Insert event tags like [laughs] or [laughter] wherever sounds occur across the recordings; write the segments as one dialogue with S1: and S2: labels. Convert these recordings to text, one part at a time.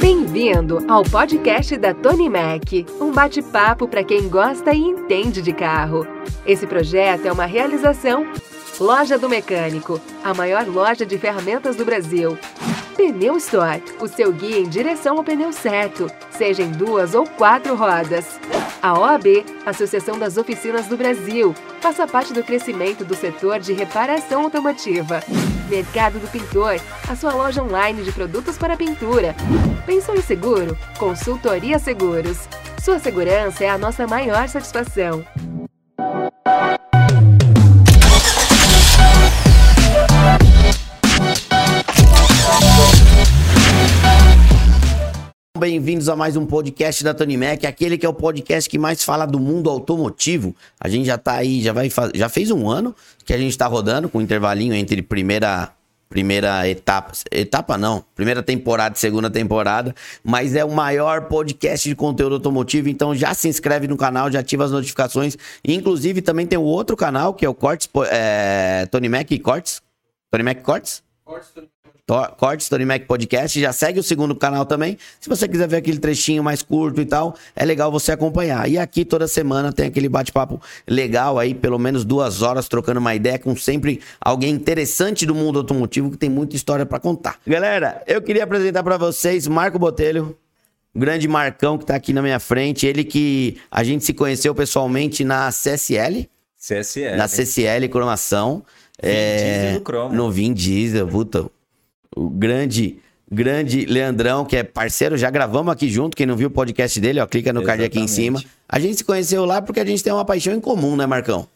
S1: Bem-vindo ao podcast da Tony Mac, um bate-papo para quem gosta e entende de carro. Esse projeto é uma realização Loja do Mecânico, a maior loja de ferramentas do Brasil. Pneu Store, o seu guia em direção ao pneu certo, seja em duas ou quatro rodas. A OAB, Associação das Oficinas do Brasil, faça parte do crescimento do setor de reparação automotiva. Mercado do Pintor, a sua loja online de produtos para pintura. Pensou em seguro? Consultoria Seguros. Sua segurança é a nossa maior satisfação.
S2: Bem-vindos a mais um podcast da Tony Mac, aquele que é o podcast que mais fala do mundo automotivo. A gente já tá aí, já vai já fez um ano que a gente tá rodando com um intervalinho entre primeira primeira etapa, etapa não, primeira temporada e segunda temporada, mas é o maior podcast de conteúdo automotivo, então já se inscreve no canal, já ativa as notificações, inclusive também tem o outro canal que é o Cortes, é, Tony Mac Cortes, Tony Mac Cortes? Cortes, Tony Cortes Tony Mac Podcast. Já segue o segundo canal também. Se você quiser ver aquele trechinho mais curto e tal, é legal você acompanhar. E aqui toda semana tem aquele bate-papo legal aí, pelo menos duas horas, trocando uma ideia com sempre alguém interessante do mundo automotivo que tem muita história para contar. Galera, eu queria apresentar para vocês Marco Botelho. O grande Marcão que tá aqui na minha frente, ele que a gente se conheceu pessoalmente na CSL.
S3: CSL.
S2: Na CSL Cromação. Vin é, Diesel. No Vin Diesel, puta o grande grande Leandrão, que é parceiro, já gravamos aqui junto. Quem não viu o podcast dele, ó, clica no Exatamente. card aqui em cima. A gente se conheceu lá porque a gente tem uma paixão em comum, né, Marcão?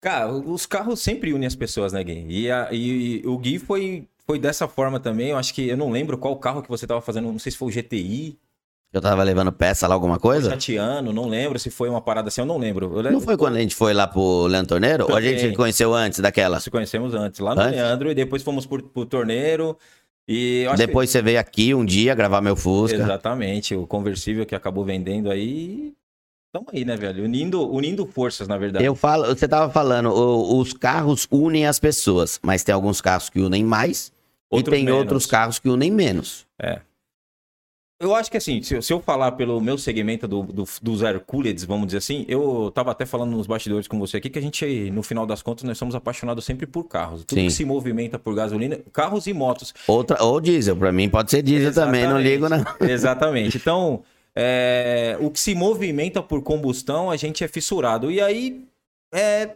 S3: Cara, os carros sempre unem as pessoas, né, Gui? E, a, e, e o Gui foi, foi dessa forma também. Eu acho que eu não lembro qual carro que você tava fazendo, não sei se foi o GTI.
S2: Eu tava levando peça lá, alguma coisa?
S3: Chateando, não lembro se foi uma parada assim, eu não lembro. Eu
S2: lembro. Não foi quando a gente foi lá pro Leandro Torneiro? Ou a gente se conheceu antes daquela?
S3: Se conhecemos antes, lá no antes? Leandro, e depois fomos pro, pro Torneiro. E
S2: depois que... você veio aqui um dia gravar meu Fusca.
S3: Exatamente, o conversível que acabou vendendo aí. Estamos aí, né, velho? Unindo, unindo forças, na verdade.
S2: Eu falo, você tava falando, os carros unem as pessoas, mas tem alguns carros que unem mais e tem menos. outros carros que unem menos.
S3: É. Eu acho que assim, se, se eu falar pelo meu segmento do, do, dos Hercules, vamos dizer assim, eu tava até falando nos bastidores com você aqui que a gente, no final das contas, nós somos apaixonados sempre por carros. Tudo Sim. que se movimenta por gasolina, carros e motos.
S2: Outra, ou diesel, para mim pode ser diesel Exatamente. também, não ligo não. [laughs]
S3: Exatamente. Então, é, o que se movimenta por combustão, a gente é fissurado. E aí, é,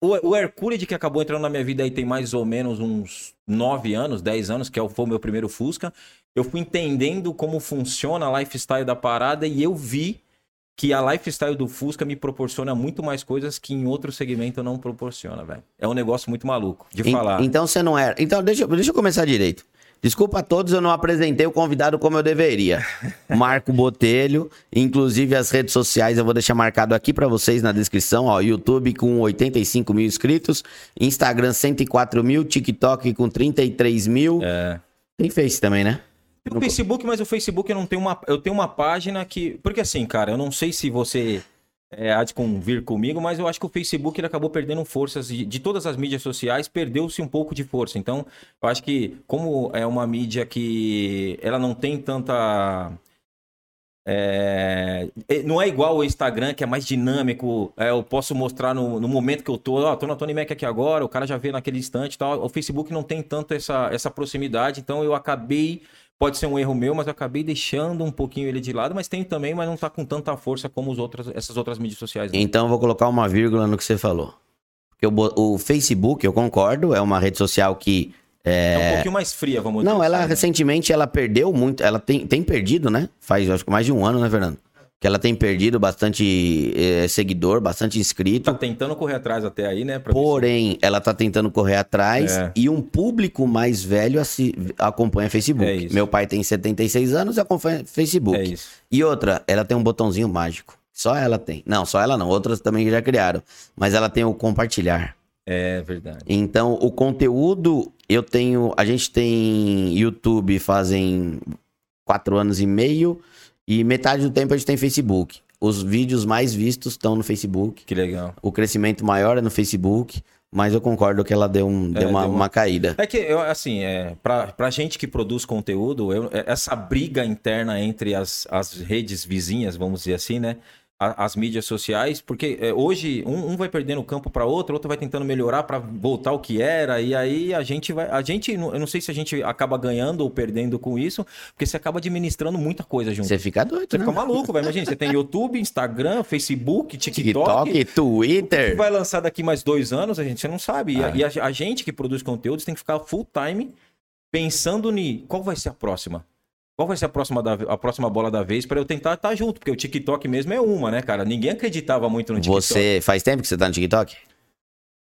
S3: o, o Hercules que acabou entrando na minha vida aí tem mais ou menos uns 9 anos, 10 anos, que é foi o meu primeiro Fusca eu fui entendendo como funciona a lifestyle da parada e eu vi que a lifestyle do Fusca me proporciona muito mais coisas que em outro segmento não proporciona, velho. É um negócio muito maluco de falar.
S2: Então você não era. Então deixa, deixa eu começar direito. Desculpa a todos, eu não apresentei o convidado como eu deveria. [laughs] Marco Botelho, inclusive as redes sociais eu vou deixar marcado aqui para vocês na descrição, ó, YouTube com 85 mil inscritos, Instagram 104 mil, TikTok com 33 mil. É. Tem Face também, né?
S3: Tem o Facebook, mas o Facebook eu não tenho uma. Eu tenho uma página que. Porque assim, cara, eu não sei se você é, há de convir comigo, mas eu acho que o Facebook ele acabou perdendo forças de, de todas as mídias sociais, perdeu-se um pouco de força. Então, eu acho que como é uma mídia que ela não tem tanta é, não é igual o Instagram, que é mais dinâmico. É, eu posso mostrar no, no, momento que eu tô. Ó, tô na Tony Mac aqui agora, o cara já vê naquele instante e tal. O Facebook não tem tanto essa, essa proximidade, então eu acabei Pode ser um erro meu, mas eu acabei deixando um pouquinho ele de lado, mas tem também, mas não tá com tanta força como os outros, essas outras mídias sociais.
S2: Né? Então eu vou colocar uma vírgula no que você falou. Porque o, o Facebook, eu concordo, é uma rede social que
S3: é... é, um pouquinho mais fria, vamos
S2: dizer. Não, ela assim, né? recentemente ela perdeu muito, ela tem, tem perdido, né? Faz acho que mais de um ano, né, Fernando? Que ela tem perdido bastante é, seguidor, bastante inscrito.
S3: Tá tentando correr atrás até aí, né?
S2: Porém, ela tá tentando correr atrás é. e um público mais velho acompanha Facebook. É Meu pai tem 76 anos e acompanha Facebook. É isso. E outra, ela tem um botãozinho mágico. Só ela tem. Não, só ela não. Outras também já criaram. Mas ela tem o compartilhar.
S3: É verdade.
S2: Então, o conteúdo, eu tenho. A gente tem YouTube fazem quatro anos e meio. E metade do tempo a gente tem Facebook. Os vídeos mais vistos estão no Facebook.
S3: Que legal.
S2: O crescimento maior é no Facebook. mas eu concordo que ela deu, um, deu, uma,
S3: deu uma-
S2: uma caída.
S3: É que, eu, assim, é, pra, pra gente que produz conteúdo, eu- é- essa briga interna entre as, as redes vizinhas, vamos dizer assim, né? A- As mídias sociais, porque é, hoje um, um vai perdendo o campo para outro, outro vai tentando melhorar para voltar ao que era, e aí a gente vai. A gente, eu não sei se a gente acaba ganhando ou perdendo com isso, porque você acaba administrando muita coisa junto.
S2: Você fica doido,
S3: Você
S2: né?
S3: fica maluco, velho. Imagina, você tem YouTube, Instagram, Facebook, [laughs]
S2: TikTok,
S3: que
S2: Twitter.
S3: vai lançar daqui mais dois anos, a gente não sabe. E, a-
S2: Ah.
S3: e a, a gente que produz conteúdos tem que ficar full time pensando em qual vai ser a próxima. Qual vai ser a próxima, da- a próxima bola da vez para eu tentar estar junto? Porque o TikTok mesmo é uma, né, cara? Ninguém acreditava muito no TikTok.
S2: Você faz tempo que você tá no TikTok?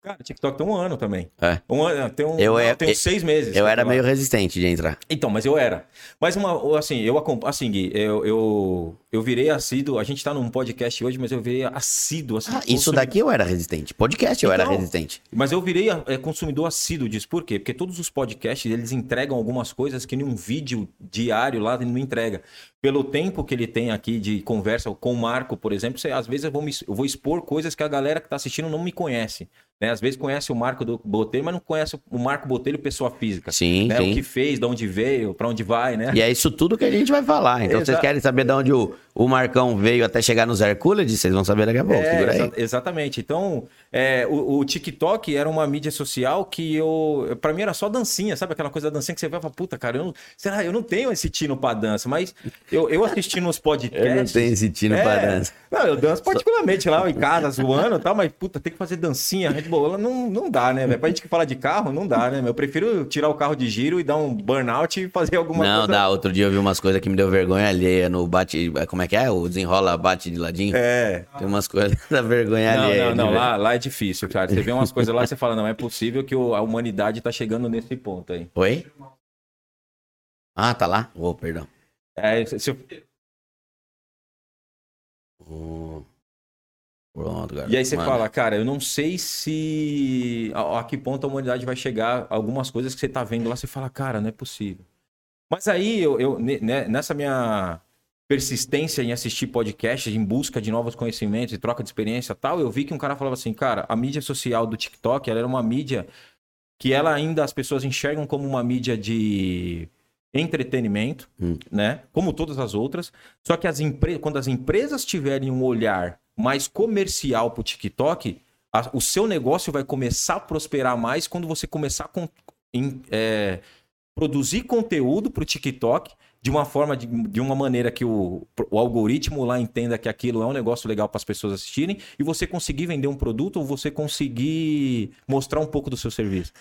S3: Cara, TikTok tem um ano também.
S2: É.
S3: Um ano, tem um,
S2: Eu
S3: não,
S2: é-
S3: tem uns seis meses.
S2: Eu era meio resistente de entrar.
S3: Então, mas eu era. Mas uma, assim, eu acompanho, assim, Gui, eu, eu, eu virei assíduo, a gente tá num podcast hoje, mas eu virei assíduo, assim.
S2: Ah, isso daqui eu era resistente. Podcast eu era
S3: Então,
S2: resistente.
S3: Mas eu virei é, consumidor assíduo disso. Por quê? Porque todos os podcasts, eles entregam algumas coisas que nenhum vídeo diário lá ele não entrega. Pelo tempo que ele tem aqui de conversa com o Marco, por exemplo, você- às vezes eu vou, me- eu vou expor coisas que a galera que está assistindo não me conhece. Né? Às vezes conhece o Marco do Botelho, mas não conhece o Marco Botelho pessoa física.
S2: Sim,
S3: né?
S2: sim.
S3: O que fez, de onde veio, para onde vai, né?
S2: E é isso tudo que a gente vai falar. Então, vocês
S3: Exato.
S2: querem saber de onde o, o Marcão veio até chegar nos Hercules? Vocês vão saber daqui a pouco.
S3: É, exa- exatamente. Então, é, o, o TikTok era uma mídia social que eu. Pra mim era só dancinha, sabe? Aquela coisa da dancinha que você vai e fala, puta, cara, eu não, será? Eu não tenho esse tino pra dança, mas eu, eu assisti nos podcasts. [laughs]
S2: Eu não tenho esse tino
S3: É,
S2: pra dança.
S3: Não, eu danço particularmente lá em casa, zoando e tal, mas puta, tem que fazer dancinha, Bull, não, não dá, né, velho? Pra gente que fala de carro, não dá, né? Eu prefiro tirar o carro de giro e dar um burnout e fazer alguma
S2: Não,
S3: coisa.
S2: dá. Outro dia eu vi umas coisas que me deu vergonha alheia no bate. Como é que é? O desenrola, bate de ladinho.
S3: É.
S2: Tem umas coisas [laughs] da vergonha
S3: Não,
S2: alheia.
S3: não, não,
S2: ver.
S3: lá, lá é difícil, cara. Você vê umas coisas lá, você fala, não é possível que a humanidade tá chegando nesse ponto aí.
S2: Oi? Ah, tá lá? Ô, perdão.
S3: É, se- se-
S2: Ô. Pronto, cara.
S3: e aí você
S2: Mano,
S3: fala, cara, eu não sei se a, a que ponto a humanidade vai chegar, algumas coisas que você tá vendo lá, você fala, cara, não é possível. Mas aí, eu, eu- né, nessa minha persistência em assistir podcasts, em busca de novos conhecimentos e troca de experiência e tal, eu vi que um cara falava assim, cara, a mídia social do TikTok, ela era uma mídia que ela ainda as pessoas enxergam como uma mídia de entretenimento,
S2: Hum.
S3: né? Como todas as outras. Só que as quando as empresas tiverem um olhar mais comercial para o TikTok, a- o seu negócio vai começar a prosperar mais quando você começar a con- é, produzir conteúdo para o TikTok de uma forma, de, de uma maneira que o, o algoritmo lá entenda que aquilo é um negócio legal para as pessoas assistirem e você conseguir vender um produto ou você conseguir mostrar um pouco do seu serviço.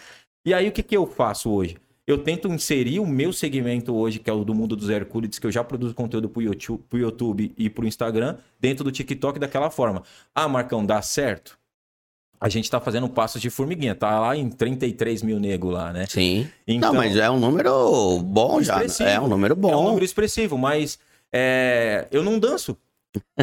S3: E aí o que, que eu faço hoje? Eu tento inserir o meu segmento hoje, que é o do mundo dos Hercules, que eu já produzo conteúdo pro YouTube, pro YouTube e pro Instagram, dentro do TikTok daquela forma. Ah, Marcão, dá certo? A gente tá fazendo passos de formiguinha, tá lá em 33 mil nego lá, né?
S2: Sim.
S3: Então-
S2: Não, mas é um número bom já.
S3: Expressivo.
S2: É um número bom.
S3: É um número expressivo, mas é, eu não danço.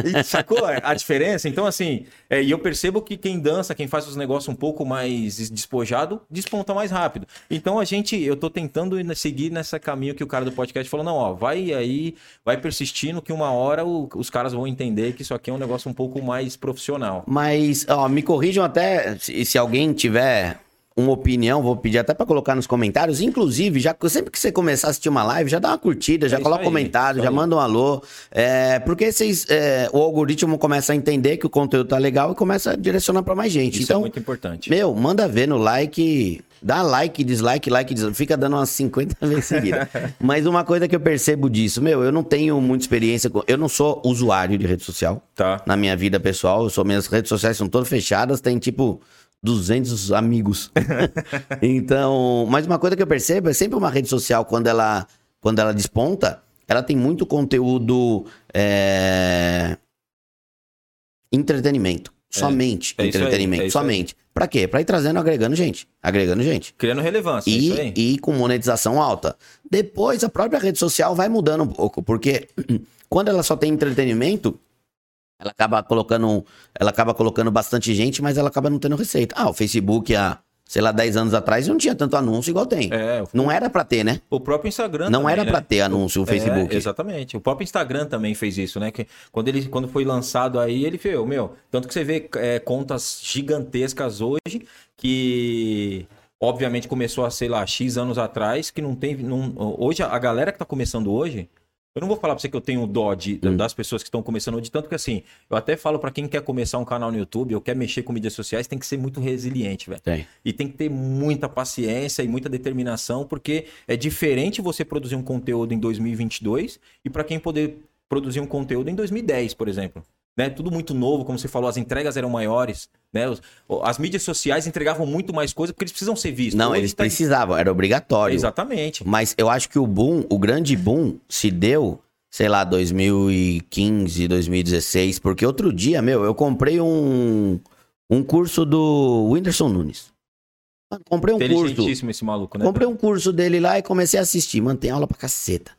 S3: E Sacou a diferença? Então, assim, é, e eu percebo que quem dança, quem faz os negócios um pouco mais despojado, desponta mais rápido. Então, a gente, eu tô tentando ir- seguir nesse caminho que o cara do podcast falou: não, ó, vai aí, vai persistindo, que uma hora o- os caras vão entender que isso aqui é um negócio um pouco mais profissional.
S2: Mas, ó, me corrijam até se, se alguém tiver uma opinião, vou pedir até pra colocar nos comentários. Inclusive, já sempre que você começar a assistir uma live, já dá uma curtida, já
S3: É isso
S2: coloca
S3: aí,
S2: comentário,
S3: isso
S2: já
S3: aí.
S2: manda um alô. É, porque vocês, é, o algoritmo começa a entender que o conteúdo tá legal e começa a direcionar pra mais gente.
S3: Isso
S2: então,
S3: é muito importante.
S2: meu, manda ver no like. Dá like, dislike, like, dislike. Fica dando umas 50 [laughs] vezes seguida. Mas uma coisa que eu percebo disso, meu, eu não tenho muita experiência. Com... Eu não sou usuário de rede social
S3: Tá.
S2: na minha vida pessoal. Eu sou, minhas redes sociais são todas fechadas, tem tipo 200 amigos. [laughs] então, mas uma coisa que eu percebo é sempre uma rede social quando ela quando ela desponta, ela tem muito conteúdo é, entretenimento, somente
S3: é aí,
S2: entretenimento,
S3: é isso aí.
S2: somente. Pra quê? Pra ir trazendo, agregando gente, agregando gente.
S3: Criando relevância, é isso aí.
S2: E, e com monetização alta. Depois, a própria rede social vai mudando um pouco, porque [clears throat] quando ela só tem entretenimento, ela acaba colocando, ela acaba colocando bastante gente, mas ela acaba não tendo receita. Ah, o Facebook há sei lá, 10 anos atrás não tinha tanto anúncio igual tem.
S3: É,
S2: Não era pra ter, né?
S3: o próprio Instagram
S2: Não
S3: também,
S2: era
S3: né?
S2: pra ter anúncio no Facebook.
S3: É, exatamente. O próprio Instagram também fez isso, né? Que quando ele quando foi lançado aí, ele fez, meu, tanto que você vê é, contas gigantescas hoje que obviamente começou a sei lá X anos atrás, que não tem não, hoje a galera que tá começando hoje, eu não vou falar pra você que eu tenho dó de,
S2: Hum.
S3: das pessoas que estão começando hoje, tanto que assim, eu até falo pra quem quer começar um canal no YouTube ou quer mexer com mídias sociais, tem que ser muito resiliente, velho.
S2: Tem.
S3: E tem que ter muita paciência e muita determinação, porque é diferente você produzir um conteúdo em 2022 e para quem poder produzir um conteúdo em 2010, por exemplo. Né? Tudo muito novo, como você falou, as entregas eram maiores, né? As mídias sociais entregavam muito mais coisa porque eles precisam ser vistos.
S2: Não,
S3: Hoje
S2: eles
S3: tá-
S2: precisavam, era obrigatório.
S3: Exatamente.
S2: Mas eu acho que o boom, o grande boom, se deu, sei lá, 2015, 2016, porque outro dia, meu, eu comprei um, um curso do Whindersson Nunes. Mano, Comprei um curso.
S3: Esse maluco, né?
S2: Comprei um curso dele lá e comecei a assistir. Mano, tem aula pra caceta.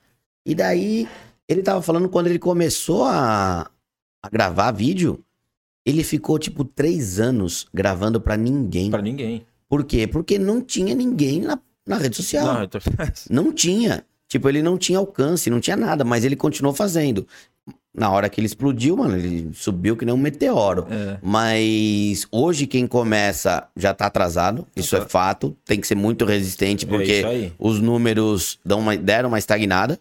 S2: E daí, ele tava falando quando ele começou a, a gravar vídeo, ele ficou, tipo, três anos gravando pra ninguém.
S3: Pra ninguém.
S2: Por quê? Porque não tinha ninguém na, na rede social.
S3: Não, eu tô- [laughs]
S2: Não tinha. Tipo, ele não tinha alcance, não tinha nada, mas ele continuou fazendo. Na hora que ele explodiu, mano, ele subiu que nem um meteoro.
S3: É.
S2: Mas hoje quem começa já tá atrasado, isso é fato. Tem que ser muito resistente,
S3: É
S2: porque
S3: aí.
S2: os números dão uma- deram uma estagnada,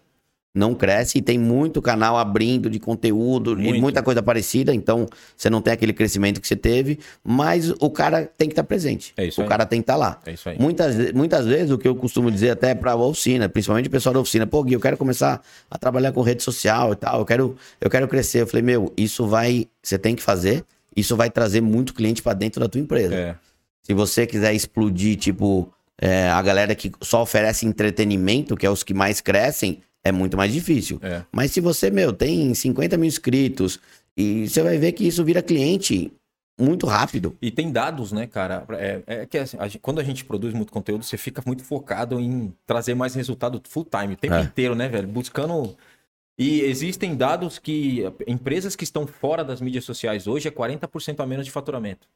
S2: não cresce, e tem muito canal abrindo de conteúdo e
S3: Muito.
S2: muita coisa parecida, então você não tem aquele crescimento que você teve, mas o cara tem que estar presente.
S3: É isso
S2: o
S3: aí.
S2: cara tem que estar lá.
S3: É isso aí.
S2: Muitas, muitas vezes o que eu costumo dizer até pra oficina, principalmente o pessoal da oficina, pô, Gui, eu quero começar a trabalhar com rede social e tal, eu quero, eu quero crescer. Eu falei, meu, isso vai, você tem que fazer, isso vai trazer muito cliente pra dentro da tua empresa.
S3: É.
S2: Se você quiser explodir, tipo, é, a galera que só oferece entretenimento, que é os que mais crescem, é muito mais difícil.
S3: É.
S2: Mas se você, meu, tem 50 mil inscritos, e você vai ver que isso vira cliente muito rápido.
S3: E tem dados, né, cara? É, é que assim, a gente- quando a gente produz muito conteúdo, você fica muito focado em trazer mais resultado full time, o tempo
S2: É.
S3: inteiro, né, velho? Buscando. E existem dados que empresas que estão fora das mídias sociais hoje é 40% a menos de faturamento.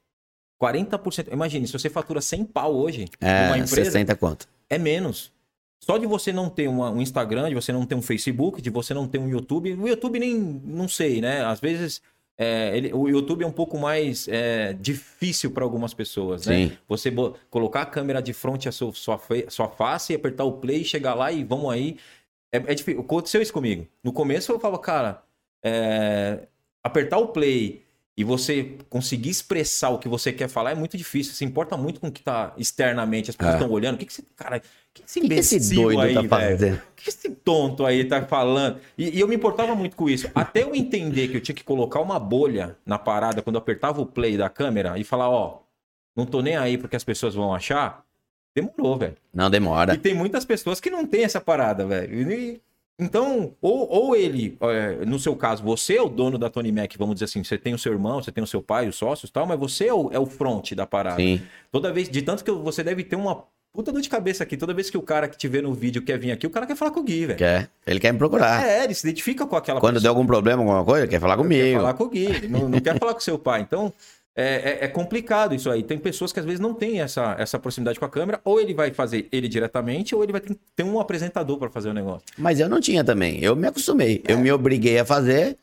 S3: 40%. Imagine, se você fatura 100 pau hoje,
S2: É,
S3: uma empresa,
S2: 60 quanto.
S3: é menos. Só de você não ter uma- um Instagram, de você não ter um Facebook, de você não ter um YouTube. O YouTube nem, não sei, né? Às vezes é, ele- o YouTube é um pouco mais é, difícil para algumas pessoas, né?
S2: Sim.
S3: Você bo- colocar a câmera de frente à sua, sua, sua face, apertar o play, chegar lá e vamos aí. É, é difícil. Aconteceu isso comigo. No começo eu falava, cara, é, apertar o play e você conseguir expressar o que você quer falar é muito difícil. Se importa muito com o que tá externamente. As pessoas
S2: É.
S3: estão olhando. O que, que esse cara. O que esse
S2: que, esse doido
S3: aí,
S2: tá
S3: velho?
S2: fazendo?
S3: O que esse tonto aí tá falando? E, e eu me importava muito com isso. Até eu entender que eu tinha que colocar uma bolha na parada quando eu apertava o play da câmera e falar, ó, não tô nem aí porque as pessoas vão achar. Demorou, velho.
S2: Não,
S3: E
S2: demora.
S3: tem muitas pessoas que não tem essa parada, velho. E- Então, ou, ou ele, é, no seu caso, você é o dono da Tony Mac, vamos dizer assim, você tem o seu irmão, você tem o seu pai, os sócios e tal, mas você é o, é o front da parada.
S2: Sim.
S3: Toda vez, de tanto que você deve ter uma puta dor de cabeça aqui, toda vez que o cara que te vê no vídeo quer vir aqui, o cara quer falar com o Gui, velho.
S2: Quer. Ele quer me procurar.
S3: É, ele se identifica com aquela
S2: Quando der algum problema, alguma coisa, ele quer falar
S3: quer
S2: comigo.
S3: falar com o Gui, não, não quer falar com seu pai. Então, é, é- é complicado isso aí. Tem pessoas que às vezes não têm essa, essa proximidade com a câmera, ou ele vai fazer ele diretamente, ou ele vai ter, ter um apresentador para fazer o negócio.
S2: Mas eu não tinha também. Eu me acostumei. Eu me obriguei a fazer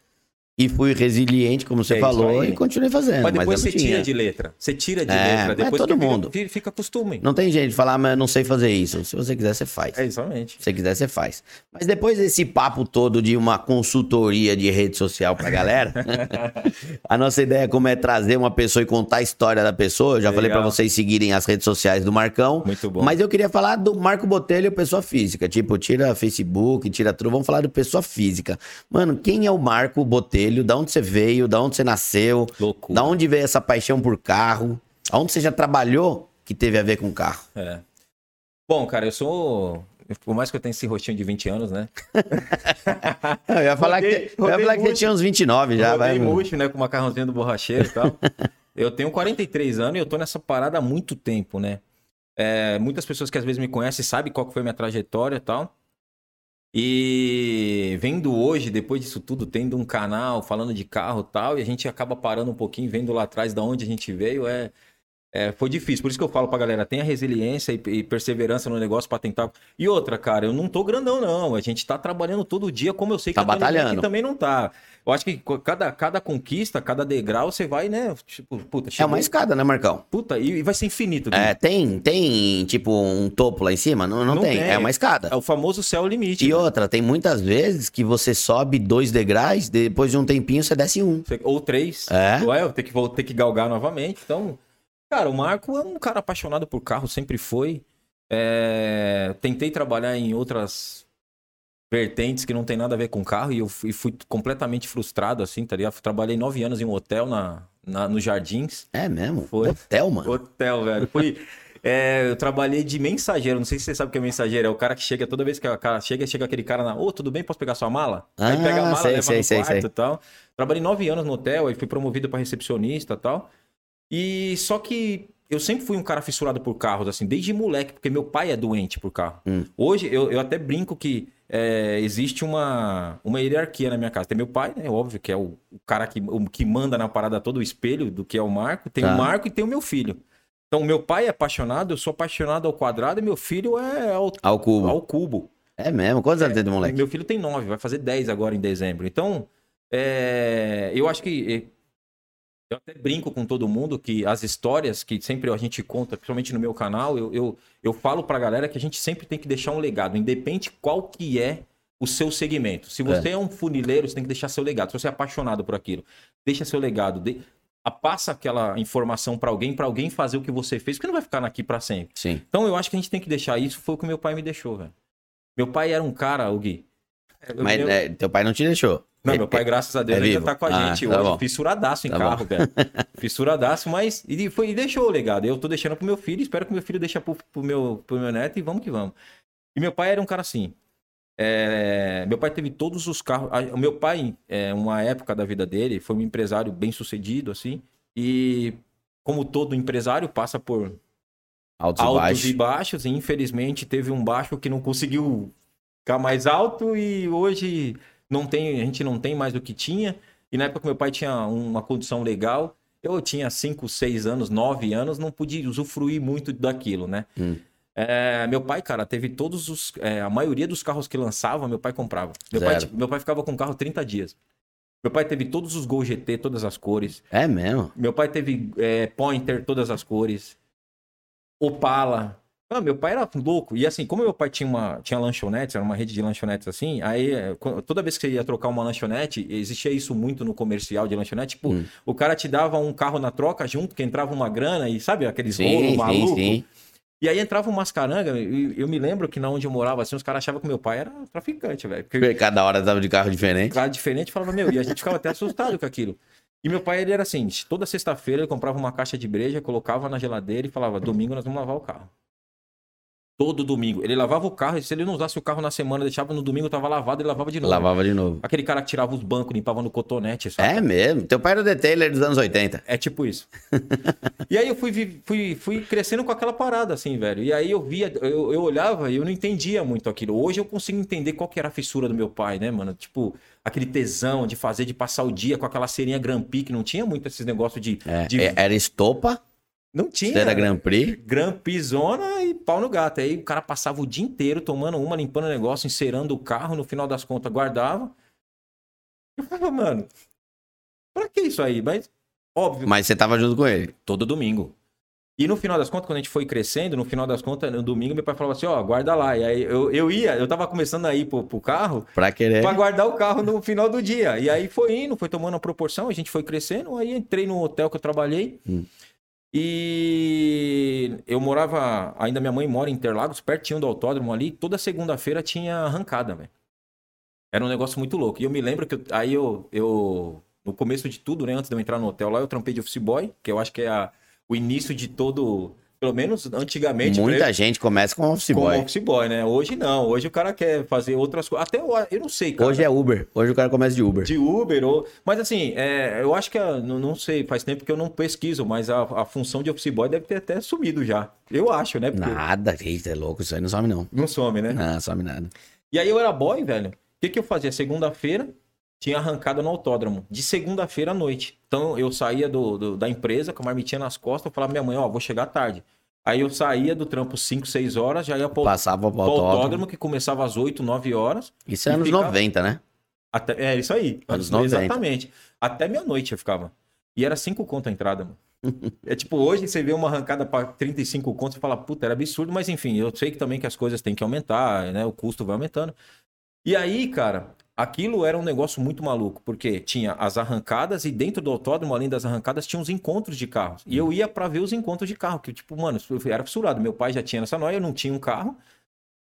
S2: e fui resiliente, como você
S3: É
S2: falou, e continuei fazendo.
S3: Mas depois
S2: não
S3: você
S2: tinha.
S3: tira de letra. Você tira de
S2: É,
S3: letra.
S2: mas
S3: Depois
S2: todo
S3: que fica-
S2: mundo.
S3: Fica, fica costume.
S2: Não tem jeito de falar, mas eu não sei fazer isso. Se você quiser, você faz.
S3: É exatamente.
S2: Se você quiser, você faz. Mas depois desse papo todo de uma consultoria de rede social pra galera, [laughs] [laughs] a nossa ideia como é trazer uma pessoa e contar a história da pessoa. Eu já falei pra
S3: Legal.
S2: vocês seguirem as redes sociais do Marcão.
S3: Muito bom.
S2: Mas eu queria falar do Marco Botelho, pessoa física. Tipo, tira Facebook, tira tudo. Vamos falar do pessoa física. Mano, quem é o Marco Botelho? Da onde você veio? Da onde você nasceu?
S3: Loucura.
S2: Da onde veio essa paixão por carro? Aonde você já trabalhou que teve a ver com carro?
S3: É. Bom, cara, eu sou. Por mais que eu tenha esse rostinho de 20 anos, né?
S2: Eu ia falar
S3: Rodei-
S2: que, eu ia falar que você tinha uns 29 já, vai.
S3: Murcho, né? Com o macarrãozinho do borracheiro e tal. [laughs] eu tenho 43 anos e eu tô nessa parada há muito tempo, né? É, muitas pessoas que às vezes me conhecem sabem qual que foi a minha trajetória e tal. E vendo hoje, depois disso tudo, tendo um canal falando de carro e tal, e a gente acaba parando um pouquinho, vendo lá atrás da onde a gente veio, é, é, foi difícil. Por isso que eu falo pra galera, tenha resiliência e, e perseverança no negócio pra tentar. E outra, cara, eu não tô grandão, não. A gente tá trabalhando todo dia, como eu sei que
S2: Tá
S3: a Tony Mac
S2: batalhando.
S3: também não tá. Eu acho que cada, cada conquista, cada degrau, você vai, né? Tipo, puta,
S2: É
S3: chegou-
S2: uma escada, né, Marcão?
S3: Puta, e, e vai ser infinito.
S2: É,
S3: Gui.
S2: tem, tem, tipo, um topo lá em cima? Não, não,
S3: Não
S2: tem.
S3: tem.
S2: É uma escada.
S3: É o famoso céu limite.
S2: E
S3: né?
S2: outra, tem muitas vezes que você sobe dois degraus, depois de um tempinho você desce um.
S3: Ou três.
S2: É?
S3: Ou é, eu ter que, vou ter que galgar novamente. Então, cara, o Marco é um cara apaixonado por carro, sempre foi. É, tentei trabalhar em outras vertentes que não tem nada a ver com carro e eu fui, fui completamente frustrado, assim, tá ligado? Trabalhei nove anos em um hotel na, na, nos Jardins.
S2: É mesmo?
S3: Foi.
S2: Hotel, mano.
S3: Hotel, velho. Fui, [laughs] é, eu trabalhei de mensageiro. Não sei se você sabe o que é mensageiro. É o cara que chega toda vez que o cara chega, chega aquele cara na. Ô, tudo bem? Posso pegar sua mala? aí
S2: Ah,
S3: pega a mala,
S2: sei,
S3: leva
S2: sei,
S3: no
S2: sei,
S3: quarto
S2: sei.
S3: e tal. Trabalhei nove anos no hotel, aí fui promovido para recepcionista e tal. E só que eu sempre fui um cara fissurado por carros, assim, desde moleque, porque meu pai é doente por carro.
S2: Hum.
S3: Hoje eu, eu até brinco que é, existe uma, uma hierarquia na minha casa. Tem meu pai, né? Óbvio, que é o, o cara que, o, que manda na parada todo o espelho do que é o Marco. Tem
S2: Tá.
S3: o Marco e tem o meu filho. Então, meu pai é apaixonado, eu sou apaixonado ao quadrado e meu filho é ao,
S2: Ao cubo.
S3: ao cubo.
S2: É mesmo? Quantos anos tem do moleque?
S3: Meu filho tem nove, vai fazer 10 agora em dezembro. Então, é, eu acho que. É, Eu até brinco com todo mundo que as histórias que sempre a gente conta, principalmente no meu canal, eu, eu, eu falo pra galera que a gente sempre tem que deixar um legado, independente qual que é o seu segmento. Se você é. um funileiro, você tem que deixar seu legado. Se você é apaixonado por aquilo, deixa seu legado. De... Passa aquela informação pra alguém, pra alguém fazer o que você fez, porque não vai ficar aqui pra sempre.
S2: Sim.
S3: Então eu acho que a gente tem que deixar isso. Foi o que meu pai me deixou, velho. Meu pai era um cara, o Gui. eu-
S2: Mas
S3: eu-
S2: é, teu pai não te deixou.
S3: Não,
S2: É-
S3: meu pai, graças a Deus,
S2: é
S3: ainda
S2: vivo?
S3: tá com a
S2: Ah,
S3: gente
S2: tá
S3: hoje.
S2: bom.
S3: Fissuradaço em
S2: Tá
S3: carro, velho. [laughs] Fissuradaço, mas ele, foi, ele deixou o legado. Eu tô deixando pro meu filho, espero que meu filho deixe pro, pro, meu, pro meu neto e vamos que vamos. E meu pai era um cara assim. é, meu pai teve todos os carros. O meu pai, é, uma época da vida dele, foi um empresário bem sucedido, assim. E como todo empresário, passa por
S2: Altos e
S3: altos
S2: baixos.
S3: e baixos. E infelizmente teve um baixo que não conseguiu ficar mais alto e hoje não tem, a gente não tem mais o que tinha. E na época que meu pai tinha uma condição legal, eu tinha 5, 6 anos, 9 anos, não podia usufruir muito daquilo, né?
S2: Hum.
S3: É, meu pai, cara, teve todos os. é, a maioria dos carros que lançava, meu pai comprava. Meu pai, meu pai ficava com o carro 30 dias. Meu pai teve todos os Gol GT, todas as cores.
S2: É mesmo?
S3: Meu pai teve é, Pointer, todas as cores. Opala. Ah, meu pai era louco. E assim, como meu pai tinha uma tinha lanchonetes, era uma rede de lanchonetes assim, aí é, toda vez que você ia trocar uma lanchonete, existia isso muito no comercial de lanchonete, tipo,
S2: Hum.
S3: o cara te dava um carro na troca junto, que entrava uma grana e sabe aqueles
S2: Sim,
S3: rolos
S2: sim,
S3: malucos?
S2: sim.
S3: E aí entrava umas caranga, e eu me lembro que na onde eu morava, assim, os caras achavam que meu pai era traficante, velho. Porque
S2: cada hora tava de carro diferente.
S3: cara diferente falava, meu, e a gente ficava até assustado com aquilo. E meu pai, ele era assim, toda sexta-feira ele comprava uma caixa de breja, colocava na geladeira e falava, domingo nós vamos lavar o carro. Todo domingo. Ele lavava o carro, e se ele não usasse o carro na semana, deixava no domingo, tava lavado, ele lavava de novo.
S2: Lavava de novo.
S3: Aquele cara que tirava os bancos, limpava no cotonete, sabe?
S2: É mesmo? Teu pai era detailer dos anos 80.
S3: É tipo isso. [laughs] e aí eu fui, fui, fui crescendo com aquela parada, assim, velho. E aí eu via, eu, eu olhava e eu não entendia muito aquilo. Hoje eu consigo entender qual que era a fissura do meu pai, né, mano? Tipo, aquele tesão de fazer, de passar o dia com aquela serinha Grand Prix, que não tinha muito esses negócios de.
S2: É,
S3: de-
S2: é- Era estopa,
S3: Não tinha.
S2: era Grand Prix.
S3: Grand Prix zona e pau no gato. Aí o cara passava o dia inteiro tomando uma, limpando o negócio, encerando o carro, no final das contas guardava. Eu falava, mano, pra que isso aí? Mas, óbvio,
S2: Mas você tava junto com ele.
S3: todo domingo. E no final das contas, quando a gente foi crescendo, no final das contas, no domingo, meu pai falava assim, ó, guarda lá. E aí eu, eu ia, eu tava começando a ir pro, pro carro
S2: Pra querer.
S3: pra guardar o carro no final do dia. E aí foi indo, foi tomando a proporção, a gente foi crescendo, aí entrei no hotel que eu trabalhei.
S2: Hum.
S3: E eu morava, ainda minha mãe mora em Interlagos, pertinho do autódromo ali, toda segunda-feira tinha arrancada, velho. Era um negócio muito louco. E eu me lembro que eu- aí eu, eu, no começo de tudo, né, antes de eu entrar no hotel lá, eu trampei de office boy, que eu acho que é a- o início de todo, pelo menos antigamente,
S2: Muita gente começa com office boy.
S3: office boy, né? Hoje não, hoje o cara quer fazer outras coisas. Até eu, eu não sei, cara.
S2: Hoje é Uber. Hoje o cara começa de Uber.
S3: De Uber, ou... mas assim, é, eu acho que, a- não, não sei, faz tempo que eu não pesquiso, mas a, a função de office boy deve ter até sumido já. Eu acho, né? Porque
S2: Nada, eita, é louco, isso aí não some não.
S3: não some, né?
S2: Não, some nada.
S3: E aí eu era boy, velho. O que, que eu fazia? Segunda-feira, tinha arrancada no autódromo, de segunda-feira à noite. Então eu saía do, do- da empresa com a marmitinha nas costas, eu falava minha mãe, ó, vou chegar tarde. Aí eu saía do trampo 5, 6 horas, já ia pro,
S2: Passava pro autódromo.
S3: autódromo, que começava às 8, 9 horas.
S2: Isso é anos
S3: ficava-
S2: 90, né?
S3: Até, é isso aí.
S2: Anos
S3: Anos
S2: 90.
S3: Exatamente. Até meia-noite eu ficava. E era 5 conto a entrada, mano. É tipo, hoje você vê uma arrancada para 35 contos e fala, puta, era absurdo, mas enfim, eu sei que também que as coisas têm que aumentar, né? O custo vai aumentando. E aí, cara, aquilo era um negócio muito maluco, porque tinha as arrancadas e dentro do autódromo, além das arrancadas, tinha uns encontros de carros. E eu ia pra ver os encontros de carro, que tipo, mano, era fissurado. Meu pai já tinha essa noia, eu não tinha um carro,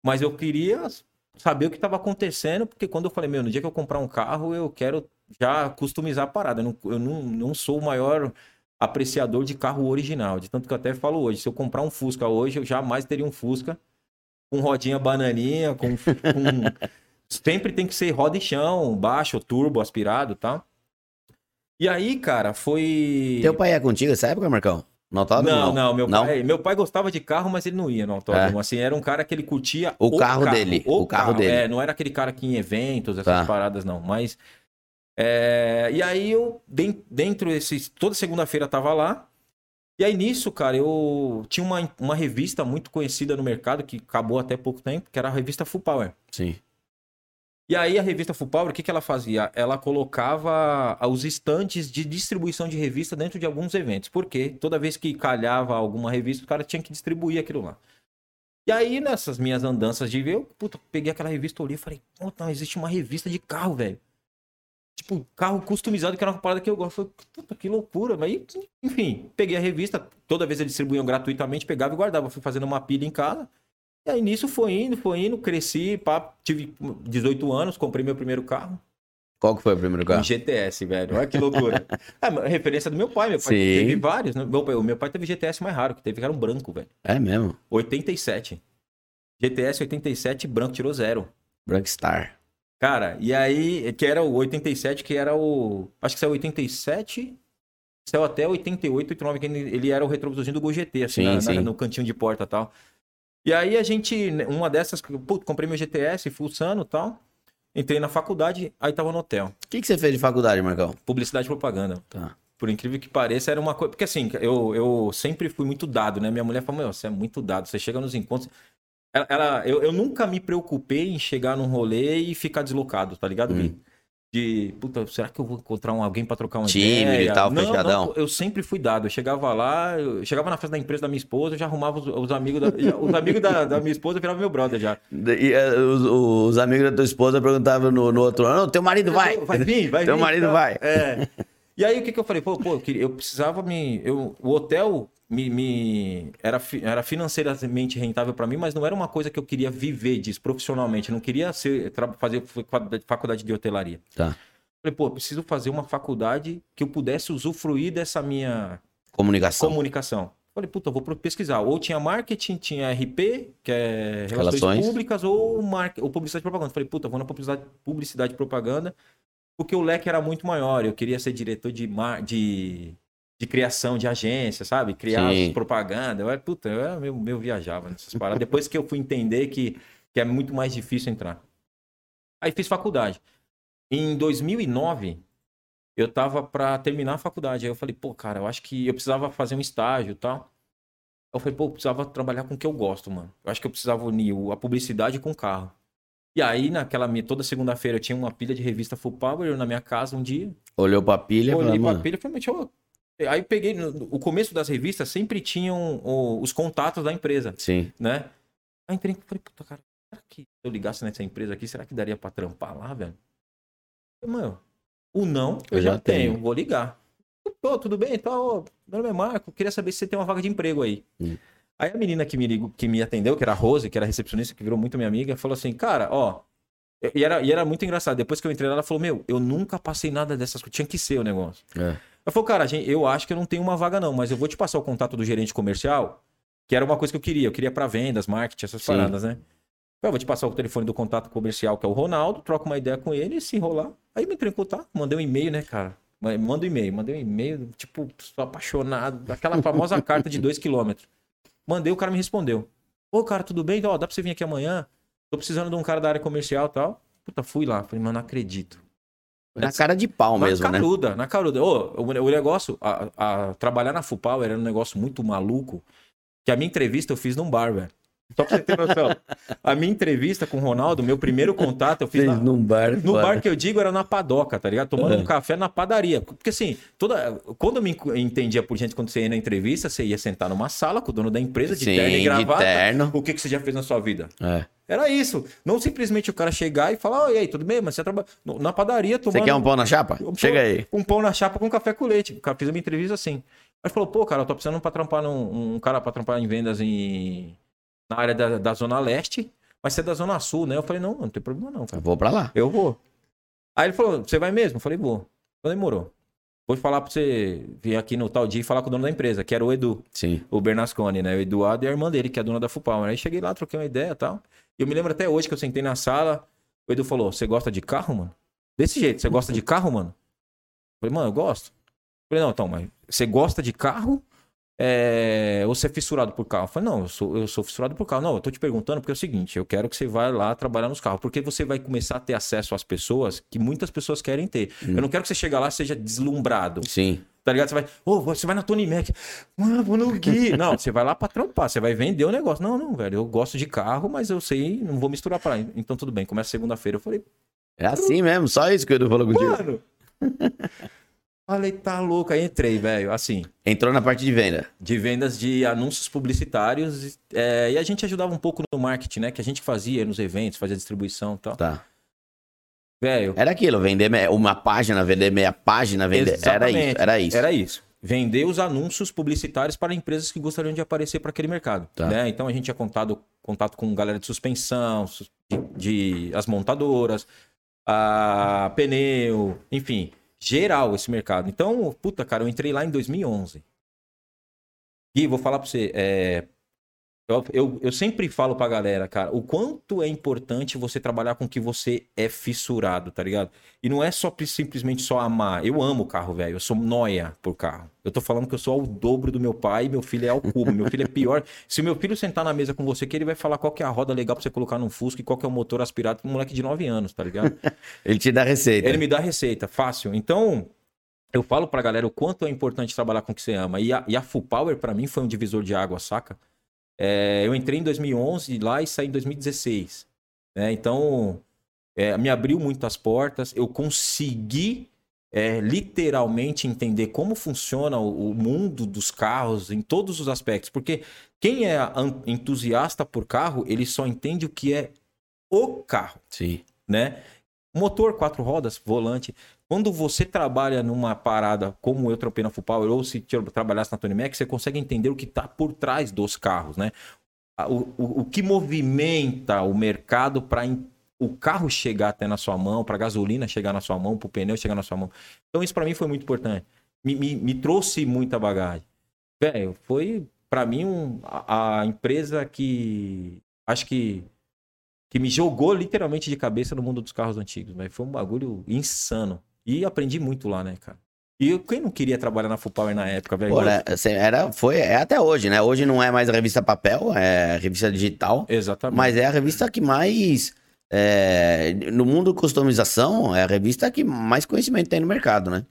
S3: mas eu queria saber o que estava acontecendo, porque quando eu falei, meu, no dia que eu comprar um carro, eu quero já customizar a parada. Eu não, eu não, não sou o maior apreciador de carro original, de tanto que eu até falo hoje, se eu comprar um Fusca hoje, eu jamais teria um Fusca com rodinha bananinha, com, com- sempre tem que ser roda e chão, baixo, turbo, aspirado, tá? E aí, cara, foi
S2: Teu pai é contigo nessa época, Marcão? No autódromo?
S3: não, não, meu
S2: Não?
S3: pai, meu pai gostava de carro, mas ele não ia no autódromo. Assim, era um cara que ele curtia
S2: O carro dele, o carro dele.
S3: É, não era aquele cara que ia em eventos, essas
S2: Tá.
S3: paradas não, mas é, e aí eu den- dentro desse toda segunda-feira tava lá. E aí nisso, cara, eu tinha uma, uma revista muito conhecida no mercado que acabou até pouco tempo, que era a revista Full Power.
S2: Sim.
S3: E aí a revista Full Power, o que, que ela fazia? Ela colocava os estantes de distribuição de revista dentro de alguns eventos. Porque toda vez que calhava alguma revista, o cara tinha que distribuir aquilo lá. E aí, nessas minhas andanças de ver, eu puta, peguei aquela revista, olhei e falei, puta, existe uma revista de carro, velho. Tipo, carro customizado, que era uma parada que eu gosto. Eu Falei, puta, que loucura. Mas, enfim, peguei a revista, toda vez eles distribuíam gratuitamente, pegava e guardava. Fui fazendo uma pilha em casa. E aí nisso foi indo, foi indo, cresci, pá, tive 18 anos, comprei meu primeiro carro.
S2: Qual que foi o primeiro
S3: Um
S2: carro?
S3: GTS, velho. Olha que loucura. [laughs] é, referência do meu pai. Meu pai
S2: Sim.
S3: teve vários. Né? Meu, pai, o meu pai teve GTS mais raro, que teve que era um branco, velho.
S2: É mesmo.
S3: 87. GTS 87, branco tirou zero.
S2: Brankstar.
S3: Cara, e aí, que era o 87, que era o. Acho que saiu 87. Saiu até 88, 89, que ele era o retrovisorzinho do Gol GT, assim,
S2: Sim,
S3: na- na-
S2: sim.
S3: no cantinho de porta e tal. E aí a gente, uma dessas, putz, comprei meu GTS, fuçando e tal. Entrei na faculdade, aí tava no hotel.
S2: O que, que você fez de faculdade, Marcão?
S3: Publicidade e propaganda.
S2: Tá.
S3: Por incrível que pareça, era uma coisa. Porque assim, eu, eu sempre fui muito dado, né? Minha mulher falou: Meu, você é muito dado. Você chega nos encontros. Ela, ela- eu, eu nunca me preocupei em chegar num rolê e ficar deslocado, tá ligado, Gui? De, puta, será que eu vou encontrar um, alguém pra trocar uma
S2: Tímido
S3: ideia?
S2: e tal,
S3: não,
S2: fechadão.
S3: Não, eu sempre fui dado. Eu chegava lá, eu chegava na festa da empresa da minha esposa, eu já arrumava os, os amigos da, já- os amigos da, da minha esposa viravam meu brother já.
S2: E, eh, os, os amigos da tua esposa perguntavam no, no outro ano, teu marido vai.
S3: Vai vir, vai [laughs]
S2: Teu
S3: vir,
S2: marido
S3: tá?
S2: vai.
S3: É. E aí o que, que eu falei? Pô, pô eu, queria- eu precisava me. Eu, o hotel me, me- era, era financeiramente rentável pra mim, mas não era uma coisa que eu queria viver disso profissionalmente. Eu não queria ser, fazer faculdade de hotelaria.
S2: Tá.
S3: Falei, pô, eu preciso fazer uma faculdade que eu pudesse usufruir dessa minha
S2: Comunicação.
S3: comunicação. Falei, puta, vou pesquisar. Ou tinha marketing, tinha RP, que é relações,
S2: Relações.
S3: públicas, ou, mar... ou publicidade e propaganda. Falei, puta, vou na publicidade, publicidade e propaganda, porque o leque era muito maior. Eu queria ser diretor de, mar... de... de criação de agência, sabe? Criar propaganda. Eu era, puta, eu era viajava nessas paradas. Depois que eu fui entender que, que é muito mais difícil entrar. Aí fiz faculdade. Em 2009, eu tava pra terminar a faculdade. Aí eu falei, pô, cara, eu acho que eu precisava fazer um estágio e tal. Eu falei, pô, eu precisava trabalhar com o que eu gosto, mano. Eu acho que eu precisava unir a publicidade com o carro. E aí, naquela minha, toda segunda-feira, eu tinha uma pilha de revista Full Power eu na minha casa um dia.
S2: Olhou pra pilha
S3: Olhei pra
S2: mano,
S3: pilha e falei, deixa eu... Aí eu peguei, no, o começo das revistas sempre tinham o- os contatos da empresa,
S2: sim.
S3: né? Aí entrei e falei, puta, cara, será que se eu ligasse nessa empresa aqui, será que daria pra trampar lá, velho? Falei, Mano, o não eu,
S2: Eu
S3: já,
S2: já
S3: tenho.
S2: tenho.
S3: vou ligar. Pô, tudo bem? Então, meu nome é Marco, queria saber se você tem uma vaga de emprego aí.
S2: Hum.
S3: Aí a menina que me, ligou, que me atendeu, que era a Rose, que era recepcionista, que virou muito minha amiga, falou assim, cara, ó... E era, e era muito engraçado. Depois que eu entrei lá, ela falou, meu, eu nunca passei nada dessas coisas. Tinha que ser o negócio.
S2: É.
S3: Ela falou, cara, gente, eu acho que eu não tenho uma vaga não, mas eu vou te passar o contato do gerente comercial, que era uma coisa que eu queria. Eu queria pra vendas, marketing, essas
S2: Sim.
S3: paradas, né? Eu vou te passar o telefone do contato comercial, que é o Ronaldo, troca uma ideia com ele e se enrolar. Aí me entrei em contato, mandei um e-mail, né, cara? Ma- Manda um e-mail, mandei um e-mail, tipo, sou apaixonado, aquela famosa [laughs] carta de dois quilômetros. Mandei, o cara me respondeu. Ô, cara, tudo bem? Ó, dá pra você vir aqui amanhã? Tô precisando de um cara da área comercial e tal. Puta, fui lá. Falei, mano, não acredito.
S2: Na cara de pau
S3: na
S2: mesmo, né?
S3: caruda, na caruda. Ô, o, o negócio, a, a- trabalhar na Fupower era um negócio muito maluco, que a minha entrevista eu fiz num bar, velho. Só pra você ter noção. a minha entrevista com o Ronaldo, meu primeiro contato, eu fiz
S2: Fez
S3: na,
S2: num bar.
S3: no bar que eu digo era na padoca, tá ligado? Tomando
S2: É.
S3: um café na padaria. Porque assim, toda... quando eu me entendia por gente, quando você ia na entrevista, você ia sentar numa sala com o dono da empresa de
S2: Sim,
S3: terno e
S2: de
S3: gravata.
S2: terno.
S3: O que, que você já fez na sua vida?
S2: É.
S3: Era isso. Não simplesmente o cara chegar e falar, oi, aí, tudo bem? Mas você trabalha na padaria tomando...
S2: Você quer um pão na chapa?
S3: um
S2: Chega
S3: pão-
S2: aí.
S3: Um pão na chapa com café com leite. O cara fez uma entrevista assim. Aí falou, pô, cara, eu tô precisando pra trampar num, um cara pra trampar em vendas em, na área da, da Zona Leste, mas você é da Zona Sul, né? Eu falei, não, não tem problema não, cara.
S2: Eu vou pra lá.
S3: Eu vou. Aí ele falou, você vai mesmo? Eu falei, vou. Então demorou. Vou falar pra você vir aqui no tal dia e falar com o dono da empresa, que era o Edu,
S2: Sim.
S3: o Bernasconi, né? O Eduardo e a irmã dele, que é a dona da Fupal. Aí cheguei lá, troquei uma ideia e tal. E eu me lembro até hoje que eu sentei na sala, o Edu falou, você gosta de carro, mano? Desse jeito, você gosta de carro, mano? Eu falei, mano, eu gosto. Eu falei, não, então, mas você gosta de carro? É... Ou você é fissurado por carro? Eu falei, não, eu sou, eu sou fissurado por carro. Não, eu tô te perguntando porque é o seguinte, eu quero que você vá lá trabalhar nos carros, porque você vai começar a ter acesso às pessoas que muitas pessoas querem ter. Eu não quero que você chegue lá e seja deslumbrado.
S2: Sim.
S3: Tá ligado? Você vai, ô, você vai na Tony Mac. Mano, vou no Gui. [laughs] Não, você vai lá pra trampar, você vai vender o negócio. Não, não, velho, eu gosto de carro, mas eu sei, não vou misturar pra lá. Então tudo bem, começa segunda-feira. Eu falei,
S2: É assim mesmo, só isso que o Edu falou contigo.
S3: mano. Falei, tá louco. Aí entrei, velho, assim,
S2: Entrou na parte de venda.
S3: de vendas de anúncios publicitários. é, e a gente ajudava um pouco no marketing, né? Que a gente fazia nos eventos, fazia distribuição e tal.
S2: Tá.
S3: Velho,
S2: Era aquilo, vender uma página, vender meia página, vender. Era isso, era isso.
S3: Era isso. Vender os anúncios publicitários para empresas que gostariam de aparecer para aquele mercado.
S2: Tá.
S3: né? Então a gente tinha contato, contato com galera de suspensão, sus- de, de- as montadoras, a pneu, enfim, geral esse mercado. Então, puta, cara, eu entrei lá em 2011. E vou falar para você, é, eu, eu, eu sempre falo pra galera, cara, o quanto é importante você trabalhar com o que você é fissurado, tá ligado? E não é só simplesmente só amar. Eu amo carro, velho. Eu sou noia por carro. Eu tô falando que eu sou ao dobro do meu pai, meu filho é ao cubo. meu filho é pior. Se o meu filho sentar na mesa com você, que ele vai falar qual que é a roda legal pra você colocar num Fusca e qual que é o motor aspirado pra um moleque de 9 anos, tá ligado? [laughs]
S2: Ele te dá receita.
S3: Ele me dá receita, fácil. Então, eu falo pra galera o quanto é importante trabalhar com o que você ama. E a, e a Full Power, pra mim, foi um divisor de água, saca? É, eu entrei em 2011 lá e saí em 2016. né? Então, é, me abriu muitas portas. Eu consegui é, literalmente entender como funciona o, o mundo dos carros em todos os aspectos. Porque quem é entusiasta por carro, ele só entende o que é o carro
S2: Sim.
S3: né? Motor, quatro rodas, volante. Quando você trabalha numa parada como eu trampei na Full Power, ou se tra- trabalhasse na Tony Mac, você consegue entender o que está por trás dos carros, né? O, o, o que movimenta o mercado para o carro chegar até na sua mão, para a gasolina chegar na sua mão, para o pneu chegar na sua mão. Então isso para mim foi muito importante. Me, me, me trouxe muita bagagem. Velho, foi para mim um, a, a empresa que acho que que me jogou literalmente de cabeça no mundo dos carros antigos, velho. Foi um bagulho insano. E aprendi muito lá, né, cara? E quem não queria trabalhar na Full Power na época, velho?
S2: Né, assim, era, foi, é até hoje, né? Hoje não é mais a revista papel, é revista digital.
S3: Exatamente.
S2: Mas é a revista que mais. é, no mundo customização, é a revista que mais conhecimento tem no mercado, né?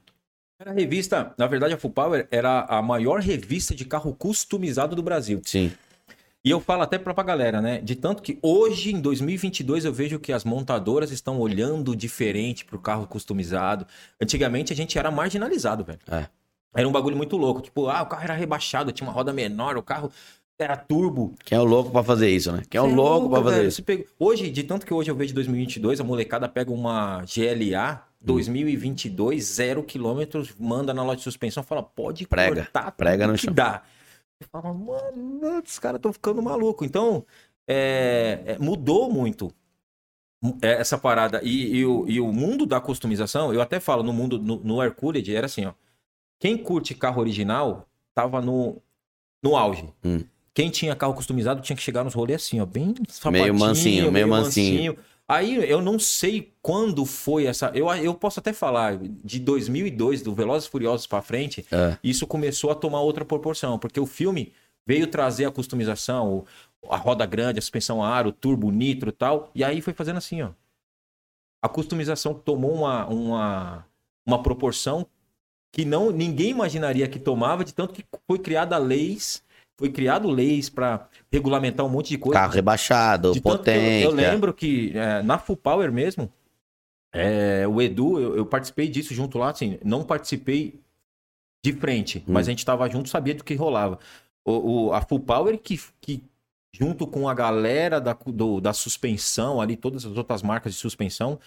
S3: Era a revista, na verdade, a Full Power era a maior revista de carro customizado do Brasil.
S2: Sim.
S3: E eu falo até pra, pra galera, né? De tanto que hoje, em 2022, eu vejo que as montadoras estão olhando diferente pro carro customizado. Antigamente a gente era marginalizado, velho.
S2: É.
S3: Era um bagulho muito louco. Tipo, ah, o carro era rebaixado, tinha uma roda menor, o carro era turbo.
S2: Quem é o louco pra fazer isso, né? Quem é o
S3: Cê
S2: louco pra fazer
S3: velho.
S2: isso?
S3: Pega- Hoje, de tanto que hoje eu vejo 2022, a molecada pega uma GLA 2022, zero quilômetros, manda na loja de suspensão, fala, pode
S2: Prega,
S3: cortar
S2: prega no
S3: que
S2: chão.
S3: dá. Fala, mano, os caras estão ficando maluco. Então, é, é, mudou muito é, essa parada. E, e o, e o mundo da customização, eu até falo, no mundo, no, no Hercules, era assim, ó. Quem curte carro original, tava no, no auge.
S2: Hum.
S3: Quem tinha carro customizado tinha que chegar nos rolês assim, ó, bem sapatinho,
S2: mansinho, meio mansinho.
S3: Aí eu não sei quando foi essa. Eu, eu posso até falar de 2002, do Velozes e Furiosos pra frente,
S2: É.
S3: isso começou a tomar outra proporção, porque o filme veio trazer a customização, a roda grande, a suspensão a ar, o turbo, nitro e tal, e aí foi fazendo assim, ó. a customização tomou uma, uma, uma proporção que não ninguém imaginaria que tomava, de tanto que foi criada leis, foi criado leis para regulamentar um monte de coisa.
S2: Carro rebaixado,
S3: De
S2: potente.
S3: Eu, eu lembro que é, na Full Power mesmo, é, o Edu, eu, eu participei disso junto lá, assim, não participei de frente,
S2: Hum.
S3: mas a gente tava junto, sabia do que rolava. O, o- a Full Power que, que junto com a galera da, do- da suspensão ali, todas as outras marcas de suspensão,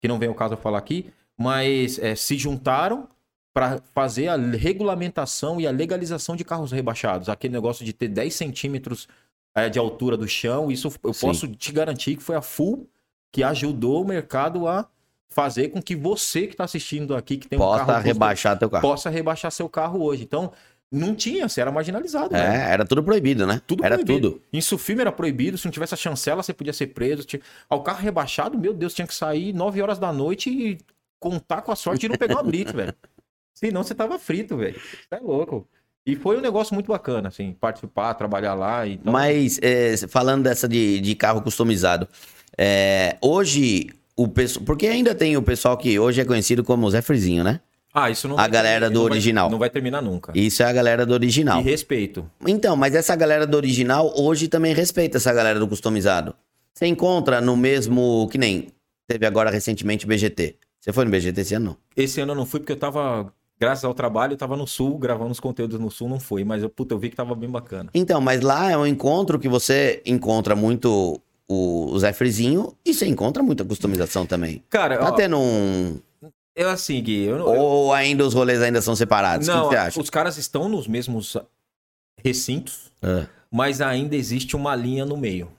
S3: que não vem o caso eu falar aqui, mas é, se juntaram para fazer a regulamentação e a legalização de carros rebaixados. Aquele negócio de ter 10 centímetros é, de altura do chão, isso eu
S2: Sim.
S3: posso te garantir que foi a Full que ajudou o mercado a fazer com que você que está assistindo aqui, que tem um
S2: Possa
S3: carro
S2: rebaixar teu carro.
S3: possa rebaixar seu carro hoje. Então, não tinha, você era marginalizado. velho.
S2: É, era tudo proibido, né?
S3: Tudo
S2: era
S3: proibido.
S2: tudo.
S3: Em Sufilme era proibido, se não tivesse a chancela, você podia ser preso. Tinha... Ah, o carro rebaixado, meu Deus, tinha que sair 9 horas da noite e contar com a sorte de não pegar uma blitz, [laughs] velho. Senão você tava frito, velho. Você é louco. E foi um negócio muito bacana, assim, participar, trabalhar lá e tal.
S2: Mas, é, falando dessa de, de carro customizado, é, hoje, o pessoal. Porque ainda tem o pessoal que hoje é conhecido como Zé Frizinho, né?
S3: Ah, isso não
S2: a
S3: vai
S2: galera do
S3: não vai-
S2: original.
S3: não vai terminar nunca.
S2: Isso é a galera do original.
S3: E respeito.
S2: Então, mas essa galera do original hoje também respeita essa galera do customizado. Você encontra no mesmo. Que nem teve agora recentemente o BGT. Você foi no BGT esse ano? Não.
S3: Esse ano eu não fui porque eu tava, graças ao trabalho, eu tava no Sul, gravando os conteúdos no Sul, não foi. Mas eu, puta, eu vi que tava bem bacana.
S2: Então, mas lá é um encontro que você encontra muito o, o Zé Frizinho e você encontra muita customização também.
S3: Cara,
S2: Tá
S3: ó,
S2: tendo um.
S3: eu assim, Gui, eu, não- eu-
S2: Ou ainda os rolês ainda são separados? o
S3: não,
S2: que você acha?
S3: os caras estão nos mesmos recintos,
S2: Ah,
S3: mas ainda existe uma linha no meio.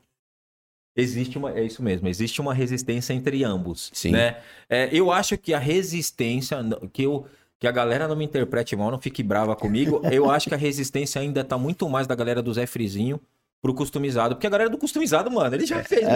S3: Existe uma, é isso mesmo, existe uma resistência entre ambos,
S2: Sim.
S3: né? É, eu acho que a resistência, que eu que a galera não me interprete mal, não fique brava comigo, eu acho que a resistência ainda tá muito mais da galera do Zé Frizinho pro customizado, porque a galera do customizado, mano, ele já fez mesmo.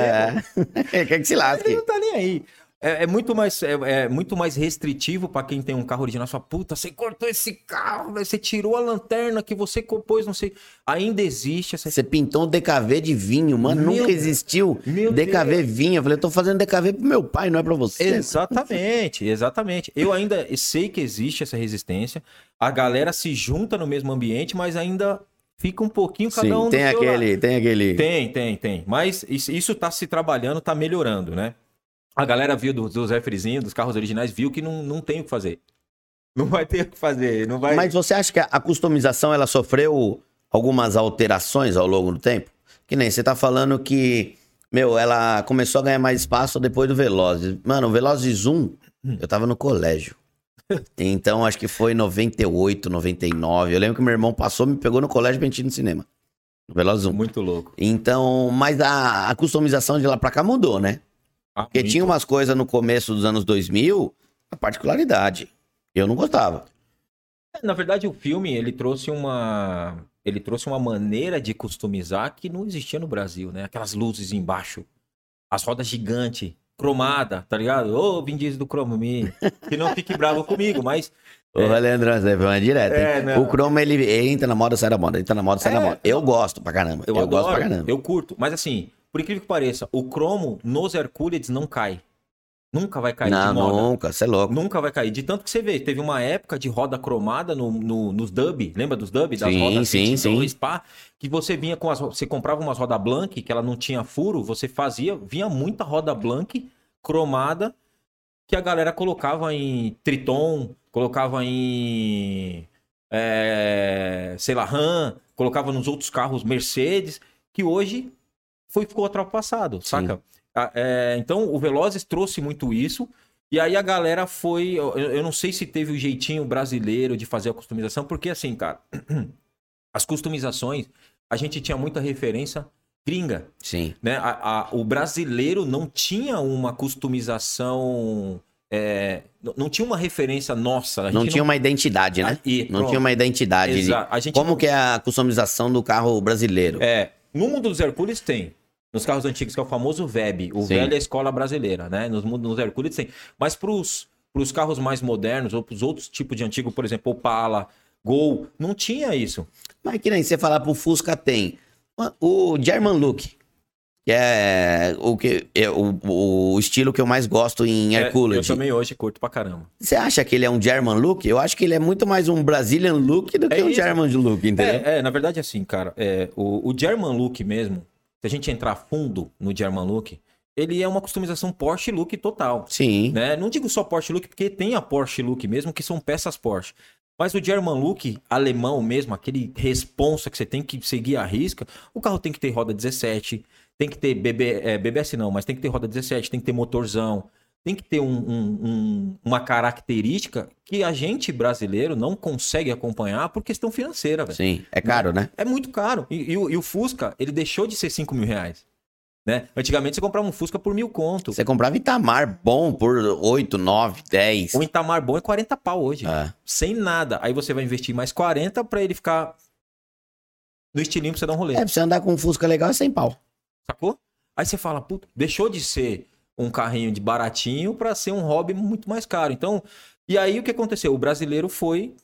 S2: É. [laughs] Quer que se
S3: Ele
S2: lasque.
S3: não tá nem aí. É, é muito mais, é, é muito mais restritivo pra quem tem um carro original. Fala, puta, você cortou esse carro, velho, você tirou a lanterna que você compôs, não sei. Ainda existe essa.
S2: Você pintou um DKV de vinho, mano.
S3: Meu
S2: nunca existiu
S3: meu
S2: DKV vinho. Eu falei, eu tô fazendo DKV pro meu pai, não é pra você.
S3: Exatamente, exatamente. Eu ainda sei que existe essa resistência. A galera se junta no mesmo ambiente, mas ainda fica um pouquinho cada
S2: Sim,
S3: um
S2: tem aquele,
S3: lado.
S2: tem aquele.
S3: Tem, tem, tem. Mas isso, isso tá se trabalhando, tá melhorando, né? A galera viu do- dos Frizinho, dos carros originais, viu que não, não tem o que fazer. Não vai ter o que fazer, não vai...
S2: Mas você acha que a- a customização ela sofreu algumas alterações ao longo do tempo? Que nem você tá falando que, meu, ela começou a ganhar mais espaço depois do Velozes. Mano, o Velozes 1, eu tava no colégio. [laughs] Então, acho que foi 98, 99. Eu lembro que meu irmão passou, me pegou no colégio pra gente ir no cinema. No Velozes 1.
S3: Muito louco.
S2: Então, mas a, a customização de lá pra cá mudou, né?
S3: Ah,
S2: Porque
S3: muito.
S2: tinha umas coisas no começo dos anos 2000, a particularidade. Eu não gostava.
S3: Na verdade, o filme, ele trouxe uma... Ele trouxe uma maneira de customizar que não existia no Brasil, né? Aquelas luzes embaixo, as rodas gigantes, cromada, tá ligado? Ô, Vin Diesel do Chrome Me, que não fique bravo comigo, mas...
S2: Ô, Leandro, você foi direto.
S3: É.
S2: O Chroma, ele entra na moda, sai da moda. Entra na moda, sai
S3: É,
S2: da moda. Eu gosto pra caramba. Eu,
S3: Eu,
S2: gosto
S3: adoro,
S2: pra caramba.
S3: eu curto. Mas assim, por incrível que pareça, o cromo nos Hercules não cai. Nunca vai cair
S2: não,
S3: de moda.
S2: nunca, você é louco.
S3: Nunca vai cair. De tanto que você vê, teve uma época de roda cromada no, no- nos dub, lembra dos dub? Das
S2: Sim,
S3: rodas
S2: sim,
S3: 22, pá, que você vinha com as. Você comprava umas roda blank, que ela não tinha furo, você fazia, vinha muita roda blank cromada que a galera colocava em Triton, colocava em. é, sei lá, RAM, colocava nos outros carros Mercedes, que hoje foi, ficou ultrapassado, saca? Ah, é, então o Velozes trouxe muito isso. E aí a galera foi. Eu, eu não sei se teve o jeitinho brasileiro de fazer a customização, porque assim, cara, [clears throat] as customizações, a gente tinha muita referência gringa
S2: Sim.
S3: né? A- a- o brasileiro não tinha uma customização. é, não tinha uma referência nossa.
S2: Não tinha uma identidade, né?
S3: Ah, e
S2: Não
S3: pronto.
S2: tinha uma identidade. de-
S3: Exa- a gente
S2: Como
S3: não-
S2: que é a customização do carro brasileiro?
S3: É, no mundo dos Hercules tem. Nos carros antigos, que é o famoso VEB. O
S2: Sim.
S3: velho é a escola brasileira, né? Nos, nos Hercules tem. Mas pros, pros carros mais modernos, ou pros outros tipos de antigo, por exemplo, Opala, Gol, não tinha isso.
S2: Mas que nem você falar pro Fusca tem. O German Look. Que é o, que, é o, o estilo que eu mais gosto em
S3: É,
S2: Hercules.
S3: eu também hoje curto pra caramba.
S2: Você acha que ele é um German look? Eu acho que ele é muito mais um Brazilian look do que
S3: É
S2: um
S3: isso.
S2: German look, entendeu?
S3: É, é, na verdade, assim, cara, é, o, o German Look mesmo, se a gente entrar fundo no German Look, ele é uma customização Porsche Look total.
S2: Sim.
S3: Né? Não digo só Porsche Look, porque tem a Porsche Look mesmo, que são peças Porsche. Mas o German Look alemão mesmo, aquele responsa que você tem que seguir a risca, o carro tem que ter roda 17, tem que ter BB, é, BBS não, mas tem que ter roda 17, tem que ter motorzão, tem que ter um- um- um- uma característica que a gente brasileiro não consegue acompanhar por questão financeira, velho.
S2: Sim. É caro, né?
S3: É muito caro. E, e o, e o Fusca, ele deixou de ser 5 mil reais. Né? Antigamente você comprava um Fusca por mil conto.
S2: Você comprava Itamar bom por 8, 9, 10.
S3: O Itamar bom é 40 pau hoje.
S2: É.
S3: Sem nada. Aí você vai investir mais 40 pra ele ficar no estilinho pra você dar um rolê.
S2: É, pra você andar com um Fusca legal é 100 pau.
S3: Sacou? Aí você fala, puta, deixou de ser um carrinho de baratinho pra ser um hobby muito mais caro. Então, e aí o que aconteceu? O brasileiro foi,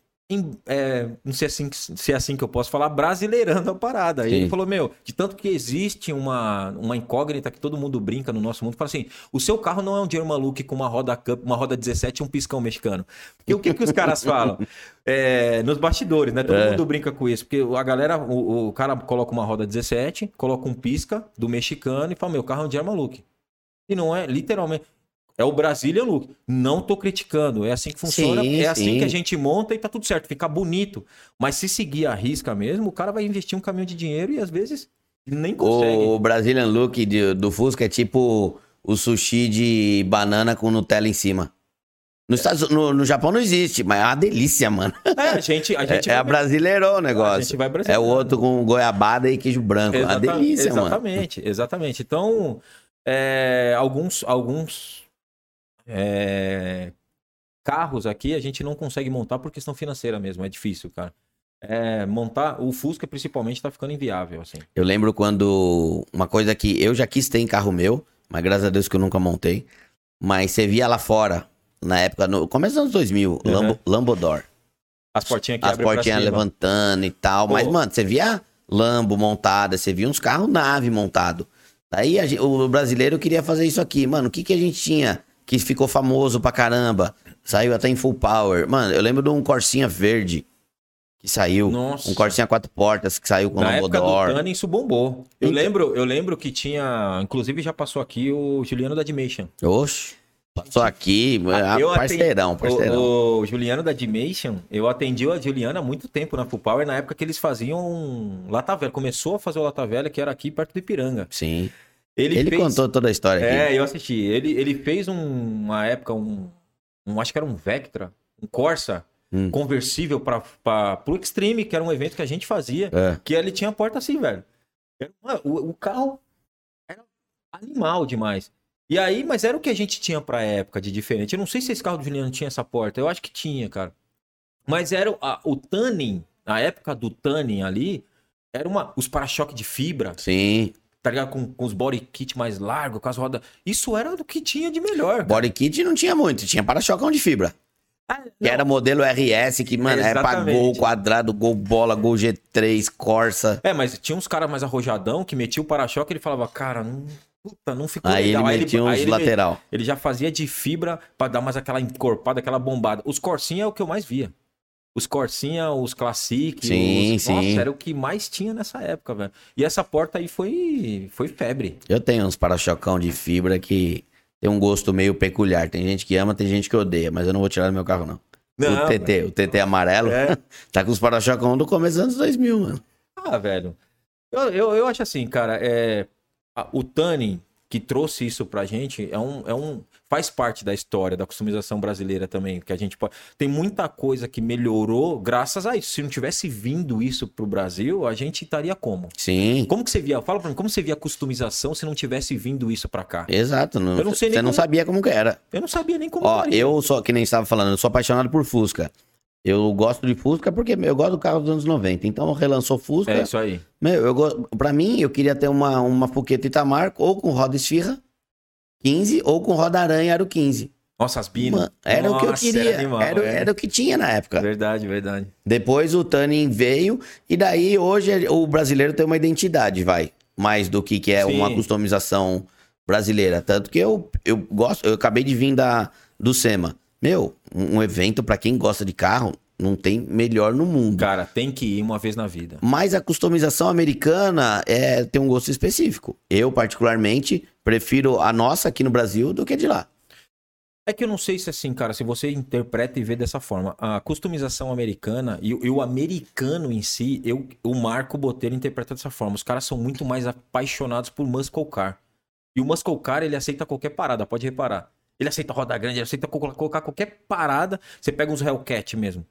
S3: é, não sei assim, se é assim que eu posso falar, brasileirando a parada.
S2: Sim.
S3: ele falou, meu, de tanto que existe uma, uma incógnita que todo mundo brinca no nosso mundo, fala assim, o seu carro não é um German Look com uma roda Cup, uma roda 17 e um piscão mexicano. Porque o que, que os caras [laughs] falam? É, nos bastidores, né? Todo
S2: É.
S3: mundo brinca com isso. Porque a galera, o, o cara coloca uma roda 17, coloca um pisca do mexicano e fala: Meu carro é um German Look. E não é, literalmente. É o Brazilian Look. Não tô criticando. É assim que funciona.
S2: Sim,
S3: é assim
S2: sim.
S3: que a gente monta e tá tudo certo. Fica bonito. Mas se seguir a risca mesmo, o cara vai investir um caminhão de dinheiro e às vezes nem consegue.
S2: O Brazilian look de- do Fusca é tipo o sushi de banana com Nutella em cima. Nos Estados, no, no Japão não existe, mas é uma delícia, mano.
S3: É, a gente, a [laughs]
S2: É,
S3: gente
S2: é a
S3: vai-
S2: brasileirou o
S3: a
S2: negócio.
S3: gente vai
S2: É o outro com goiabada e queijo branco. É uma
S3: Exata-
S2: delícia, mano.
S3: exatamente, exatamente. Então, é, alguns, alguns é, carros aqui a gente não consegue montar por questão financeira mesmo, é difícil, cara. É, montar, o Fusca principalmente tá ficando inviável, assim.
S2: Eu lembro quando. Uma coisa que eu já quis ter em carro meu, mas graças a Deus que eu nunca montei. Mas você via lá fora, na época, no começo dos anos 2000,
S3: Uhum.
S2: Lambo, Lambodor.
S3: As portinhas que
S2: As portinhas levantando e tal.
S3: Pô.
S2: Mas, mano, você via Lambo montada, você via uns carros nave montado. Daí a o brasileiro queria fazer isso aqui. Mano, o que, que a gente tinha que ficou famoso pra caramba? Saiu até em full power. Mano, eu lembro de um Corsinha verde que saiu.
S3: Nossa.
S2: Um Corsinha quatro portas que saiu com
S3: Na época do
S2: Lambodor.
S3: Tânia, isso bombou. Eu
S2: Então-
S3: lembro, eu lembro que tinha, inclusive já passou aqui o Juliano da Dimation.
S2: Oxe, passou aqui.
S3: Ah, eu
S2: é, parceirão,
S3: atendi-
S2: parceirão.
S3: O, o Juliano da Dimation, eu atendi a Juliana há muito tempo na Full Power, na época que eles faziam Lata Velha. Começou a fazer o Lata Velha, que era aqui perto do Ipiranga.
S2: Sim.
S3: Ele,
S2: Ele
S3: fez...
S2: contou toda a história aqui.
S3: É, eu assisti. Ele, ele fez um- uma época, um, um- Acho que era um Vectra, um Corsa
S2: Hum.
S3: conversível para pro Extreme, que era um evento que a gente fazia.
S2: É.
S3: Que ele tinha a porta assim, velho. O, o carro era animal demais. E aí, mas era o que a gente tinha pra época de diferente. Eu não sei se esse carro do Juliano tinha essa porta. Eu acho que tinha, cara. Mas era o- a- o Tanning, a época do Tanning ali, era uma, os para-choque de fibra,
S2: Sim.
S3: Tá ligado? Com, com os body kit mais largos, com as rodas. Isso era do que tinha de melhor. cara.
S2: Body kit não tinha muito, tinha para-chocão de fibra.
S3: Ah,
S2: Que era modelo RS, que, mano, era pra
S3: Exatamente.
S2: gol quadrado, gol bola, gol G3, Corsa.
S3: É, mas tinha uns caras mais arrojadão que metia o para-choque e ele falava, cara, não, puta, não ficou
S2: Aí ele
S3: legal.
S2: metia uns
S3: ele
S2: lateral.
S3: Ele já fazia de fibra pra dar mais aquela encorpada, aquela bombada. Os Corsinha é o que eu mais via. Os Corsinha, os Classic.
S2: Sim,
S3: os...
S2: sim.
S3: Nossa, era o que mais tinha nessa época, velho. E essa porta aí foi, foi febre.
S2: Eu tenho uns para-chocão de fibra que tem um gosto meio peculiar. Tem gente que ama, tem gente que odeia, mas eu não vou tirar do meu carro, não.
S3: Não,
S2: o TT, o TT amarelo,
S3: É.
S2: tá com os para-chocão do começo dos anos 2000, mano.
S3: Ah, velho. Eu, eu, eu acho assim, cara, é, o Tani que trouxe isso pra gente é um, é um. Faz parte da história da customização brasileira também. Que a gente pode. Tem muita coisa que melhorou graças a isso. Se não tivesse vindo isso pro Brasil, a gente estaria como?
S2: Sim,
S3: Como que você via? Fala pra mim, como você via a customização se não tivesse vindo isso pra cá?
S2: exato. Não,
S3: Eu não sei nem
S2: você não
S3: como-
S2: sabia como que era.
S3: Eu não sabia nem como
S2: Ó,
S3: faria.
S2: eu sou, que nem estava falando, eu sou apaixonado por Fusca. Eu gosto de Fusca porque eu gosto do carro dos anos 90. Então relançou Fusca.
S3: É isso aí.
S2: Meu, eu. Pra mim, eu queria ter uma, uma Fuqueta Itamar ou com roda esfirra 15 ou com roda aranha aro 15.
S3: Nossa, as.
S2: Mano, era o que eu
S3: Nossa,
S2: queria.
S3: animal,
S2: era, era o que tinha na época.
S3: Verdade, verdade.
S2: Depois o Tanning veio e daí hoje o brasileiro tem uma identidade, vai. mais do que, que é
S3: Sim.
S2: uma customização brasileira. Tanto que eu, eu gosto, eu acabei de vir da, do SEMA. Meu, um, evento pra quem gosta de carro, não tem melhor no mundo.
S3: Cara, tem que ir uma vez na vida.
S2: Mas a customização americana é, tem um gosto específico. Eu, particularmente, prefiro a nossa aqui no Brasil do que a de lá.
S3: É que eu não sei se assim, cara, se você interpreta e vê dessa forma. A customização americana e, o- e o americano em si, eu, o Marco Botelho interpreta dessa forma. Os caras são muito mais apaixonados por muscle car. E o muscle car, ele aceita qualquer parada, pode reparar. Ele aceita roda grande, ele aceita co- colocar qualquer parada. Você pega uns Hellcat mesmo.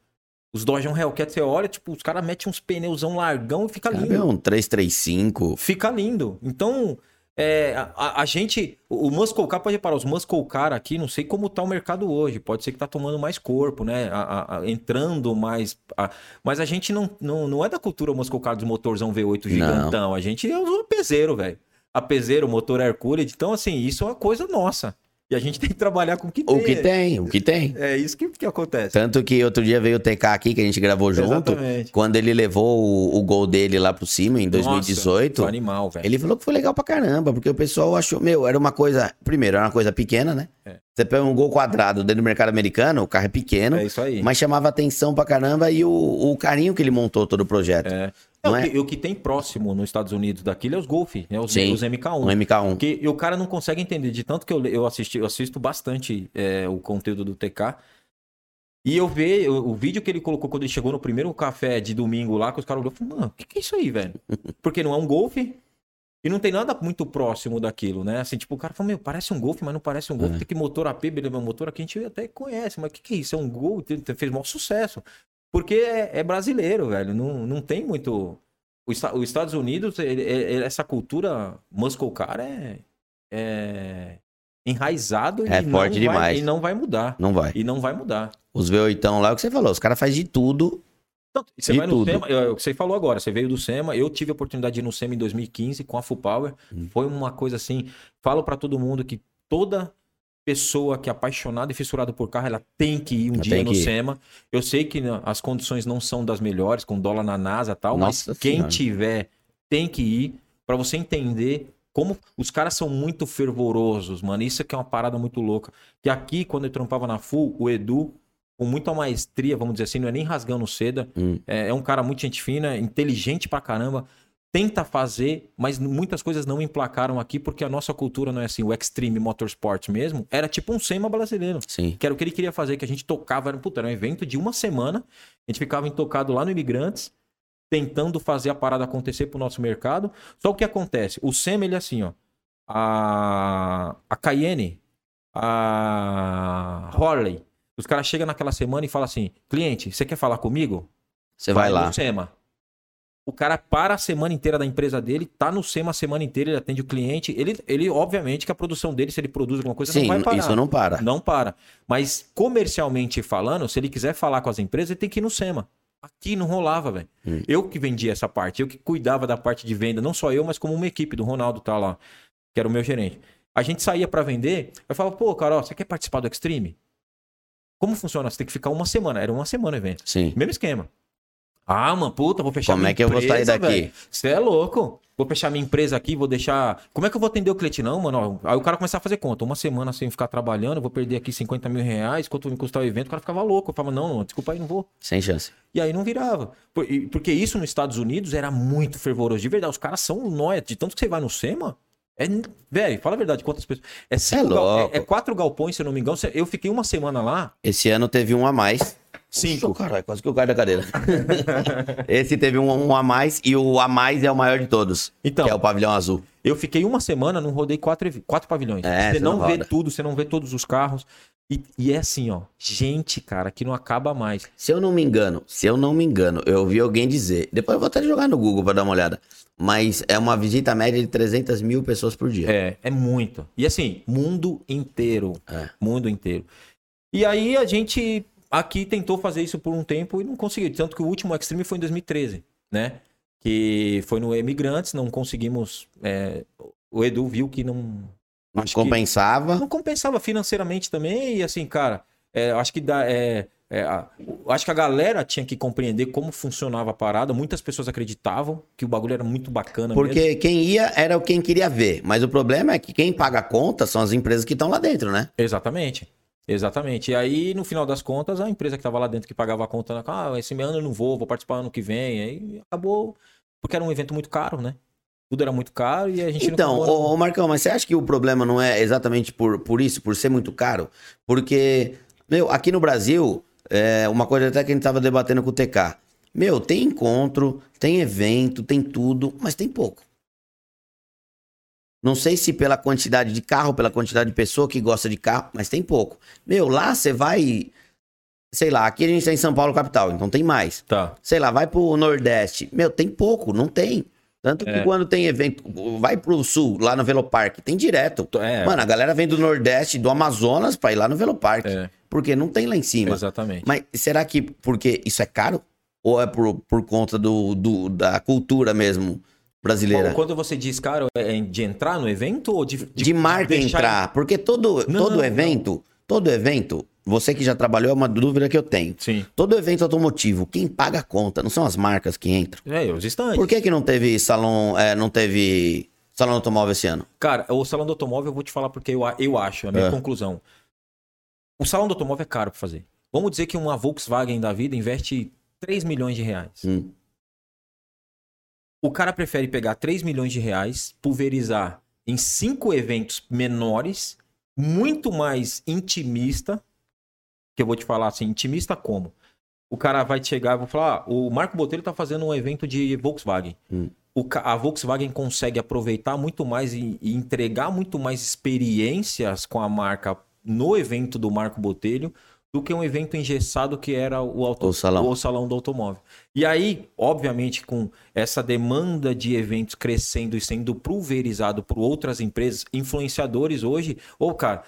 S3: Os Dodge é um Hellcat, você olha, tipo, os caras metem uns pneuzão largão e fica
S2: Sabe,
S3: lindo.
S2: um 335.
S3: Fica lindo. Então, é, a- a, gente. O Muscle Car, pode reparar, os Muscle Car aqui, não sei como tá o mercado hoje. Pode ser que tá tomando mais corpo, né? A- a- entrando mais. a- mas a gente não, não, não é da cultura Muscle Car dos motorzão V8 gigantão. A gente é o peseiro, velho. A peseiro, motor Hercules. Então, assim, isso é uma coisa nossa. E a gente [laughs] tem que trabalhar com o que tem.
S2: O que tem, o que tem.
S3: É isso que, que acontece.
S2: Tanto que outro dia veio o TK aqui, que a gente gravou junto.
S3: Exatamente.
S2: Quando ele levou o, o gol dele lá pro cima, em 2018.
S3: Nossa, animal, velho.
S2: Ele falou que foi legal pra caramba, porque o pessoal achou, meu, era uma coisa. Primeiro, era uma coisa pequena, né?
S3: É.
S2: Você pega um gol quadrado dentro do mercado americano, o carro é pequeno,
S3: É isso aí.
S2: mas chamava atenção pra caramba e o, o carinho que ele montou todo o projeto.
S3: É. É, o,
S2: é?
S3: que, o que tem próximo nos Estados Unidos daquilo é os Golf, né? Os,
S2: Sim.
S3: os MK1.
S2: Um MK1.
S3: Porque e o cara não consegue entender, de tanto que eu, eu assisti, eu assisto bastante é, o conteúdo do TK. E eu vi o, o vídeo que ele colocou quando ele chegou no primeiro café de domingo lá, que os caras olhou e falaram, mano, o que, que é isso aí, velho? [laughs] Porque não é um Golf e não tem nada muito próximo daquilo, né? Assim, tipo, o cara falou, meu, parece um Golf, mas não parece um Golf.
S2: É.
S3: Tem que motor AP, beleza, motor aqui a gente até conhece, mas o que, que é isso? É um Gol? Fez maior sucesso. Porque é, é brasileiro, velho. Não, não tem muito. Os Esta- os Estados Unidos, ele- ele- essa cultura muscle car é, é enraizado
S2: É
S3: e, não
S2: forte
S3: vai,
S2: demais.
S3: e não vai mudar.
S2: Não vai.
S3: E não vai mudar.
S2: Os V8 lá, é o que você falou, os caras fazem de tudo.
S3: Você
S2: De
S3: vai no
S2: tudo.
S3: SEMA, é o que você falou agora, você veio do SEMA, eu tive a oportunidade de ir no SEMA em 2015 com a Full Power.
S2: Hum.
S3: Foi uma coisa assim, falo pra todo mundo que toda pessoa que é apaixonada e fissurada por carro, ela tem que ir um
S2: Ela
S3: dia no
S2: que.
S3: SEMA. Eu sei que né, as condições não são das melhores, com dólar na NASA e tal,
S2: Nossa
S3: mas quem
S2: Senhora.
S3: tiver tem que ir pra você entender como os caras são muito fervorosos, mano. Isso aqui é uma parada muito louca. Que aqui, quando eu trampava na Full, o Edu, com muita maestria, vamos dizer assim, não é nem rasgando seda,
S2: Hum.
S3: é, é um cara muito gente fina, inteligente pra caramba. Tenta fazer, mas muitas coisas não emplacaram aqui porque a nossa cultura não é assim. O Extreme Motorsport mesmo era tipo um SEMA brasileiro.
S2: Sim.
S3: Que era o que ele queria fazer, que a gente tocava, era, puta, era um evento de uma semana. A gente ficava intocado lá no Imigrantes, tentando fazer a parada acontecer pro nosso mercado. Só o que acontece? O SEMA, ele é assim, ó. A, a Cayenne, a Harley, os caras chegam naquela semana e falam assim: cliente, você quer falar comigo?
S2: Você vai, lá.
S3: no SEMA. O cara para a semana inteira da empresa dele, tá no SEMA a semana inteira, ele atende o cliente. Ele, ele obviamente, que a produção dele, se ele produz alguma coisa,
S2: Sim,
S3: não vai parar.
S2: isso não para.
S3: Não para. Mas comercialmente falando, se ele quiser falar com as empresas, ele tem que ir no SEMA. Aqui não rolava, velho.
S2: Hum.
S3: Eu que vendia essa parte, eu que cuidava da parte de venda, não só eu, mas como uma equipe do Ronaldo tá lá, que era o meu gerente. A gente saía pra vender, eu falava, pô, Carol, você quer participar do Extreme? Como funciona? Você tem que ficar uma semana. Era uma semana o evento.
S2: Sim.
S3: Mesmo esquema. Ah, mano, puta, vou fechar
S2: Como
S3: minha
S2: é que eu vou sair
S3: empresa,
S2: daqui?
S3: Você é louco. Vou fechar minha empresa aqui, vou deixar. Como é que eu vou atender o cliente? Não, mano. Aí o cara começava a fazer conta. Uma semana sem ficar trabalhando, vou perder aqui 50 mil reais. Quanto me custar o evento? O cara ficava louco. Eu falava, não, não, desculpa aí, não vou.
S2: Sem chance.
S3: E aí não virava. Por- Porque isso nos Estados Unidos era muito fervoroso. De verdade, os caras são nóia. De tanto que você vai no SEMA. É, velho, fala a verdade, quantas pessoas. É, cinco gal-
S2: louco.
S3: é, é quatro galpões, se eu não me engano. Eu fiquei uma semana lá.
S2: Esse ano teve um a mais.
S3: Cinco.
S2: Puxa, caralho, quase que eu caio da cadeira. [laughs] Esse teve um, um a mais e o a mais é o maior de todos.
S3: Então.
S2: Que é o pavilhão azul.
S3: Eu fiquei uma semana, não rodei quatro, quatro pavilhões.
S2: É,
S3: você
S2: você
S3: não
S2: não
S3: vê tudo, você não vê todos os carros. E, e é assim, ó. Gente, cara, que não acaba mais.
S2: Se eu não me engano, se eu não me engano, eu ouvi alguém dizer. Depois eu vou até jogar no Google pra dar uma olhada. Mas é uma visita média de 300 mil pessoas por dia.
S3: É, é muito. E assim, mundo inteiro.
S2: É.
S3: Mundo inteiro. E aí a gente aqui tentou fazer isso por um tempo e não conseguiu. Tanto que o último Extreme foi em 2013, né? Que foi no Emigrantes, não conseguimos. é, o Edu viu que não.
S2: Não
S3: acho
S2: compensava.
S3: não compensava financeiramente também. E assim, cara, é, acho que dá, é, é, acho que a galera tinha que compreender como funcionava a parada. Muitas pessoas acreditavam que o bagulho era muito bacana mesmo.
S2: Porque quem ia era o quem queria ver. Mas o problema é que quem paga a conta são as empresas que estão lá dentro, né?
S3: Exatamente. Exatamente. E aí, no final das contas, a empresa que estava lá dentro que pagava a conta, ah, esse ano eu não vou, vou participar ano que vem. Aí acabou, porque era um evento muito caro, né? Tudo era muito caro e a gente não
S2: Então,
S3: acabou,
S2: ô, ô, Marcão, mas você acha que o problema não é exatamente por, por isso, por ser muito caro? Porque, meu, aqui no Brasil, é uma coisa até que a gente tava debatendo com o TK. Meu, tem encontro, tem evento, tem tudo, mas tem pouco. Não sei se pela quantidade de carro, pela quantidade de pessoa que gosta de carro, mas tem pouco. Meu, lá você vai. Sei lá, aqui a gente tá em São Paulo, capital, então tem mais.
S3: Tá.
S2: Sei lá, vai pro Nordeste. Meu, tem pouco, não tem. Tanto que
S3: É.
S2: quando tem evento, vai pro Sul, lá no Velopark, tem direto.
S3: É.
S2: Mano, a galera vem do Nordeste, do Amazonas, pra ir lá no Velopark.
S3: É.
S2: Porque não tem lá em cima.
S3: Exatamente.
S2: Mas será que porque isso é caro? Ou é por, por conta do, do- da cultura mesmo brasileira?
S3: Quando você diz, cara, é de entrar no evento ou de,
S2: de, marca
S3: deixar-
S2: entrar. Porque todo,
S3: Não,
S2: todo
S3: não.
S2: evento, todo evento, você que já trabalhou, é uma dúvida que eu tenho.
S3: Sim.
S2: Todo evento automotivo, quem paga a conta não são as marcas que entram.
S3: É, os estandes.
S2: Por que, que não teve salão, é, não teve salão automóvel esse ano?
S3: Cara, o salão do automóvel, eu vou te falar porque eu, eu acho, a minha
S2: É.
S3: conclusão. O salão do automóvel é caro pra fazer. Vamos dizer que uma Volkswagen da vida investe 3 milhões de reais.
S2: Hum.
S3: O cara prefere pegar 3 milhões de reais, pulverizar em cinco eventos menores, muito mais intimista, que eu vou te falar assim, intimista como? O cara vai chegar e vai falar, ah, o Marco Botelho tá fazendo um evento de Volkswagen.
S2: Hum.
S3: O a Volkswagen consegue aproveitar muito mais e, e entregar muito mais experiências com a marca no evento do Marco Botelho do que um evento engessado que era o, auto,
S2: O salão.
S3: o salão do automóvel. E aí, obviamente, com essa demanda de eventos crescendo e sendo pulverizado por outras empresas, influenciadores hoje, ô cara,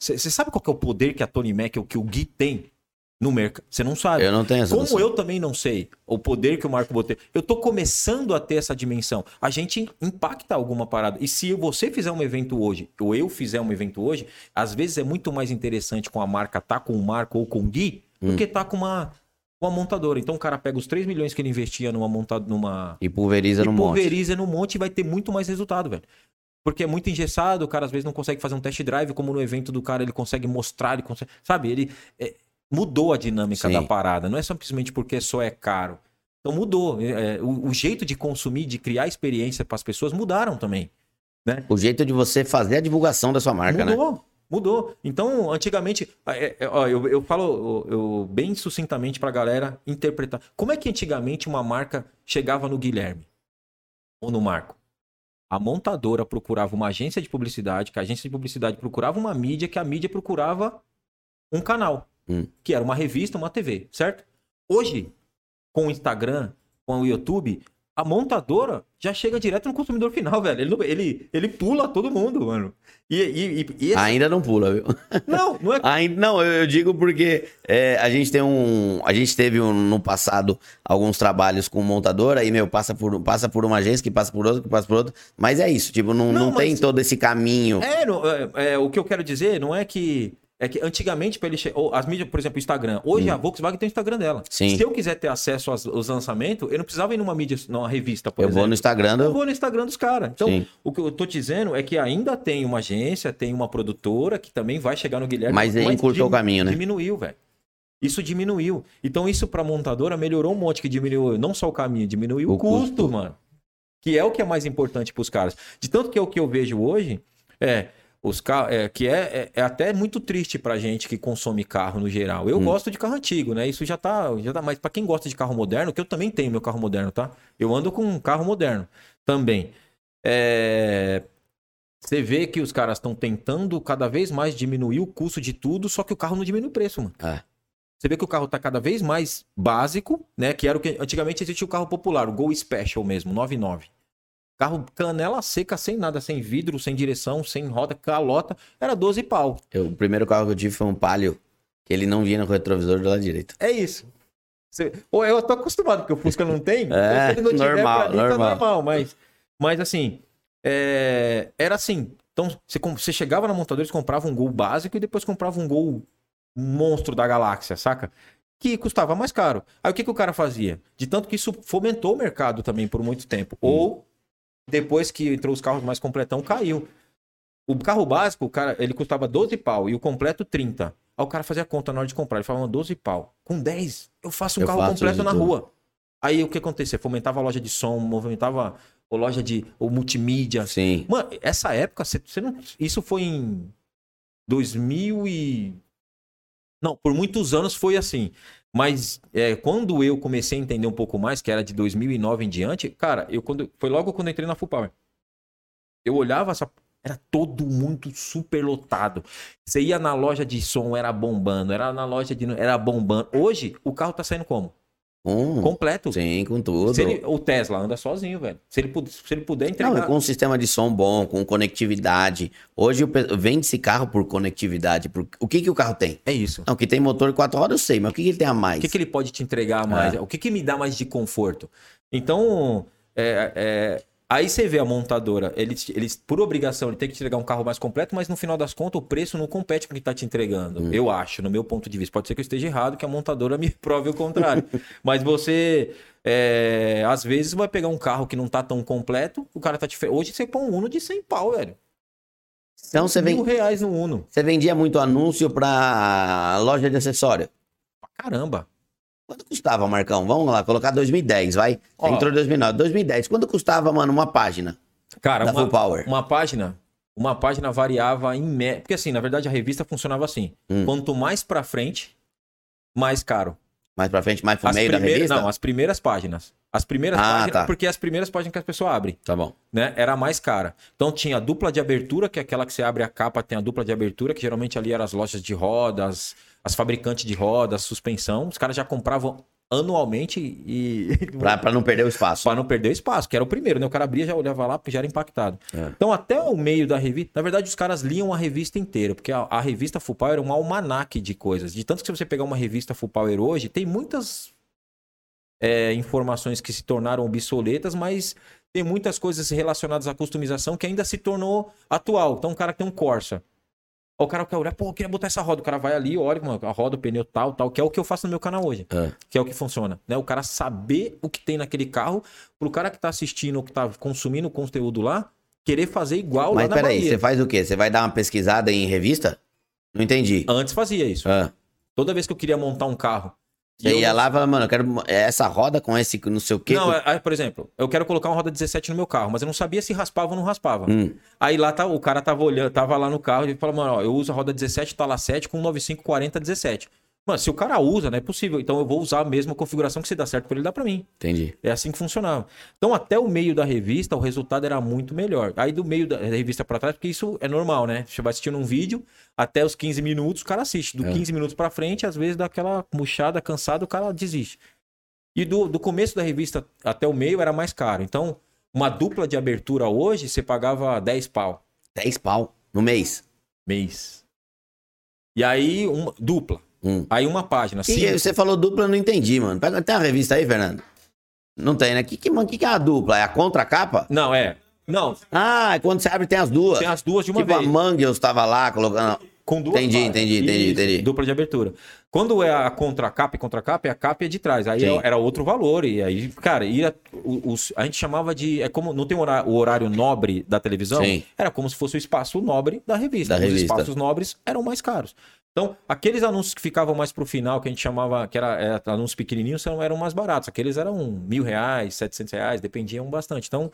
S3: você sabe qual que é o poder que a Tony Mac, ou que o Gui tem no mercado? Você não sabe.
S2: Eu não tenho essa
S3: Como
S2: noção.
S3: eu também não sei o poder que o Marco Botelho. Eu tô começando a ter essa dimensão. A gente impacta alguma parada. E se você fizer um evento hoje, ou eu fizer um evento hoje, às vezes é muito mais interessante com a marca tá com o Marco ou com o Gui
S2: Hum.
S3: do que tá com uma, uma montadora. Então o cara pega os 3 milhões que ele investia numa montada, numa.
S2: E pulveriza
S3: e
S2: no monte.
S3: pulveriza no monte e vai ter muito mais resultado, velho. Porque é muito engessado, o cara às vezes não consegue fazer um test drive, como no evento do cara ele consegue mostrar, ele consegue. Sabe, ele é, mudou a dinâmica
S2: Sim.
S3: da parada. Não é simplesmente porque só é caro. Então mudou. É, o, o jeito de consumir, de criar experiência para as pessoas mudaram também.
S2: O jeito de você fazer a divulgação da sua marca, né?
S3: mudou. Mudou. Então, antigamente, é, é, ó, eu, eu falo eu, bem sucintamente pra galera interpretar. Como é que antigamente uma marca chegava no Guilherme ou no Marco? A montadora procurava uma agência de publicidade, que a agência de publicidade procurava uma mídia, que a mídia procurava um canal,
S2: Hum.
S3: que era uma revista, uma TV, certo? Hoje, com o Instagram, com o YouTube, a montadora já chega direto no consumidor final, velho. Ele, ele, ele pula todo mundo, mano. E, e, e- esse-
S2: Ainda não pula, viu?
S3: Não, não é. [laughs]
S2: Ainda, não, eu, eu digo porque é, a gente tem um. A gente teve um- no passado alguns trabalhos com montadora e, meu, passa por, passa por uma agência, que passa por outra, que passa por outra. Mas é isso, tipo, não,
S3: Não,
S2: não, tem
S3: mas-
S2: todo esse caminho.
S3: É, não, é, é, o que eu quero dizer não é que. É que antigamente, para ele che- As mídias, por exemplo, o Instagram. Hoje a Volkswagen tem o Instagram dela.
S2: Hum. Sim.
S3: Se eu quiser ter acesso aos, aos lançamentos, eu não precisava ir numa mídia, numa revista, por
S2: eu
S3: exemplo.
S2: vou no Instagram
S3: Eu vou no Instagram dos caras. Então,
S2: Sim.
S3: o que eu tô dizendo é que ainda tem uma agência, tem uma produtora que também vai chegar no Guilherme.
S2: Mas aí encurtou o caminho, né?
S3: Diminuiu, velho. Isso diminuiu. Então, isso pra montadora melhorou um monte, que diminuiu não só o caminho, diminuiu o,
S2: O
S3: custo,
S2: custo.
S3: mano. Que é o que é mais importante pros caras. De tanto que é o que eu vejo hoje, é. Os carros, é, que é, é, é até muito triste pra gente que consome carro no geral. Eu
S2: Hum.
S3: gosto de carro antigo, né? Isso já tá, já tá. Mas pra quem gosta de carro moderno, que eu também tenho meu carro moderno, tá? Eu ando com um carro moderno também. É, Você vê que os caras estão tentando cada vez mais diminuir o custo de tudo, só que o carro não diminui o preço, mano.
S2: É.
S3: Você vê que o carro tá cada vez mais básico, né? Que era o que antigamente existia o carro popular, o Gol Special mesmo, 99. Carro canela seca, sem nada, sem vidro, sem direção, sem roda, calota, era 12 pau.
S2: Eu- o primeiro carro que eu tive foi um Palio, que ele não vinha no retrovisor do lado direito.
S3: É isso. Você... Ou eu tô acostumado, porque o Fusca não tem. [laughs] então
S2: É,
S3: ele não tiver,
S2: normal,
S3: pra mim, tá
S2: normal.
S3: normal. Mas, mas assim, é, era assim. Então, você, você chegava na montadora, você comprava um gol básico e depois comprava um gol monstro da galáxia, saca? Que custava mais caro. Aí o que, que o cara fazia? De tanto que isso fomentou o mercado também por muito tempo. Ou depois que entrou os carros mais completão, caiu. O carro básico, o cara, ele custava 12 pau e o completo 30. Aí o cara fazia a conta na hora de comprar. Ele falava 12 pau. Com 10, eu faço um
S2: Eu
S3: carro
S2: faço
S3: completo na
S2: tudo.
S3: rua. Aí o que acontecia? Fomentava a loja de som, movimentava a loja de o multimídia.
S2: Sim.
S3: Mano, essa época, você, você não, isso foi em 2000 e... Não, por muitos anos foi assim. Mas é, quando eu comecei a entender um pouco mais, que era de 2009 em diante, cara, eu quando, foi logo quando eu entrei na Full Power. Eu olhava essa... Era todo mundo super lotado. Você ia na loja de som, era bombando. Era na loja de... Era bombando. Hoje, o carro tá saindo como?
S2: Com,
S3: Completo.
S2: sim, com tudo.
S3: Ele- o Tesla anda sozinho, velho. Se ele, puder- se ele puder
S2: Não,
S3: entregar...
S2: e com um sistema de som bom, com conectividade. Hoje vende-se carro por conectividade. Por... O que, que o carro tem?
S3: É isso.
S2: Não, que tem motor quatro rodas, eu sei, mas o que, que ele tem a mais?
S3: O que, que ele pode te entregar mais?
S2: É.
S3: O que, que me dá mais de conforto? Então, é, é, aí você vê a montadora, eles, eles, por obrigação, ele tem que te entregar um carro mais completo, mas no final das contas o preço não compete com o que está te entregando.
S2: Hum.
S3: Eu acho, no meu ponto de vista. Pode ser que eu esteja errado, que a montadora me [laughs] prove o contrário. mas você, é, às vezes, vai pegar um carro que não tá tão completo, o cara tá te... Hoje você põe um Uno de 100 pau, velho.
S2: Então você, vem,
S3: reais no Uno.
S2: você vendia muito anúncio pra loja de acessório.
S3: Pra Caramba.
S2: Quanto custava, Marcão? Vamos lá, colocar 2010, vai.
S3: Ó.
S2: entrou em 2009. 2010, quanto custava, mano, uma página
S3: Cara,
S2: da
S3: uma,
S2: Full Power?
S3: Uma página, uma página variava em média, porque assim, na verdade a revista funcionava assim.
S2: Hum.
S3: Quanto mais pra frente, mais caro.
S2: Mais pra frente, mais pro
S3: As
S2: meio da revista?
S3: não, as primeiras páginas. As primeiras
S2: Ah,
S3: páginas,
S2: tá.
S3: porque as primeiras páginas que as pessoas abrem,
S2: Tá bom.
S3: né? Era a mais cara. Então tinha a dupla de abertura, que é aquela que você abre a capa, tem a dupla de abertura, que geralmente ali eram as lojas de rodas, as fabricantes de rodas, suspensão. Os caras já compravam anualmente e
S2: Pra, pra não perder o espaço.
S3: Pra não perder o espaço, que era o primeiro, né? O cara abria, já olhava lá, já era impactado.
S2: É.
S3: Então, até o meio da revista, na verdade, os caras liam a revista inteira, porque a, a revista Full Power era um almanaque de coisas. De tanto que se você pegar uma revista Full Power hoje, tem muitas é, informações que se tornaram obsoletas, mas tem muitas coisas relacionadas à customização que ainda se tornou atual. Então, o cara tem um Corsa. O cara quer olhar, pô, eu queria botar essa roda. O cara vai ali, olha, mano, a roda, o pneu tal, tal, que é o que eu faço no meu canal hoje
S2: É.
S3: que é o que funciona, né? O cara saber o que tem naquele carro, pro cara que tá assistindo ou que tá consumindo o conteúdo lá, querer fazer igual
S2: Mas
S3: lá na
S2: peraí, você faz o quê? Você vai dar uma pesquisada em revista? Não entendi.
S3: Antes fazia isso.
S2: Ah.
S3: Toda vez que eu queria montar um carro. E
S2: Você
S3: eu
S2: ia lá e fala, mano, eu quero essa roda com esse não sei o quê.
S3: Não, é- aí, por exemplo, eu quero colocar uma roda 17 no meu carro, mas eu não sabia se raspava ou não raspava.
S2: Hum.
S3: Aí lá tá, o cara tava olhando, tava lá no carro e falou, mano, ó, eu uso a roda 17, tá lá 7 com 9540 17. Mano, se o cara usa, não é possível. Então eu vou usar a mesma configuração que se dá certo pra ele, dá pra mim.
S2: Entendi.
S3: É assim que funcionava. Então, até o meio da revista, o resultado era muito melhor. Aí, do meio da revista pra trás, porque isso é normal, né? Você vai assistindo um vídeo, até os 15 minutos, o cara assiste. Do
S2: É.
S3: 15 minutos pra frente, às vezes dá aquela murchada, cansado, o cara desiste. E do, do começo da revista até o meio era mais caro. Então, uma dupla de abertura hoje, você pagava 10 pau
S2: 10 pau no mês.
S3: mês. E aí, uma, dupla.
S2: Hum.
S3: Aí uma página.
S2: E
S3: cinco.
S2: você falou dupla, eu não entendi, mano. Pega, tem uma revista aí, Fernando? Não tem, né? O que, que, mano, que, que é a dupla? É a contracapa?
S3: Não, é. Não,
S2: Ah, é quando você abre tem as duas.
S3: tem as duas de uma
S2: tipo,
S3: vez.
S2: a Manguels tava lá colocando.
S3: Com duas
S2: Entendi,
S3: páginas.
S2: entendi, entendi, entendi.
S3: Dupla de abertura. Quando é a contracapa e contracapa, é a capa e a de trás. Aí
S2: Sim.
S3: era outro valor. E aí, cara, ia, os- a gente chamava de. É como. Não tem o horário, o horário nobre da televisão?
S2: Sim.
S3: Era como se fosse o espaço nobre da revista.
S2: Da
S3: Os
S2: revista.
S3: espaços nobres eram mais caros. Então, aqueles anúncios que ficavam mais pro final, que a gente chamava, que era, era anúncios pequenininhos, eram, eram mais baratos. Aqueles eram mil reais, setecentos reais, dependiam bastante. Então,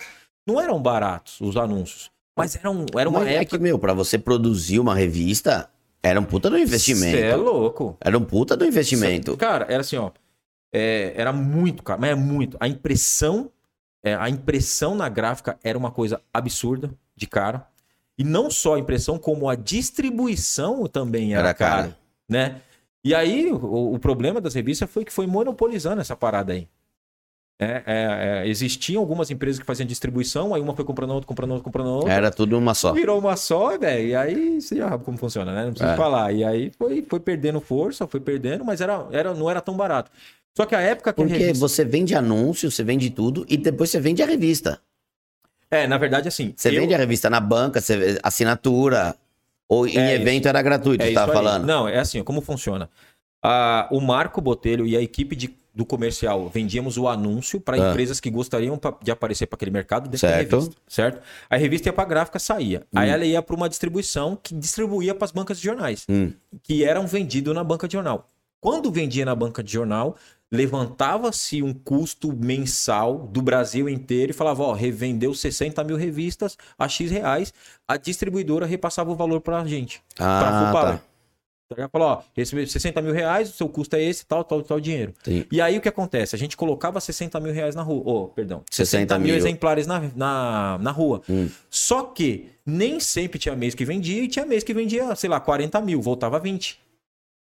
S3: não eram baratos os anúncios. Mas eram, era uma
S2: Mas é
S3: época.
S2: que, meu, pra você produzir uma revista, era um puta do investimento.
S3: Cê é louco.
S2: Era um puta do investimento.
S3: Cara, era assim, ó. é, era muito caro, mas é muito. A impressão, é, a impressão na gráfica era uma coisa absurda de cara. E não só a impressão, como a distribuição também era,
S2: Era cara.
S3: cara, né? E aí, o, o problema das revistas foi que foi monopolizando essa parada aí. É, é, é, existiam algumas empresas que faziam distribuição, aí uma foi comprando outra, comprando outra, comprando outra.
S2: Era tudo uma só.
S3: Virou uma só, velho. E aí você já sabe como funciona, né? Não preciso
S2: É.
S3: falar. E aí foi, foi perdendo força, foi perdendo, mas era, era, não era tão barato. Só que a época que
S2: Porque
S3: revista...
S2: você vende anúncio, você vende tudo e depois você vende a revista.
S3: É, na verdade, assim.
S2: Você
S3: eu-
S2: vende a revista na banca, você assinatura. Ou em
S3: É
S2: evento era gratuito,
S3: É
S2: você tava
S3: isso
S2: falando?
S3: Não, é assim, como funciona? Ah, o Marco Botelho e a equipe de- do comercial vendíamos o anúncio para
S2: Ah.
S3: empresas que gostariam pa- de aparecer para aquele mercado dentro
S2: Certo.
S3: da revista, certo? A revista ia para a gráfica, saía.
S2: Hum.
S3: Aí ela ia para uma distribuição que distribuía para as bancas de jornais,
S2: Hum.
S3: que eram vendidos na banca de jornal. Quando vendia na banca de jornal, levantava-se um custo mensal do Brasil inteiro e falava, ó, revendeu 60 mil revistas a X reais, a distribuidora repassava o valor para a gente.
S2: Ah,
S3: pra Fupala.
S2: tá.
S3: Ligado? Falou, ó, recebeu 60 mil reais, o seu custo é esse, tal, tal, tal dinheiro.
S2: Sim.
S3: E aí o que acontece? A gente colocava 60 mil reais na rua. Oh, perdão.
S2: 60
S3: mil
S2: mil.
S3: exemplares na, na, na rua.
S2: Hum.
S3: Só que nem sempre tinha mês que vendia e tinha mês que vendia, sei lá, 40 mil, voltava 20.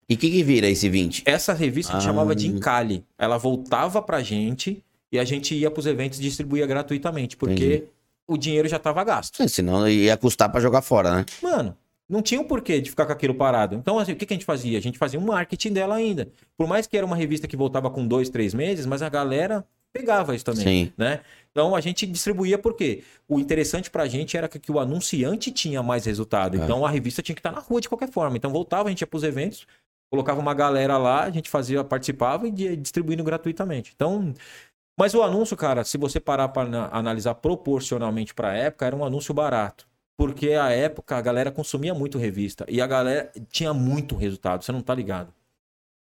S2: E o que, que vira esse 20?
S3: Essa revista a gente
S2: Ah.
S3: chamava de encalhe. Ela voltava pra gente e a gente ia pros eventos e distribuía gratuitamente, porque
S2: Entendi.
S3: o dinheiro já tava gasto.
S2: É, Senão ia custar pra jogar fora, né?
S3: Mano, não tinha um porquê de ficar com aquilo parado. Então, assim, o que, que a gente fazia? A gente fazia um marketing dela ainda. Por mais que era uma revista que voltava com dois, três meses, mas a galera pegava isso também,
S2: Sim.
S3: né? Então a gente distribuía porque o interessante pra gente era que, o anunciante tinha mais resultado.
S2: É.
S3: Então a revista tinha que estar na rua de qualquer forma. Então voltava, a gente ia pros eventos, colocava uma galera lá, a gente fazia, participava e distribuindo gratuitamente. Então, mas o anúncio, cara, se você parar para analisar proporcionalmente para a época, era um anúncio barato. Porque a época a galera consumia muito revista e a galera tinha muito resultado, você não tá ligado.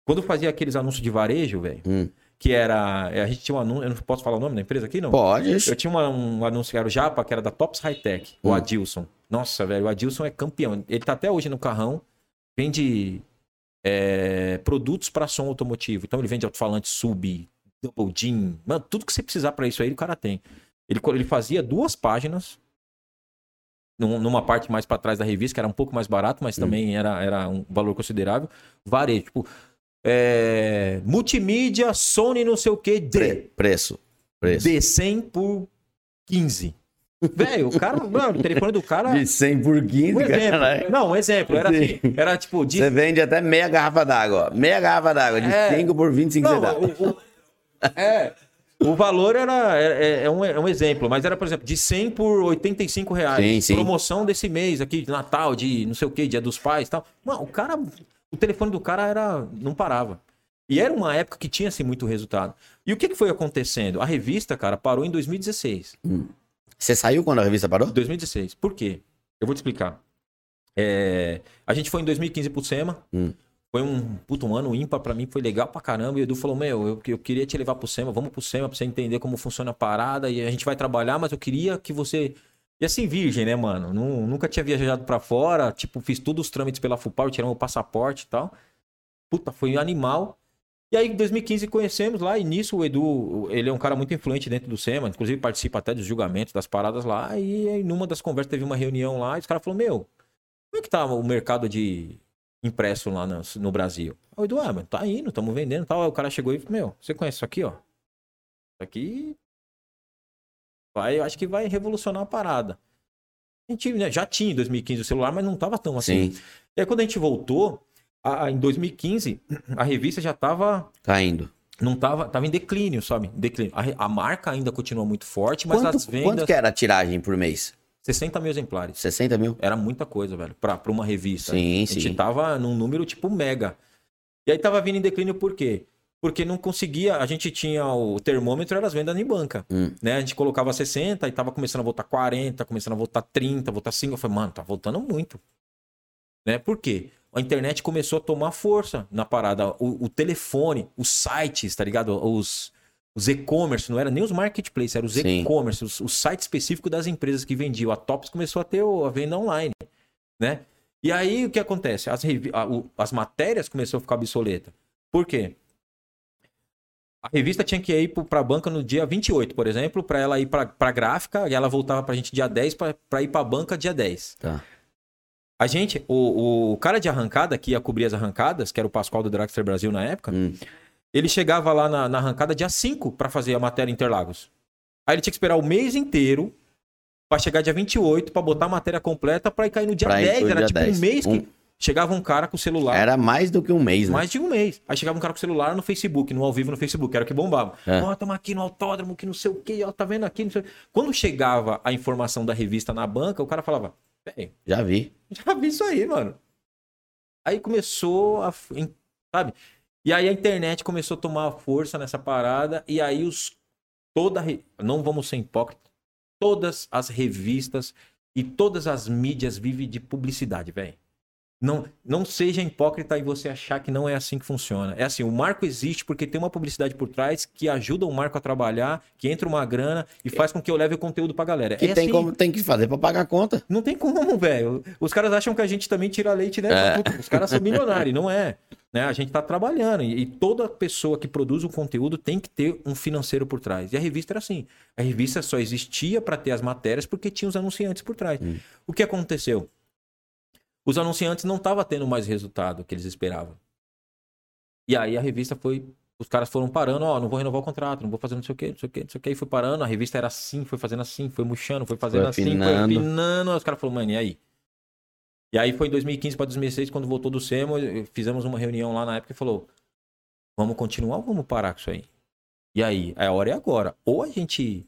S3: Quando eu fazia aqueles anúncios de varejo, velho,
S2: Hum.
S3: que era. A gente tinha um anúncio. Eu não posso falar o nome da empresa aqui, não?
S2: Pode.
S3: Eu tinha uma- um anúncio que era o Japa, que era da Tops High Tech, o
S2: Hum.
S3: Adilson. Nossa, velho, o Adilson é campeão. Ele tá até hoje no carrão, vende é, produtos para som automotivo. Então ele vende alto-falante sub, double jean, mano, tudo que você precisar para isso aí o cara tem. Ele, ele fazia duas páginas, num- numa parte mais para trás da revista, que era um pouco mais barato, mas também era, era um valor considerável. Varejo, tipo, é, multimídia, Sony não sei o que, D.
S2: Pre- preço. Preço.
S3: De 100 por 15. Velho, o cara, mano, o telefone do cara.
S2: De 100 por 15,
S3: Um exemplo.
S2: cara.
S3: Não, um exemplo. Era assim. Era tipo de.
S2: Você vende até meia garrafa d'água. ó. Meia garrafa d'água. De
S3: É.
S2: 5 por 25
S3: Não,
S2: centavos.
S3: o, o- é. O valor era é, é um, é um exemplo, mas era, por exemplo, de 100 por 85 reais.
S2: Sim, sim.
S3: Promoção desse mês aqui, de Natal, de não sei o que, Dia dos Pais e tal. Mano, o cara. O telefone do cara era. não parava. E era uma época que tinha assim, muito resultado. E o que, que foi acontecendo? A revista, cara, parou em 2016.
S2: Você saiu quando a revista parou?
S3: 2016. Por quê? Eu vou te explicar. É, a gente foi em 2015 pro SEMA.
S2: Hum.
S3: Foi um puto um ano ímpar pra mim, foi legal pra caramba. E o Edu falou: Meu, eu, eu queria te levar pro SEMA, vamos pro SEMA pra você entender como funciona a parada. E a gente vai trabalhar, mas eu queria que você. E assim, virgem, né, mano? Nu- nunca tinha viajado pra fora. Tipo, fiz todos os trâmites pela FUPAR, tiramos o passaporte e tal. Puta, foi animal. E aí, em 2015, conhecemos lá, e nisso o Edu, ele é um cara muito influente dentro do SEMA, inclusive participa até dos julgamentos, das paradas lá, e aí, numa das conversas teve uma reunião lá, e os caras falaram, meu, como é que tá o mercado de impresso lá no, no Brasil? O Edu, ah, mas tá indo, estamos vendendo tal. Aí o cara chegou e falou, meu, você conhece isso aqui, ó? Isso aqui vai, acho que vai revolucionar a parada. A gente né, já tinha em 2015 o celular, mas não tava tão assim.
S2: Sim.
S3: E aí quando a gente voltou, a- em 2015, a revista já tava
S2: Caindo.
S3: não tava, tava em declínio, sabe? Declínio. A, a marca ainda continua muito forte, mas
S2: Quanto,
S3: as vendas
S2: quanto que era a tiragem por mês?
S3: 60 mil exemplares.
S2: 60 mil?
S3: Era muita coisa, velho, pra, pra uma revista.
S2: Sim,
S3: a gente
S2: sim.
S3: tava num número tipo mega. E aí tava vindo em declínio por quê? Porque não conseguia, a gente tinha o termômetro, era as vendas em banca.
S2: Hum.
S3: Né? A gente colocava 60 e tava começando a voltar 40, começando a voltar 30, voltar 5. Eu falei, mano, tá voltando muito. Né? Por quê? A internet começou a tomar força na parada. O, o telefone, os sites, tá ligado? Os, os e-commerce, não era nem os marketplaces, eram os e-commerce, os, os sites específicos das empresas que vendiam. A Tops começou a ter a venda online, né? E aí o que acontece? As, a- o- as matérias começaram a ficar obsoletas. Por quê? A revista tinha que ir para a banca no dia 28, por exemplo, para ela ir para a gráfica e ela voltava para a gente dia 10 para ir para a banca dia 10.
S2: Tá.
S3: A gente, o, o cara de arrancada que ia cobrir as arrancadas, que era o Pascoal do Dragster Brasil na época,
S2: Hum.
S3: ele chegava lá na, na arrancada dia 5 para fazer a matéria Interlagos. Aí ele tinha que esperar o mês inteiro para chegar dia 28 para botar a matéria completa para ir cair no dia
S2: Pra ir
S3: 10.
S2: pro
S3: Era
S2: dia
S3: tipo
S2: 10.
S3: um mês que
S2: Um-
S3: chegava um cara com o celular.
S2: Era mais do que um mês, né?
S3: Mais de um mês. Aí chegava um cara com o celular no Facebook, no ao vivo no Facebook, era o que bombava.
S2: É.
S3: Ó, estamos aqui no autódromo, que não sei o quê, ó, tá vendo aqui, não sei o quê. Quando chegava a informação da revista na banca, o cara falava,
S2: Já vi. [laughs]
S3: já vi isso aí, mano. Aí começou a. Sabe? E aí a internet começou a tomar força nessa parada. E aí os. Toda. Não vamos ser hipócritas. Todas as revistas e todas as mídias vivem de publicidade, velho. Não, não seja hipócrita e você achar que não é assim que funciona. É assim, o marco existe porque tem uma publicidade por trás que ajuda o marco a trabalhar, que entra uma grana e faz com que eu leve o conteúdo pra galera.
S2: Que
S3: é
S2: tem
S3: assim.
S2: como tem que fazer pra pagar a conta.
S3: Não tem como, velho. Os caras acham que a gente também tira leite, né?
S2: É.
S3: Os caras são milionários, não é. Né? A gente tá trabalhando e e toda pessoa que produz um conteúdo tem que ter um financeiro por trás. E a revista era assim. A revista só existia para ter as matérias porque tinha os anunciantes por trás.
S2: Hum.
S3: O que aconteceu? Os anunciantes não estavam tendo mais resultado que eles esperavam. E aí a revista foi. Os caras foram parando, ó, não vou renovar o contrato, não vou fazer não sei o quê, não sei o quê, não sei o quê. E foi parando, a revista era assim, foi fazendo assim, foi murchando, foi fazendo
S2: Foi
S3: assim, foi
S2: afinando.
S3: afinando. Aí os caras falaram, mano, e aí? E aí foi em 2015 para 2016, quando voltou do SEMO, fizemos uma reunião lá na época e falou: vamos continuar ou vamos parar com isso aí? E aí, a hora é agora. Ou a gente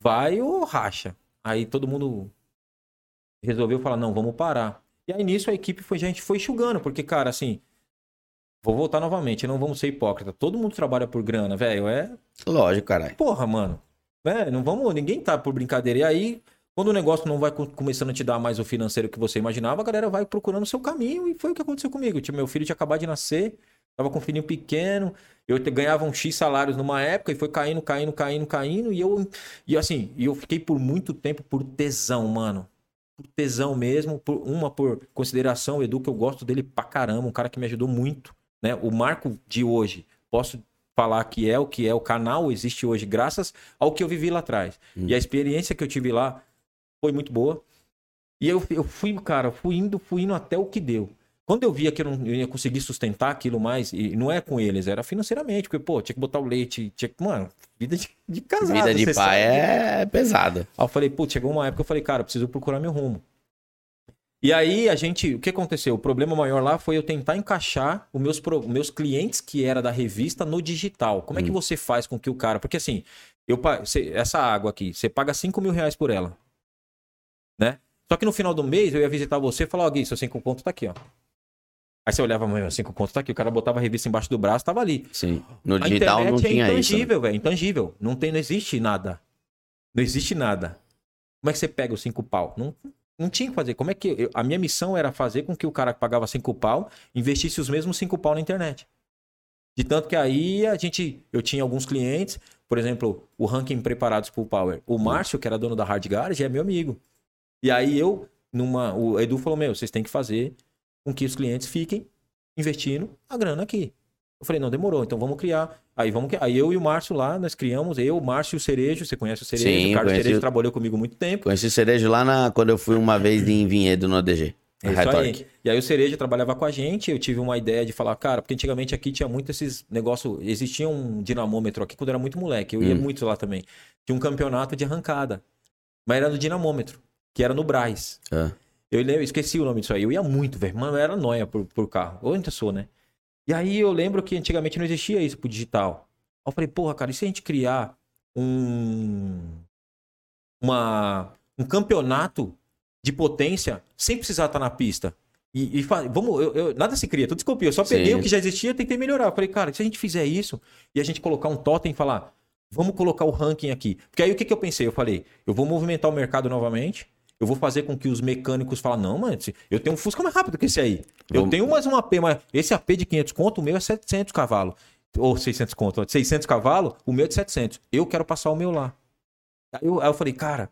S3: vai ou racha. Aí todo mundo resolveu falar: não, vamos parar. E aí nisso a equipe foi, a gente foi enxugando, porque, cara, assim, vou voltar novamente, não vamos ser hipócrita. Todo mundo trabalha por grana, velho. É
S2: Lógico, caralho.
S3: Porra, mano. Né? Não vamos. Ninguém tá por brincadeira. E aí, quando o negócio não vai co- começando a te dar mais o financeiro que você imaginava, a galera vai procurando o seu caminho. E foi o que aconteceu comigo. Tipo, meu filho tinha acabado de nascer, tava com um filhinho pequeno. Eu ganhava um X salários numa época e foi caindo, caindo, caindo, caindo. E eu. E assim, e eu fiquei por muito tempo por tesão, mano. Por tesão mesmo. Por, uma por consideração, o Edu, que eu gosto dele pra caramba, um cara que me ajudou muito. Né? O marco de hoje, posso falar que é o que é o canal existe hoje graças ao que eu vivi lá atrás. E a experiência que eu tive lá foi muito boa. E eu, eu fui, cara, fui indo, fui indo até o que deu. Quando eu via que eu não eu ia conseguir sustentar aquilo mais, e não é com eles, era financeiramente, porque, pô, tinha que botar o leite, tinha que, mano, vida de, de casado.
S2: Vida de pai
S3: sabe.
S2: é pesada.
S3: Aí eu falei, putz, chegou uma época que eu falei, cara, eu preciso procurar meu rumo. E aí a gente, o que aconteceu? O problema maior lá foi eu tentar encaixar os meus, pro- meus clientes que era da revista no digital. Como é que você faz com que o cara. Porque assim, eu, essa água aqui, você paga 5 mil reais por ela. Né? Só que no final do mês eu ia visitar você e falar, ó, Gui, seu 5 conto tá aqui, ó. Aí você olhava, meu, 5 conto tá aqui. O cara botava a revista embaixo do braço, tava ali.
S2: Sim. No
S3: A
S2: digital não
S3: internet
S2: tinha
S3: é
S2: isso. né?
S3: intangível, velho. Intangível. Não, tem, não existe nada. Não existe nada. Como é que você pega os cinco pau? Não, não tinha que fazer. Como é que. eu- a minha missão era fazer com que o cara que pagava cinco pau investisse os mesmos cinco pau na internet. De tanto que aí a gente. Eu tinha alguns clientes, por exemplo, o ranking preparados pro Power. O Márcio, que era dono da Hard Garage, é meu amigo. E aí eu, numa. O Edu falou: Meu, vocês têm que fazer com que os clientes fiquem investindo a grana aqui. Eu falei, não, demorou, então vamos criar. Aí vamos. Aí eu e o Márcio lá, nós criamos, eu, o Márcio e o Cerejo, você conhece o Cerejo,
S2: Sim,
S3: o Carlos. Cerejo trabalhou comigo muito tempo.
S2: Conheci cerejo lá na, quando eu fui uma vez em Vinhedo no ADG.
S3: É isso aí. E aí o Cereja trabalhava com a gente, eu tive uma ideia de falar, cara, porque antigamente aqui tinha muito esses negócios, existia um dinamômetro aqui quando eu era muito moleque, eu ia
S2: Hum.
S3: muito lá também. Tinha um campeonato de arrancada, mas era do dinamômetro, que era no Braz.
S2: Ah.
S3: Eu lembro, esqueci o nome disso aí. Eu ia muito, velho. Mano, eu era noia por, por carro. Ou ainda sou, né? E aí eu lembro que antigamente não existia isso pro digital. Aí eu falei, porra, cara, e se a gente criar um. Uma, um campeonato de potência sem precisar estar na pista? E, e vamos, eu, eu- nada se cria, tudo se copia. Eu só peguei
S2: Sim.
S3: o que já existia e tentei melhorar. Eu falei, cara, se a gente fizer isso e a gente colocar um totem e falar, vamos colocar o ranking aqui. Porque aí o que, que eu pensei? Eu falei, eu vou movimentar o mercado novamente. Eu vou fazer com que os mecânicos falem, não, mano, eu tenho um Fusca mais rápido que esse aí. Eu
S2: Vamos-
S3: tenho mais um AP, mas esse AP de 500 conto, o meu é 700 cavalos. Ou 600 conto, 600 cavalos, o meu é de 700. Eu quero passar o meu lá. Aí eu, aí eu falei, cara,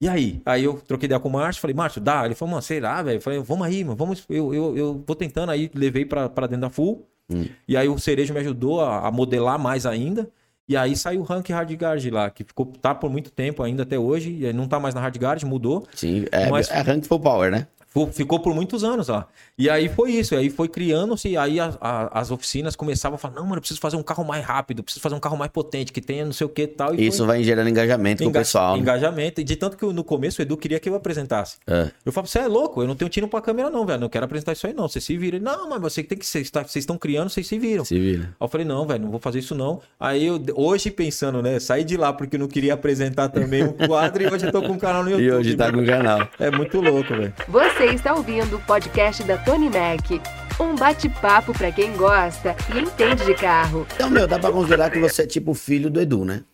S3: e aí? Aí eu troquei ideia com o Márcio, falei, Márcio, dá? Ele falou, mano, será, velho? Eu falei, vamos aí, mano, vamos. Eu, eu, eu vou tentando aí, levei pra, pra dentro da full.
S2: Hum.
S3: E aí o Cerejo me ajudou a, a modelar mais ainda. E aí saiu o Rank Hardguard lá, que ficou, tá por muito tempo ainda até hoje. E não tá mais na Hardguard, mudou.
S2: Sim, é,
S3: Mas-
S2: é Rank Full Power, né?
S3: Ficou- por muitos anos lá. E aí foi isso, aí foi criando-se, aí a- a- as oficinas começavam a falar, não, mano, eu preciso fazer um carro mais rápido, preciso fazer um carro mais potente, que tenha não sei o que e tal. E
S2: Isso
S3: foi
S2: vai gerando engajamento com o
S3: enga-
S2: pessoal. né?
S3: engajamento. E de tanto que no começo o Edu queria que eu apresentasse.
S2: É.
S3: Eu falo, você é louco, eu não tenho tiro pra câmera não, velho, não quero apresentar isso aí não, você se vira. Ele, Não, mas você tem que, vocês vocês estão criando, vocês se viram.
S2: Se vira.
S3: Aí eu falei, não, velho, não vou fazer isso não. Aí eu, hoje pensando, né, saí de lá porque eu não queria apresentar também um quadro e hoje eu tô com um canal no YouTube.
S2: E hoje tá
S3: velho.
S2: com o canal.
S3: É muito louco, velho.
S1: Você está ouvindo o podcast da Tony Mac. Um bate-papo para quem gosta e entende de carro.
S2: Então, meu, dá pra considerar que você é tipo filho do Edu, né?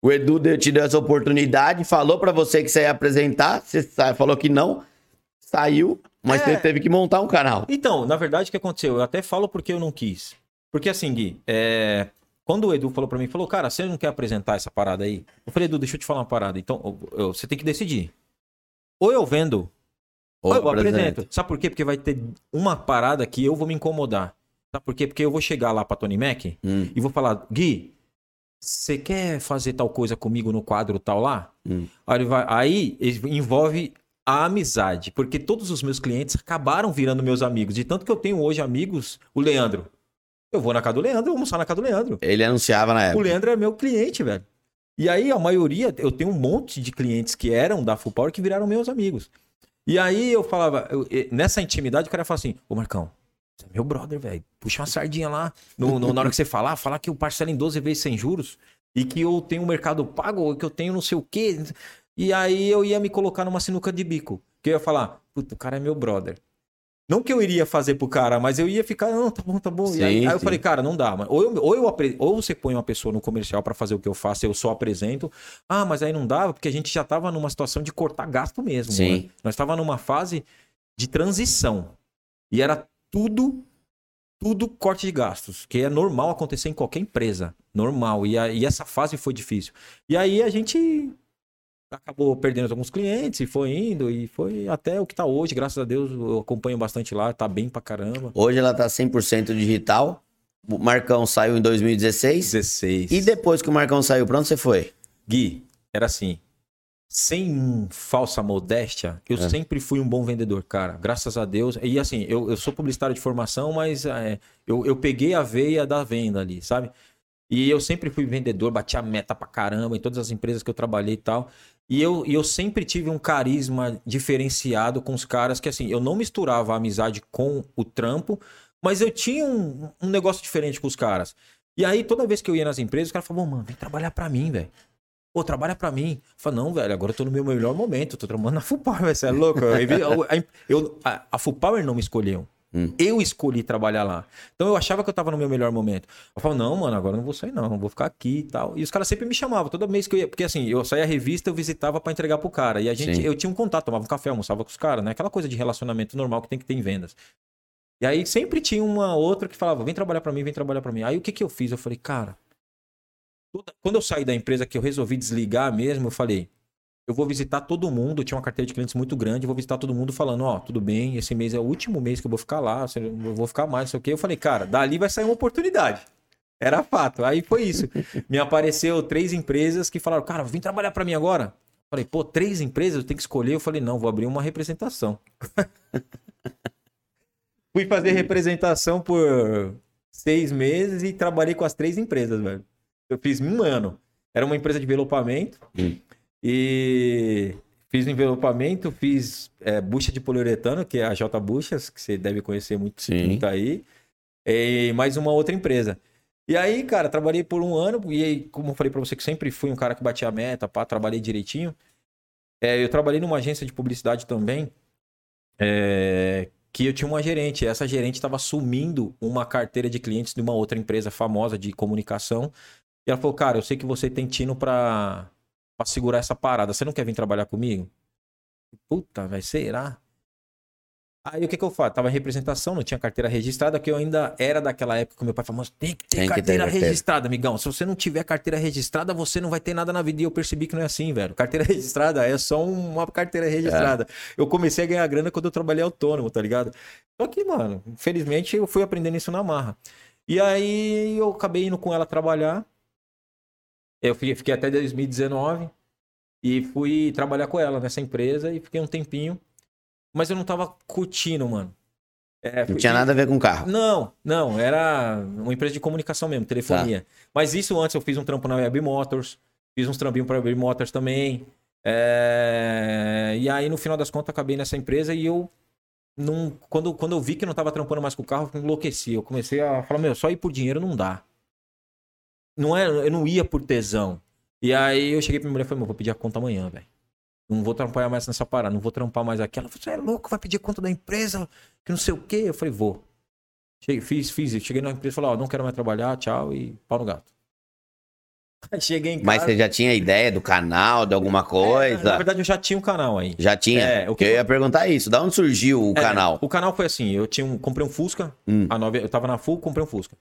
S2: O Edu deu- te deu essa oportunidade, falou pra você que você ia apresentar, você sa- falou que não, saiu, mas
S3: É.
S2: você teve que montar um canal.
S3: Então, na verdade, o que aconteceu? Eu até falo porque eu não quis. Porque assim, Gui, é, quando o Edu falou pra mim, falou, cara, você não quer apresentar essa parada aí? Eu falei, Edu, deixa eu te falar uma parada. Então, eu- eu- você tem que decidir. Ou eu vendo, ou eu apresento. Sabe por quê? Porque vai ter uma parada que eu vou me incomodar. Sabe por quê? Porque eu vou chegar lá pra Tony Mac
S2: Hum,
S3: e vou falar, Gui, você quer fazer tal coisa comigo no quadro tal lá?
S2: hum.
S3: Aí, vai- aí envolve a amizade, porque todos os meus clientes acabaram virando meus amigos. De tanto que eu tenho hoje amigos, o Leandro. Eu vou na casa do Leandro, eu vou almoçar na casa do Leandro.
S2: Ele anunciava na
S3: O
S2: época.
S3: Leandro é meu cliente, velho. E aí a maioria, eu tenho um monte de clientes que eram da Full Power que viraram meus amigos. E aí eu falava, eu- nessa intimidade, o cara fala assim: Ô Marcão, você é meu brother, velho. Puxa uma sardinha lá. No, no- na hora que você falar, falar que eu parcelo em 12 vezes sem juros e que eu tenho um mercado pago, ou que eu tenho não sei o quê. E aí eu ia me colocar numa sinuca de bico. Que eu ia falar, puta, o cara é meu brother. Não que eu iria fazer pro cara, mas eu ia ficar, não, tá bom, tá bom.
S2: Sim,
S3: e aí, aí eu falei, cara, não dá. Mano. Ou, eu, ou, eu ou você põe uma pessoa no comercial pra fazer o que eu faço, eu só apresento. Ah, mas aí não dava, porque a gente já tava numa situação de cortar gasto mesmo.
S2: Sim.
S3: né? Nós tava numa fase de transição. E era tudo, tudo corte de gastos, que é normal acontecer em qualquer empresa. Normal. E, a- e essa fase foi difícil. E aí a gente acabou perdendo alguns clientes e foi indo e foi até o que tá hoje, graças a Deus, eu acompanho bastante lá, tá bem pra caramba.
S2: Hoje ela tá 100% digital. O Marcão saiu em 2016.
S3: 16.
S2: E depois que o Marcão saiu, pra onde você foi?
S3: Gui, era assim. Sem falsa modéstia, eu
S2: É.
S3: sempre fui um bom vendedor, cara. Graças a Deus. E assim, eu, eu sou publicitário de formação, mas é, eu, eu peguei a veia da venda ali, sabe? E eu sempre fui vendedor, bati a meta pra caramba em todas as empresas que eu trabalhei e tal. E eu, e eu sempre tive um carisma diferenciado com os caras que, assim, eu não misturava a amizade com o trampo, mas eu tinha um, um negócio diferente com os caras. E aí, toda vez que eu ia nas empresas, os caras falavam, mano, vem trabalhar pra mim, velho. Pô, trabalha pra mim. Eu falo, não, velho, agora eu tô no meu melhor momento, eu tô trabalhando na Full Power, você é louco? Eu- eu- a, a Full Power não me escolheu.
S2: Hum.
S3: Eu escolhi trabalhar lá. Então eu achava que eu tava no meu melhor momento. Eu falo, não, mano, agora eu não vou sair, não, eu vou ficar aqui e tal. E os caras sempre me chamavam, toda vez que eu ia, porque assim, eu saía a revista, eu visitava pra entregar pro cara. E a gente,
S2: Sim.
S3: eu tinha um contato, tomava um café, almoçava com os caras, né? Aquela coisa de relacionamento normal que tem que ter em vendas. E aí sempre tinha uma outra que falava, vem trabalhar pra mim, vem trabalhar pra mim. Aí o que que eu fiz? Eu falei, cara, toda- quando eu saí da empresa que eu resolvi desligar mesmo, eu falei, eu vou visitar todo mundo, eu tinha uma carteira de clientes muito grande, eu vou visitar todo mundo falando, ó, tudo bem, esse mês é o último mês que eu vou ficar lá, eu vou ficar mais, não sei o quê. Eu falei, cara, dali vai sair uma oportunidade. Era fato. Aí foi isso. [laughs] Me apareceu três empresas que falaram, cara, vem trabalhar pra mim agora. Eu Falei, pô, três empresas, eu tenho que escolher. Eu falei, não, vou abrir uma representação. [laughs] Fui fazer representação por seis meses e trabalhei com as três empresas, velho. Eu fiz um ano. Era uma empresa de envelopamento. E fiz envelopamento, fiz é, bucha de poliuretano, que é a J Buchas, que você deve conhecer muito,
S2: Sim.
S3: muito aí. E mais uma outra empresa. E aí, cara, trabalhei por um ano. E aí, como eu falei pra você, que sempre fui um cara que batia a meta, pá, trabalhei direitinho. É, eu trabalhei numa agência de publicidade também. é, que eu tinha uma gerente. Essa gerente estava assumindo uma carteira de clientes de uma outra empresa famosa de comunicação. E ela falou, cara, eu sei que você tem tino pra, pra segurar essa parada. Você não quer vir trabalhar comigo? Puta, velho, será? Aí o que que eu faço? Tava em representação, não tinha carteira registrada, que eu ainda era daquela época que meu pai falou, mas tem que ter
S2: Tem que ter
S3: carteira
S2: carteira.
S3: registrada, amigão. Se você não tiver carteira registrada, você não vai ter nada na vida. E eu percebi que não é assim, velho. Carteira [laughs] registrada é só uma carteira registrada. Eu comecei a ganhar grana quando eu trabalhei autônomo, tá ligado? Só que, mano, infelizmente eu fui aprendendo isso na marra. E aí eu acabei indo com ela trabalhar. Eu fiquei, até 2019 e fui trabalhar com ela nessa empresa e fiquei um tempinho. mas eu não tava curtindo, mano. É,
S2: Não tinha nada a ver com carro.
S3: Não, não, era uma empresa de comunicação mesmo, telefonia.
S2: Tá.
S3: Mas isso antes eu fiz um trampo na Web Motors, fiz uns trampinhos pra Web Motors também. É, E aí, no final das contas, acabei nessa empresa e eu. Não... Quando, quando eu vi que não tava trampando mais com o carro, eu enlouqueci. Eu comecei a falar, meu, só ir por dinheiro não dá. Não é, eu não ia por tesão. E aí eu cheguei pra minha mulher e falei, vou pedir a conta amanhã, velho. Não vou trampar mais nessa parada, não vou trampar mais aqui. Ela falou, você é louco, vai pedir conta da empresa, que não sei o quê. Eu falei, vou. Cheguei, fiz, fiz. Cheguei na empresa e falei, ó, não quero mais trabalhar, tchau, e pau no gato. [laughs] Cheguei em casa.
S2: Mas você já tinha ideia do canal, de alguma
S3: É,
S2: coisa?
S3: na verdade, eu já tinha um canal aí.
S2: Já tinha?
S3: É, o que-
S2: Eu ia perguntar isso. Da onde surgiu o
S3: É,
S2: canal?
S3: O canal foi assim, eu tinha um, comprei um Fusca,
S2: Hum.
S3: a nove, eu tava na Full, comprei um Fusca.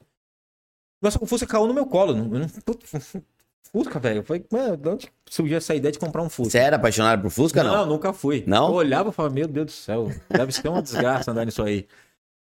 S3: Nossa, o Fusca caiu no meu colo. Não, eu não- [laughs] Fusca, velho. Falei, mano, de onde surgiu essa ideia de comprar um Fusca?
S2: Você era apaixonado por Fusca, não?
S3: nunca fui.
S2: Não?
S3: Eu olhava e falava, meu Deus do céu, deve ser uma desgraça andar nisso aí.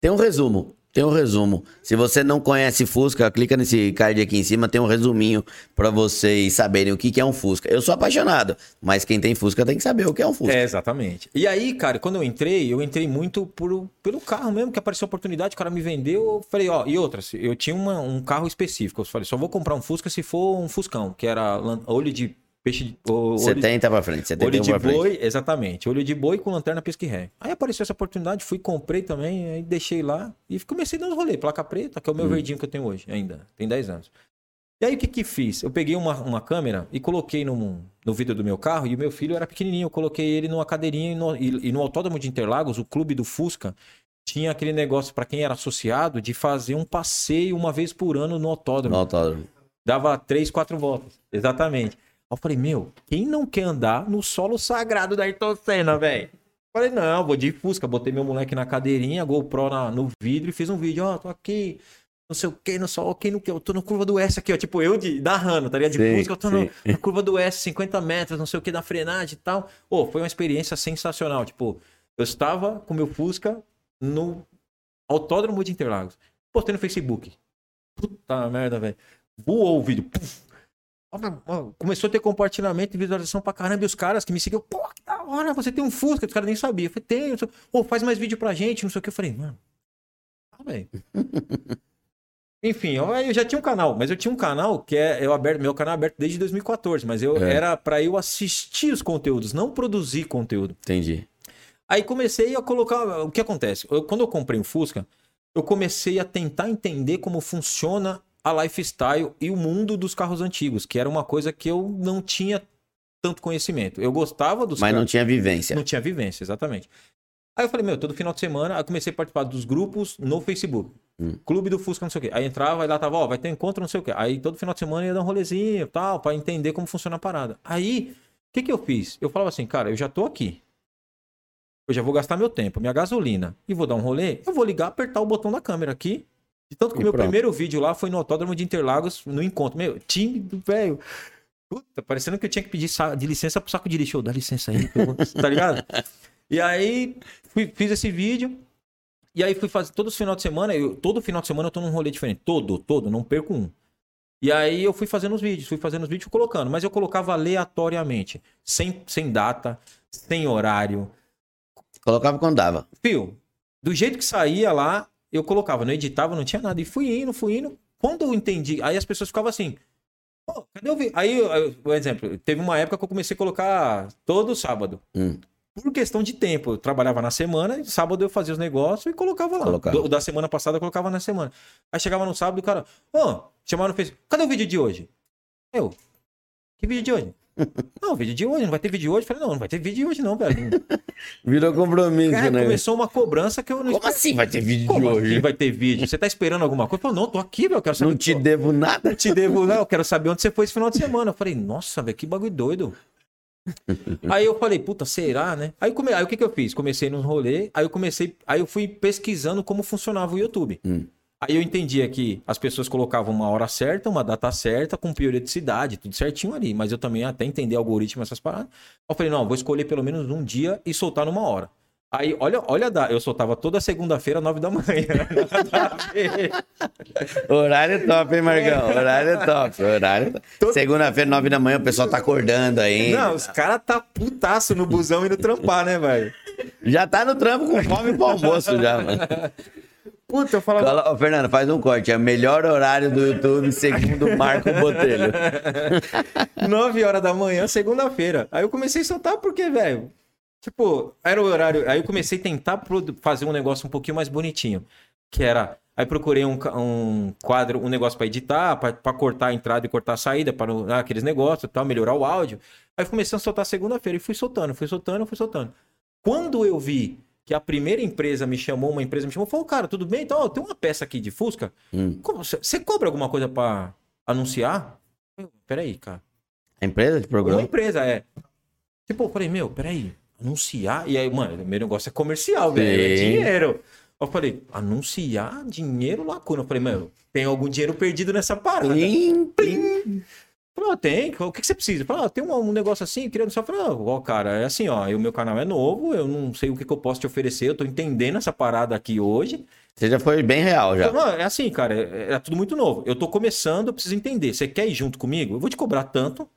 S2: Tem um resumo. Tem um resumo. Se você não conhece Fusca, clica nesse card aqui em cima, tem um resuminho pra vocês saberem o que é um Fusca. Eu sou apaixonado, mas quem tem Fusca tem que saber o que é um Fusca.
S3: É, exatamente. E aí, cara, quando eu entrei, eu entrei muito por, pelo carro mesmo, que apareceu a oportunidade, o cara me vendeu, eu falei, ó, e outras, eu tinha uma- um carro específico, eu falei, só vou comprar um Fusca se for um Fuscão, que era olho de peixe, de- o- olho,
S2: 70 pra frente, 71
S3: olho de
S2: pra frente.
S3: boi, exatamente, olho de boi com lanterna pisca e ré. Aí apareceu essa oportunidade, fui, comprei também, aí deixei lá e comecei uns rolês, placa preta, que é o meu
S2: Hum.
S3: verdinho que eu tenho hoje ainda, tem 10 anos. E aí o que que fiz? Eu peguei uma, uma câmera e coloquei no, no vidro do meu carro e o meu filho era pequenininho, eu coloquei ele numa cadeirinha e no, e- e no Autódromo de Interlagos, o clube do Fusca, tinha aquele negócio para quem era associado de fazer um passeio uma vez por ano no autódromo.
S2: No autódromo.
S3: Dava três, quatro voltas. Exatamente. Eu falei, meu, quem não quer andar no solo sagrado da Ayrton Senna, velho? Falei, não, vou de Fusca. Botei meu moleque na cadeirinha, GoPro na- no vidro e fiz um vídeo. Ó, tô aqui, não sei o que, não sei o que, não que. Eu tô na curva do S aqui, ó. Tipo, eu de, narrando, tá ligado? De
S2: Sim,
S3: Fusca, eu tô no- na curva do S, 50 metros, não sei o que, da frenagem e tal. Pô, foi uma experiência sensacional. Tipo, eu estava com meu Fusca no Autódromo de Interlagos. Postei no Facebook. Puta merda, velho. Voou o vídeo. Puf. Começou a ter compartilhamento e visualização pra caramba. E os caras que me seguiam, pô, que da hora, você tem um Fusca. Os caras nem sabiam. Eu falei, tenho. Pô, faz mais vídeo pra gente, não sei o que. Eu falei, mano. Ah, velho. [laughs] Enfim, eu, eu já tinha um canal, mas eu tinha um canal que é eu aberto, meu canal é aberto desde 2014, mas eu
S2: É.
S3: era pra eu assistir os conteúdos, não produzir conteúdo.
S2: Entendi.
S3: Aí comecei a colocar. O que acontece? Eu- quando eu comprei um Fusca, eu comecei a tentar entender como funciona a lifestyle e o mundo dos carros antigos, que era uma coisa que eu não tinha tanto conhecimento. Eu gostava dos
S2: Mas não
S3: carros.
S2: tinha vivência.
S3: Não tinha vivência, exatamente. Aí eu falei, meu, todo final de semana, eu comecei a participar dos grupos no Facebook.
S2: Hum.
S3: Clube do Fusca, não sei o quê. Aí entrava, aí lá tava, ó, vai ter encontro, não sei o quê. Aí todo final de semana ia dar um rolezinho e tal, pra entender como funciona a parada. Aí, o que que eu fiz? Eu falava assim, cara, eu já tô aqui. Eu já vou gastar meu tempo, minha gasolina, e vou dar um rolê. Eu vou ligar, apertar o botão da câmera aqui. De tanto que o meu
S2: pronto.
S3: primeiro vídeo lá foi no Autódromo de Interlagos, no encontro. Meu, tímido, velho. Puta, parecendo que eu tinha que pedir de licença pro saco de lixo. Ô, Dá licença aí, eu vou- tá ligado? E aí, fui- fiz esse vídeo. E aí fui fazer todos os final de semana. Eu, todo final de semana eu tô num rolê diferente. Todo, todo, não perco um. E aí eu fui fazendo os vídeos, fui fazendo os vídeos colocando. Mas eu colocava aleatoriamente. Sem, sem data, sem horário.
S2: Colocava quando dava.
S3: Fio, do jeito que saía lá, eu colocava. Não editava, não tinha nada. E fui indo, fui indo. Quando eu entendi, aí as pessoas ficavam assim. Pô, cadê o vídeo? Aí, por exemplo, teve uma época que eu comecei a colocar todo sábado.
S2: Hum.
S3: Por questão de tempo. Eu trabalhava na semana, e sábado eu fazia os negócios e colocava lá.
S2: Colocava.
S3: Do- da semana passada eu colocava na semana. Aí chegava no sábado e o cara, ó, chamaram no Facebook, cadê o vídeo de hoje? Eu, que vídeo de hoje? [laughs] não, vídeo de hoje, não vai ter vídeo de hoje. Eu falei, não, não vai ter vídeo de hoje não, velho. [laughs]
S2: Virou compromisso,
S3: Cara,
S2: né?
S3: começou uma cobrança que eu não
S2: Como assim vai ter vídeo
S3: como
S2: de
S3: assim
S2: hoje?
S3: vai ter vídeo? Você tá esperando alguma coisa? Eu falei, não, tô aqui, velho. Eu quero saber.
S2: Não te devo nada.
S3: não te devo, não. Eu quero saber onde você foi esse final de semana. Eu falei, nossa, velho, que bagulho doido. [laughs] aí eu falei, puta, será, né? Aí, come... aí o que, que eu fiz? Comecei nos rolê, aí eu comecei. Aí eu fui pesquisando como funcionava o YouTube.
S2: Hum.
S3: Aí eu entendia que as pessoas colocavam uma hora certa, uma data certa, com periodicidade, tudo certinho ali. Mas eu também até entender algoritmo, essas paradas. Eu falei, não, vou escolher pelo menos um dia e soltar numa hora. Aí, olha, olha, da- eu soltava toda segunda-feira, nove da [laughs] manhã.
S2: Horário top, hein, Margão? Horário top. Horário top. Segunda-feira, nove da manhã, o pessoal tá acordando aí.
S3: Não, os caras tá putaço no busão indo trampar, né, velho?
S2: Já tá no trampo com fome pro almoço já, mano. [laughs]
S3: Puta, eu falava.
S2: Fala, ô, Fernando, faz um corte. É o melhor horário do YouTube, segundo o Marco Botelho. [laughs]
S3: 9 horas da manhã, segunda-feira. Aí eu comecei a soltar porque, velho. Tipo, era o horário. Aí eu comecei a tentar fazer um negócio um pouquinho mais bonitinho. Que era. Aí procurei um, um quadro, um negócio pra editar, pra pra cortar a entrada e cortar a saída, para aqueles negócios e tal, melhorar o áudio. Aí comecei a soltar segunda-feira e fui soltando, fui soltando, fui soltando. Quando eu vi que a primeira empresa me chamou, uma empresa me chamou, falou, cara, tudo bem? Então, ó, tem uma peça aqui de Fusca.
S2: Hum.
S3: Como- Você cobra alguma coisa pra anunciar? Eu, Peraí, cara.
S2: A empresa de
S3: Uma
S2: programa?
S3: empresa, é. Tipo, eu falei, meu, peraí, anunciar? E aí, mano, meu negócio é comercial, velho, é dinheiro. Eu falei, anunciar dinheiro lacuna. Eu falei, meu, tem algum dinheiro perdido nessa parada.
S2: Plim,
S3: Plim. Falei, ó, tem, o que, que você precisa? Falei, ó, tem um, um negócio assim, anunciar. Eu Falei, ó, ó, cara, é assim, ó, o meu canal é novo, eu não sei o que, que eu posso te oferecer, eu tô entendendo essa parada aqui hoje.
S2: Você já foi bem real já.
S3: Não, é assim, cara, é, é tudo muito novo. Eu tô começando, eu preciso entender. Você quer ir junto comigo? Eu vou te cobrar tanto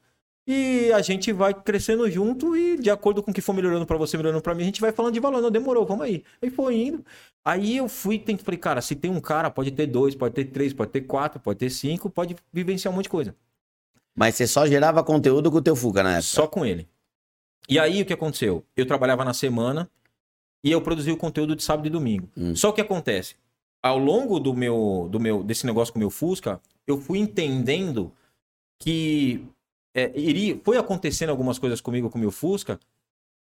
S3: e a gente vai crescendo junto e de acordo com o que for melhorando pra você, melhorando pra mim, a gente vai falando de valor. Não, demorou, vamos aí. Aí foi indo. Aí eu fui, tem, falei, cara, se tem um cara, pode ter dois, pode ter três, pode ter quatro, pode ter cinco, pode vivenciar um monte de coisa.
S2: Mas você só gerava conteúdo com o teu Fuca na época.
S3: Só com ele. E aí o que aconteceu? Eu trabalhava na semana e eu produzia o conteúdo de sábado e domingo.
S2: Hum.
S3: Só que acontece, ao longo do meu, do meu desse negócio com o meu Fusca, eu fui entendendo que é, iria, foi acontecendo algumas coisas comigo com o meu Fusca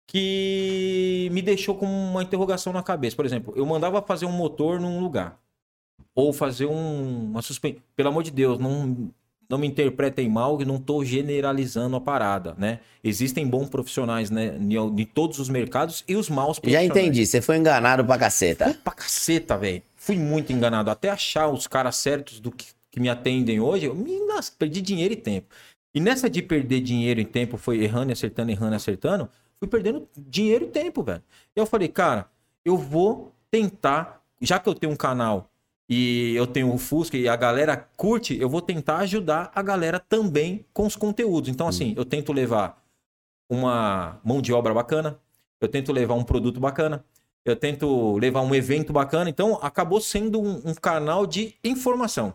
S3: que me deixou com uma interrogação na cabeça. Por exemplo, eu mandava fazer um motor num lugar ou fazer um, uma suspensão. Pelo amor de Deus, não não me interpretem mal, que não estou generalizando a parada, né? Existem bons profissionais, né, em, todos os mercados e os maus
S2: Já entendi, você foi enganado pra caceta.
S3: Pra caceta, velho. Fui muito enganado. Até achar os caras certos do que, que me atendem hoje, eu me nas- perdi dinheiro e tempo. E nessa de perder dinheiro e tempo, foi errando e acertando, errando e acertando, fui perdendo dinheiro e tempo, velho. E eu falei, cara, eu vou tentar, já que eu tenho um canal e eu tenho o Fusca e a galera curte, eu vou tentar ajudar a galera também com os conteúdos. Então, assim, eu tento levar uma mão de obra bacana, eu tento levar um produto bacana, eu tento levar um evento bacana. Então, acabou sendo um, um canal de informação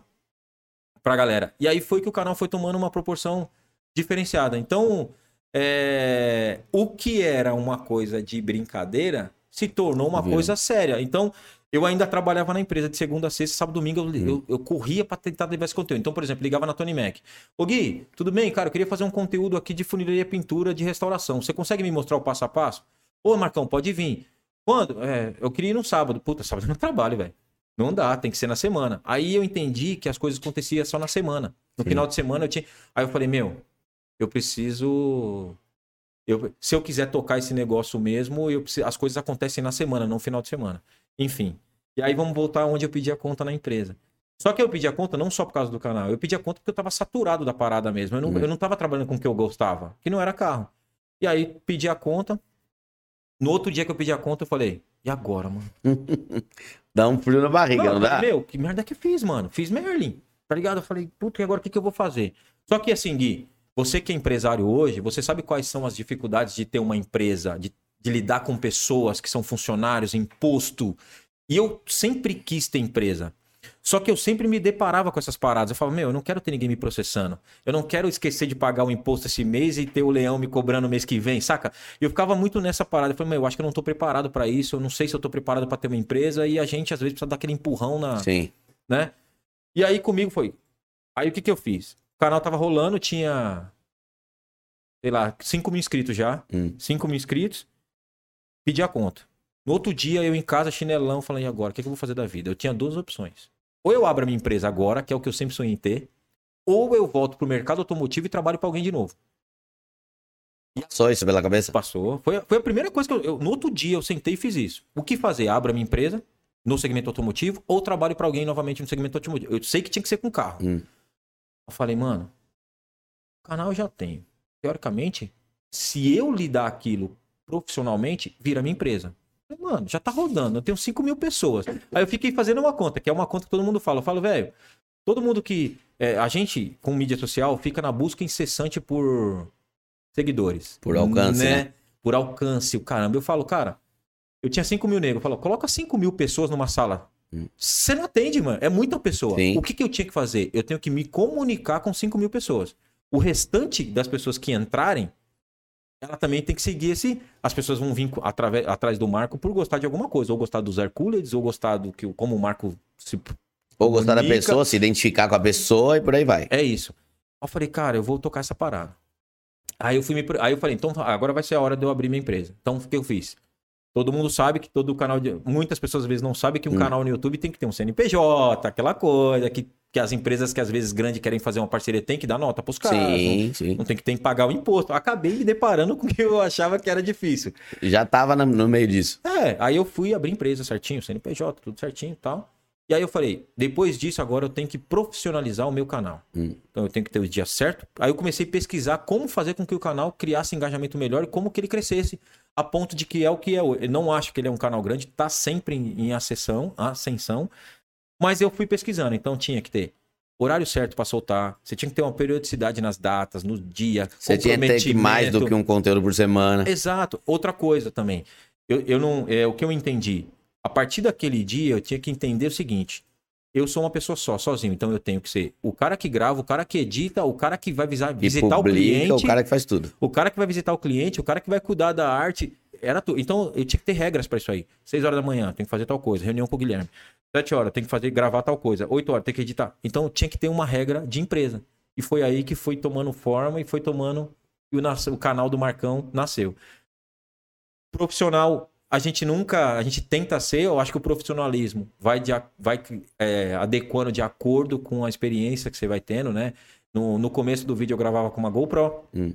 S3: pra galera. E aí foi que o canal foi tomando uma proporção diferenciada. Então, é, o que era uma coisa de brincadeira se tornou uma
S2: Virou.
S3: coisa séria. Então, eu ainda trabalhava na empresa de segunda a sexta, sábado, domingo, eu, eu, eu corria pra tentar levar esse conteúdo. Então, por exemplo, ligava na Tony Mac. Ô Gui, tudo bem, cara? Eu queria fazer um conteúdo aqui de funilaria pintura de restauração. Você consegue me mostrar o passo a passo? Ô, Marcão, pode vir. Quando? É, eu queria ir no sábado. Puta, sábado não trabalho, velho. Não dá, tem que ser na semana. Aí eu entendi que as coisas aconteciam só na semana. No
S2: Sim.
S3: final de semana eu tinha. Aí eu falei, meu, eu preciso. Eu, se eu quiser tocar esse negócio mesmo, eu preciso- as coisas acontecem na semana, não no final de semana. Enfim. E aí vamos voltar onde eu pedi a conta na empresa. Só que eu pedi a conta não só por causa do canal, eu pedi a conta porque eu tava saturado da parada mesmo. Eu não,
S2: Hum.
S3: eu não tava trabalhando com o que eu gostava, que não era carro. E aí pedi a conta. No outro dia que eu pedi a conta, eu falei, e agora, mano? [laughs]
S2: Dá um frio na barriga, não,
S3: eu
S2: dá?
S3: Meu, que merda que eu fiz, mano? Fiz Merlin. Tá ligado? Eu falei, puta, e agora o que, que eu vou fazer? Só que assim, Gui, você que é empresário hoje, você sabe quais são as dificuldades de ter uma empresa, de, de lidar com pessoas que são funcionários, imposto. E eu sempre quis ter empresa. Só que eu sempre me deparava com essas paradas. Eu falava, meu, eu não quero ter ninguém me processando. Eu não quero esquecer de pagar o imposto esse mês e ter o leão me cobrando mês que vem, saca? E eu ficava muito nessa parada. Eu falei, meu, eu acho que eu não tô preparado pra isso. Eu não sei se eu tô preparado pra ter uma empresa. E a gente, às vezes, precisa dar aquele empurrão na,
S2: Sim.
S3: né? E aí comigo foi. Aí o que que eu fiz? O canal tava rolando, tinha. Sei lá, 5 mil inscritos já.
S2: Hum.
S3: 5 mil inscritos. Pedi a conta. No outro dia, eu em casa, chinelão, falei, e agora? O que, que eu vou fazer da vida? Eu tinha duas opções. Ou eu abro a minha empresa agora, que é o que eu sempre sonhei em ter. Ou eu volto pro mercado automotivo e trabalho pra alguém de novo.
S2: Só isso pela cabeça?
S3: Passou. Foi, foi a primeira coisa que eu, eu- No outro dia eu sentei e fiz isso. O que fazer? Abro a minha empresa no segmento automotivo ou trabalho pra alguém novamente no segmento automotivo? Eu sei que tinha que ser com carro.
S2: Hum.
S3: Eu falei, mano, canal eu já tenho. Teoricamente, se eu lidar aquilo profissionalmente, vira minha empresa. Eu Mano, já tá rodando, eu tenho 5 mil pessoas. Aí eu fiquei fazendo uma conta, que é uma conta que todo mundo fala. Eu falo, velho, todo mundo que. é, a gente, com mídia social, fica na busca incessante por seguidores.
S2: Por alcance, né?
S3: Por alcance, o caramba. Eu falo, cara, Eu tinha 5 mil negros. Falou, coloca 5 mil pessoas numa sala. Você não atende, mano. É muita pessoa.
S2: Sim.
S3: O que, que eu tinha que fazer? Eu tenho que me comunicar com 5 mil pessoas. O restante das pessoas que entrarem, ela também tem que seguir esse. As pessoas vão vir atrave- atrás do Marco por gostar de alguma coisa. Ou gostar dos Hercules, ou gostar do que como o Marco se
S2: Ou gostar da
S3: Comunica.
S2: pessoa, se identificar com a pessoa e por aí vai.
S3: É isso. Eu falei, cara, eu vou tocar essa parada. Aí eu fui me... Aí eu falei, então agora vai ser a hora de eu abrir minha empresa. Então o que eu fiz? Todo mundo sabe que todo canal de. Muitas pessoas às vezes não sabem que um
S2: Hum.
S3: canal no YouTube tem que ter um CNPJ, aquela coisa, que, que as empresas que às vezes grandes querem fazer uma parceria tem que dar nota pros caras.
S2: sim,
S3: Não,
S2: sim.
S3: não tem que ter que pagar o imposto. Acabei me deparando com o que eu achava que era difícil.
S2: Já tava no, no meio disso.
S3: É, aí eu fui abrir empresa certinho, CNPJ, tudo certinho e tal. E aí eu falei, depois disso agora eu tenho que profissionalizar o meu canal.
S2: Hum.
S3: Então eu tenho que ter o dia certo. Aí eu comecei a pesquisar como fazer com que o canal criasse engajamento melhor e como que ele crescesse a ponto de que é o que é hoje. Eu não acho que ele é um canal grande, tá sempre em, em ascensão, ascensão. Mas eu fui pesquisando, então tinha que ter horário certo para soltar, você tinha que ter uma periodicidade nas datas, no dia,
S2: Você tinha que ter mais do que um conteúdo por semana.
S3: Exato. Outra coisa também. Eu, eu não. É o que eu entendi. A partir daquele dia, eu tinha que entender o seguinte. Eu sou uma pessoa só, sozinho. Então eu tenho que ser o cara que grava, o cara que edita, o cara que vai visitar o
S2: publica,
S3: cliente,
S2: o cara que faz tudo.
S3: o cara que vai visitar o cliente, o cara que vai cuidar da arte. Era tudo. Então eu tinha que ter regras para isso aí. Seis horas da manhã, tem que fazer tal coisa. Reunião com o Guilherme. Sete horas, tem que fazer, gravar tal coisa. Oito horas, tem que editar. Então tinha que ter uma regra de empresa. E foi aí que foi tomando forma e foi tomando. E o, o canal do Marcão nasceu. Profissional, a gente nunca. A gente tenta ser, eu acho que o profissionalismo vai, de, vai é, adequando de acordo com a experiência que você vai tendo, né? No, no começo do vídeo eu gravava com uma GoPro.
S2: Hum.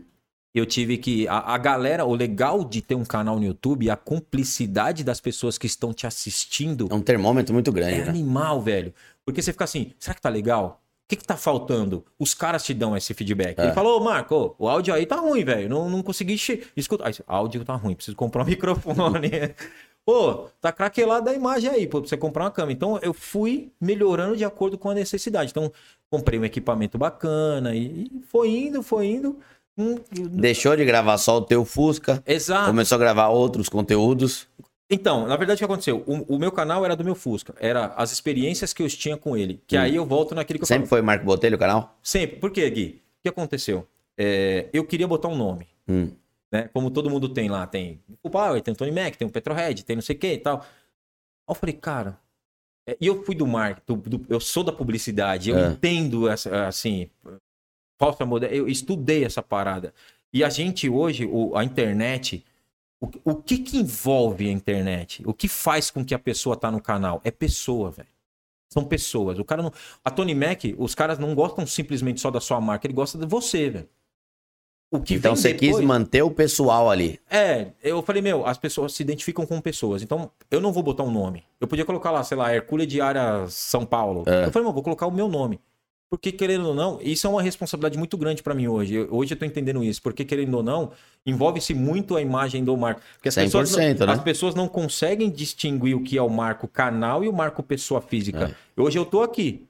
S3: Eu tive que. A, a galera, o legal de ter um canal no YouTube, a cumplicidade das pessoas que estão te assistindo
S2: É um termômetro muito grande,
S3: é
S2: né?
S3: animal, velho. Porque você fica assim, será que tá legal? O que, que tá faltando? Os caras te dão esse feedback.
S2: É.
S3: Ele falou, Marco, o áudio aí tá ruim, velho. Não, não consegui escutar. Aí, áudio tá ruim, preciso comprar um [laughs] microfone. Pô, tá craquelada a imagem aí, pô, pra você comprar uma câmera. Então eu fui melhorando de acordo com a necessidade. Então, comprei um equipamento bacana e, e foi indo, foi indo. Hum,
S2: Deixou de gravar só o teu Fusca,
S3: exato.
S2: começou a gravar outros conteúdos.
S3: Então, na verdade, o que aconteceu? O, o meu canal era do meu Fusca. Era as experiências que eu tinha com ele. Que
S2: Hum.
S3: aí eu volto naquele que eu
S2: Sempre foi Marco Botelho o canal?
S3: Sempre. Por quê, Gui? O que aconteceu? É, eu queria botar um nome,
S2: Hum.
S3: né? Como todo mundo tem lá. Tem o Power, tem o Tony Mac, tem o Petrohead, tem não sei o que e tal. Aí eu falei, cara... é, E eu fui do marketing, eu sou da publicidade, eu
S2: É.
S3: entendo essa, assim... Falsa modelo, eu estudei essa parada. E a gente hoje, o- a internet... O, o que que envolve a internet? O que faz com que a pessoa tá no canal? É pessoa, velho. São pessoas. O cara não. A Tony Mac, os caras não gostam simplesmente só da sua marca, ele gosta de você, velho. O que
S2: Então você quis
S3: depois-
S2: manter o pessoal ali.
S3: É, eu falei, meu, as pessoas se identificam com pessoas. Então, eu não vou botar um nome. Eu podia colocar lá, sei lá, Hercule de Área São Paulo.
S2: É.
S3: Eu falei, não, vou colocar o meu nome. Porque, querendo ou não, isso é uma responsabilidade muito grande pra mim hoje. Eu- hoje eu tô entendendo isso. Porque, querendo ou não, envolve-se muito a imagem do marco. Porque as, pessoas,
S2: 100%,
S3: não,
S2: né?
S3: as pessoas não conseguem distinguir o que é o marco canal e o marco pessoa física. Hoje eu tô aqui.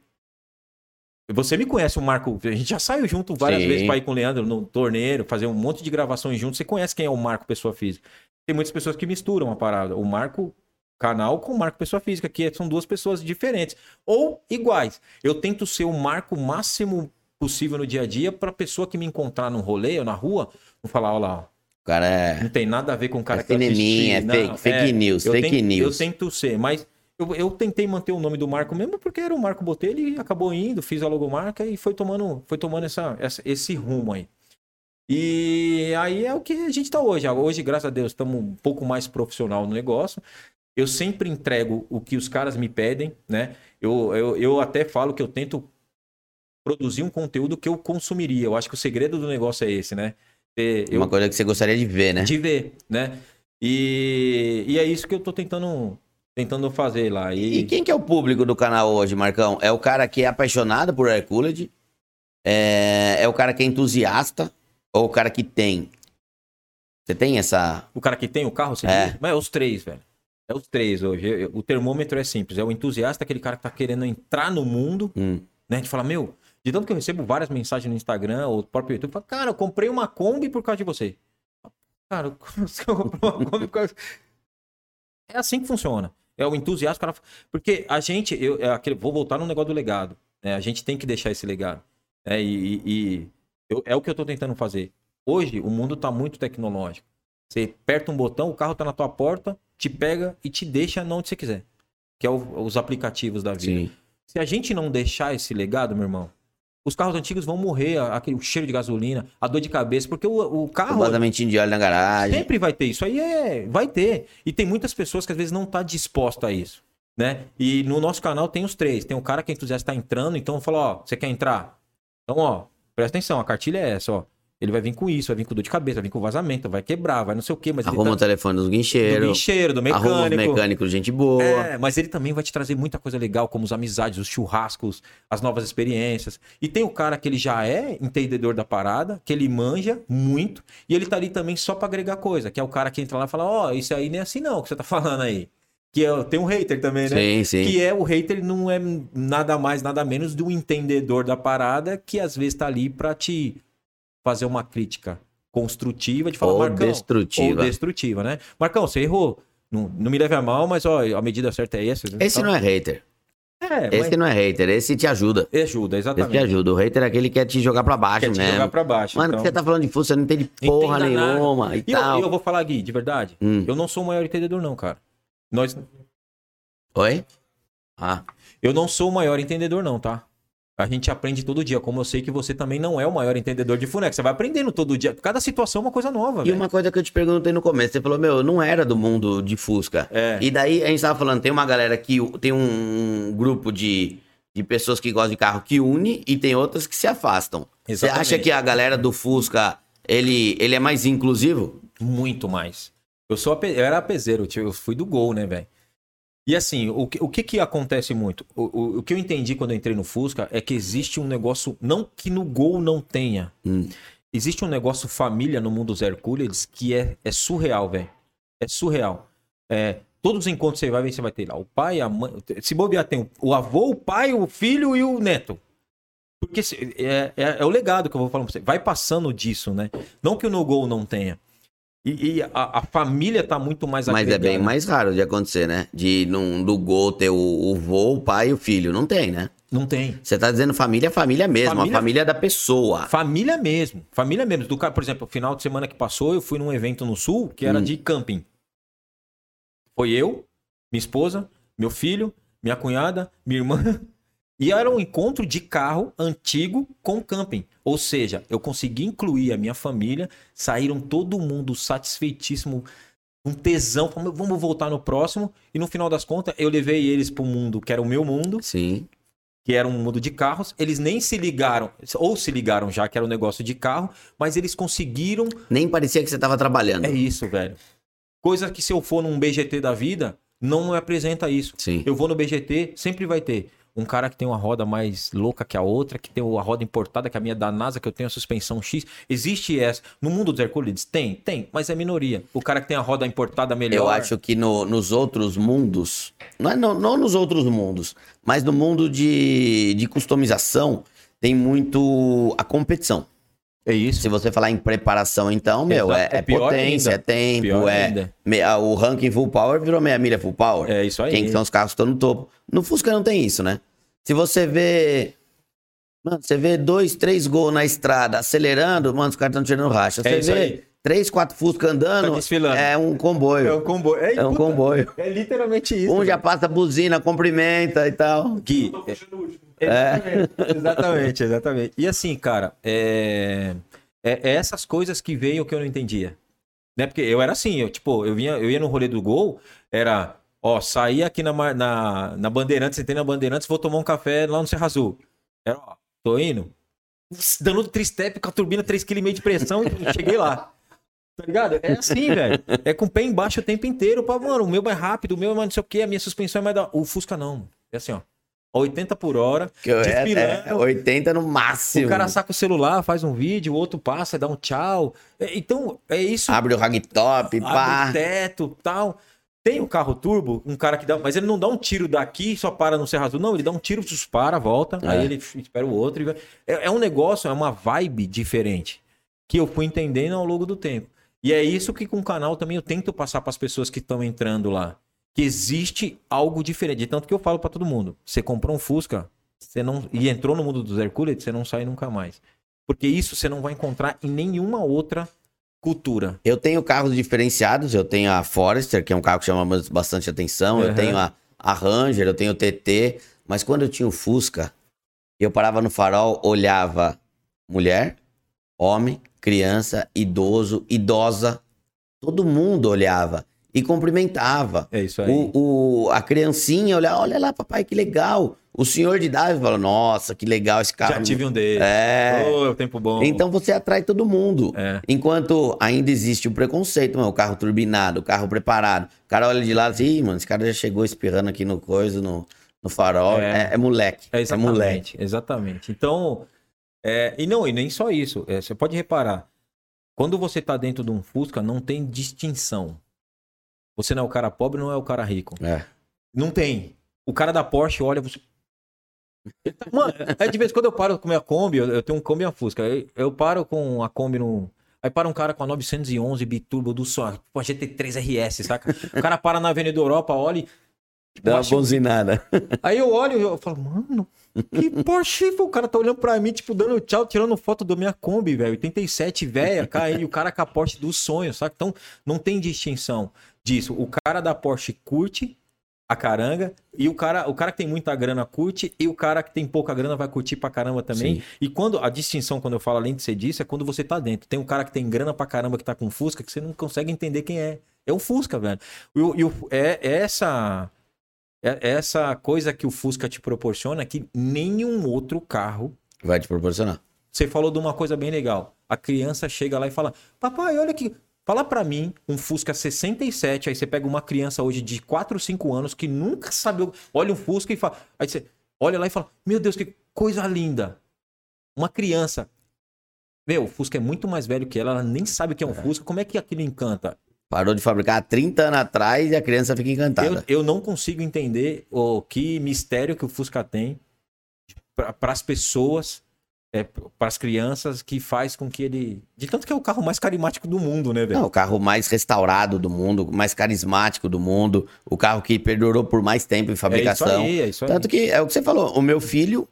S3: Você me conhece o Marco, a gente já saiu junto várias
S2: Sim.
S3: vezes para ir com o Leandro no torneiro, fazer um monte de gravações juntos. Você conhece quem é o Marco Pessoa Física. Tem muitas pessoas que misturam a parada. O Marco canal com Marco Pessoa Física, que são duas pessoas diferentes. Ou iguais. Eu tento ser o marco máximo possível no dia a dia para pessoa que me encontrar no rolê ou na rua, não falar, olha lá,
S2: cara é.
S3: não tem nada a ver com o cara
S2: É
S3: que eu assisti.
S2: cineminha, é
S3: Não,
S2: fake- fake news,
S3: eu
S2: fake
S3: tento-
S2: news.
S3: Eu tento ser, mas eu, eu tentei manter o nome do Marco mesmo porque era o Marco Botelho e acabou indo, fiz a logomarca e foi tomando, foi tomando essa, essa- esse rumo aí. E aí é o que a gente tá hoje. Hoje, graças a Deus, estamos um pouco mais profissional no negócio. Eu sempre entrego o que os caras me pedem, né? Eu, eu, eu até falo que eu tento produzir um conteúdo que eu consumiria. Eu acho que o segredo do negócio é esse, né? Eu,
S2: Uma coisa que você gostaria de ver, né?
S3: de ver, né? E, e é isso que eu tô tentando, tentando fazer lá.
S2: E
S3: E,
S2: quem que é o público do canal hoje, Marcão? É o cara que é apaixonado por Hercules? É, é o cara que é entusiasta? Ou o cara que tem? Você tem essa.
S3: o cara que tem o carro, você
S2: É.
S3: diz? Mas é os três, velho. É os três hoje. O termômetro é simples. É o entusiasta, aquele cara que tá querendo entrar no mundo,
S2: Hum,
S3: né? De falar, meu, de tanto que eu recebo várias mensagens no Instagram ou no próprio YouTube, fala, cara, eu comprei uma Kombi por causa de você. Cara, você comprou uma Kombi por causa... É assim que funciona. É o entusiasmo, cara. Porque a gente, eu, é aquele, vou voltar no negócio do legado. né? a gente tem que deixar esse legado. É, e e eu- é o que eu tô tentando fazer. Hoje, o mundo tá muito tecnológico. Você aperta um botão, o carro tá na tua porta, te pega e te deixa onde você quiser. Que é o- os aplicativos da vida.
S2: Sim.
S3: Se a gente não deixar esse legado, meu irmão, os carros antigos vão morrer, aquele o cheiro de gasolina, a dor de cabeça, porque o, o carro
S2: O vazamentinho de óleo na garagem.
S3: sempre vai ter isso aí é, vai ter. E tem muitas pessoas que às vezes não tá disposta a isso, né? E no nosso canal tem os três, tem o cara que é entusiasta tá entrando, então eu falo, ó, você quer entrar? Então, ó, presta atenção, a cartilha é essa, ó. Ele vai vir com isso, vai vir com dor de cabeça, vai vir com vazamento, vai quebrar, vai não sei o quê, mas
S2: Arruma
S3: ele
S2: o
S3: tá...
S2: telefone dos
S3: do
S2: guincheiros.
S3: guincheiro, do
S2: Arruma os
S3: mecânico.
S2: mecânicos, gente boa.
S3: É, mas ele também vai te trazer muita coisa legal, como as amizades, os churrascos, as novas experiências. E tem o cara que ele já é entendedor da parada, que ele manja muito, e ele tá ali também só pra agregar coisa, que é o cara que entra lá e fala: Ó, isso aí nem é assim não, que você tá [laughs] falando aí. Que é, tem um hater também, né?
S2: Sim, sim.
S3: Que é o hater não é nada mais, nada menos do entendedor da parada, que às vezes tá ali pra te fazer uma crítica construtiva, de falar,
S2: Ou
S3: Marcão,
S2: destrutiva.
S3: ou destrutiva, né? Marcão, você errou. Não, não me leve a mal, mas ó, a medida certa é essa.
S2: Esse não é hater.
S3: É,
S2: Esse
S3: mas
S2: não é hater. Esse te ajuda.
S3: ajuda,
S2: Esse te
S3: exatamente.
S2: ajuda. O hater é aquele que quer te jogar pra baixo
S3: Quer te
S2: mesmo.
S3: jogar pra baixo.
S2: Mano,
S3: então.
S2: você tá falando de fuso, você não entende porra
S3: Entenda nada.
S2: nenhuma e,
S3: E eu,
S2: tal.
S3: e eu vou falar, Gui, de verdade.
S2: Hum.
S3: Eu não sou o maior entendedor, não, cara. Nós,
S2: Oi? Ah,
S3: eu não sou o maior entendedor, não, tá? A gente aprende todo dia, como eu sei que você também não é o maior entendedor de funex. Você vai aprendendo todo dia. Cada situação é uma coisa nova,
S2: e
S3: velho.
S2: uma coisa que eu te perguntei no começo, você falou, meu, eu não era do mundo de Fusca.
S3: É.
S2: E daí a gente tava falando, tem uma galera que tem um grupo de, de pessoas que gostam de carro que une e tem outras que se afastam. Você
S3: Exatamente.
S2: acha que a galera do Fusca, ele, ele é mais inclusivo?
S3: Muito mais. Eu sou eu era apezeiro, tio, eu fui do gol, né, velho? E assim, o que, o que que acontece muito? O, o, o que eu entendi quando eu entrei no Fusca é que existe um negócio, não que no gol não tenha,
S2: Hum.
S3: existe um negócio família no mundo dos Hercules que é, é surreal, velho. É surreal. É, todos os encontros que você vai ver, você vai ter lá o pai, a mãe. Se bobear, tem o, avô, o pai, o filho e o neto. Porque é, é, é o legado que eu vou falar pra você. Vai passando disso, né? Não que o no gol não tenha. E, e a, a família tá muito mais
S2: Mas é bem
S3: agregada.
S2: mais raro de acontecer, né? De num, do gol ter o, o vô, o pai e o filho. Não tem, né?
S3: Não tem.
S2: Você tá dizendo família, família mesmo.
S3: Família-
S2: A família da pessoa.
S3: Família mesmo. Família mesmo. Do cara, por exemplo, o final de semana que passou, eu fui num evento no sul que era
S2: Hum.
S3: de camping. Foi eu, minha esposa, meu filho, minha cunhada, minha irmã. [laughs] E era um encontro de carro antigo com camping. Ou seja, eu consegui incluir a minha família, saíram todo mundo satisfeitíssimo, um tesão, vamos voltar no próximo. E no final das contas, eu levei eles para o mundo que era o meu mundo,
S2: Sim.
S3: que era um mundo de carros. Eles nem se ligaram, ou se ligaram já que era um negócio de carro, mas eles conseguiram.
S2: Nem parecia que você tava trabalhando.
S3: É isso, velho. Coisa que se eu for num BGT da vida, não me apresenta isso.
S2: Sim.
S3: Eu vou no BGT, sempre vai ter um cara que tem uma roda mais louca que a outra, que tem a roda importada, que a minha é da NASA, que eu tenho a suspensão X. Existe essa. No mundo dos Hercules? Tem, tem, mas é minoria. O cara que tem a roda importada melhor.
S2: Eu acho que no- nos outros mundos, não, é, não, não nos outros mundos, mas no mundo de, de customização, tem muito a competição.
S3: É isso.
S2: Se você falar em preparação, então, meu,
S3: Exato.
S2: é,
S3: É
S2: é potência,
S3: ainda.
S2: é tempo,
S3: Pior
S2: é. me- o ranking full power virou meia milha full power.
S3: É isso aí.
S2: Quem que são os carros que estão no topo. No Fusca não tem isso, né? Se você vê. Mano, você vê dois, três gols na estrada acelerando, mano, os caras estão tirando racha. Você
S3: É isso
S2: vê
S3: aí.
S2: três, quatro Fusca andando,
S3: Tá desfilando.
S2: é um comboio.
S3: É um comboio.
S2: É um
S3: puta,
S2: comboio.
S3: É literalmente isso.
S2: Um já passa buzina, cumprimenta e tal.
S3: Gui. É. Exatamente, exatamente. E assim, cara, é... é, é essas coisas que veio que eu não entendia. Né? Porque eu era assim, eu, tipo, eu, vinha, eu ia no rolê do gol, era, ó, saí aqui na, na, na Bandeirantes, entrei na Bandeirantes, vou tomar um café lá no Serra Azul. Era, ó, tô indo. Dando tristep com a turbina 3,5 kg de pressão e [laughs] cheguei lá. Tá ligado? É assim, velho. É com o pé embaixo o tempo inteiro. Pra, mano, o meu é rápido, o meu é não sei o que, a minha suspensão é mais da. O Fusca não. É assim, ó. 80 por hora.
S2: É,
S3: desfilando.
S2: é 80 no máximo.
S3: O cara saca o celular, faz um vídeo, o outro passa, dá um tchau. É, Então, é isso.
S2: Abre o ragtop,
S3: Abre
S2: pá.
S3: o teto tal. Tem o carro turbo, um cara que dá. Mas ele não dá um tiro daqui só para no Serra Azul. Não, ele dá um tiro, para, volta.
S2: É.
S3: Aí ele espera o outro. e. É, é um negócio, é uma vibe diferente. Que eu fui entendendo ao longo do tempo. E é isso que com o canal também eu tento passar para as pessoas que estão entrando lá. que existe algo diferente. De tanto que eu falo pra todo mundo: você comprou um Fusca você não e entrou no mundo dos Hercules, você não sai nunca mais. Porque isso você não vai encontrar em nenhuma outra cultura.
S2: Eu tenho carros diferenciados, eu tenho a Forester, que é um carro que chama bastante atenção, eu
S3: Uhum.
S2: tenho a, a Ranger, eu tenho o TT, mas quando eu tinha o Fusca, eu parava no farol, olhava mulher, homem, criança, idoso, idosa, todo mundo olhava e cumprimentava.
S3: É isso aí.
S2: O, o- a criancinha olhava, olha lá, papai, que legal. O senhor de idade fala, nossa, que legal esse carro.
S3: Já tive um deles.
S2: É.
S3: Ô, é o tempo bom.
S2: Então você atrai todo mundo.
S3: É.
S2: Enquanto ainda existe o preconceito, mano, o carro turbinado, o carro preparado. O cara olha de lado assim, mano, esse cara já chegou espirrando aqui no coisa, no, no farol.
S3: É.
S2: É, é moleque.
S3: É
S2: É, moleque.
S3: exatamente, exatamente. Então, é, e não, e nem só isso. Você pode reparar, quando você tá dentro de um Fusca, não tem distinção. Você não é o cara pobre, não é o cara rico.
S2: É.
S3: Não tem. O cara da Porsche olha você. Mano, é de vez em quando eu paro com a minha Kombi, eu, eu tenho um Kombi e uma Fusca. Eu, eu paro com a Kombi no. Aí para um cara com a 911 biturbo do só, com a GT3 RS, saca? O cara para na Avenida Europa, olha e.
S2: Dá uma bonzinada.
S3: Aí eu olho e eu falo, mano, que Porsche, o cara tá olhando pra mim, tipo, dando tchau, tirando foto da minha Kombi, velho. 87, velha, e o cara com a Porsche dos sonhos, sabe? Então, não tem distinção disso. O cara da Porsche curte a caranga, e o cara, o cara que tem muita grana curte, e o cara que tem pouca grana vai curtir pra caramba também.
S2: Sim.
S3: E quando a distinção, quando eu falo além de ser disso, é quando você tá dentro. Tem um cara que tem grana pra caramba que tá com Fusca, que você não consegue entender quem é. É o Fusca, velho. E, e é, é essa é essa coisa que o Fusca te proporciona que nenhum outro carro.
S2: Vai te proporcionar.
S3: Você falou de uma coisa bem legal. A criança chega lá e fala: Papai, olha aqui. Fala pra mim um Fusca 67. Aí você pega uma criança hoje de 4, 5 anos que nunca sabe. Olha um Fusca e fala. Aí você olha lá e fala: Meu Deus, que coisa linda. Uma criança. Meu, o Fusca é muito mais velho que ela, ela nem sabe o que é um Fusca. Como é que aquilo encanta?
S2: Parou de fabricar há 30 anos atrás e a criança fica encantada.
S3: Eu, eu não consigo entender o que mistério que o Fusca tem para as pessoas, para as crianças, que faz com que ele. De tanto que é o carro mais carismático do mundo, né, velho?
S2: Não, o carro mais restaurado do mundo, mais carismático do mundo, o carro que perdurou por mais tempo em
S3: é isso
S2: fabricação.
S3: aí, é isso aí.
S2: Tanto que é o que você falou, o meu filho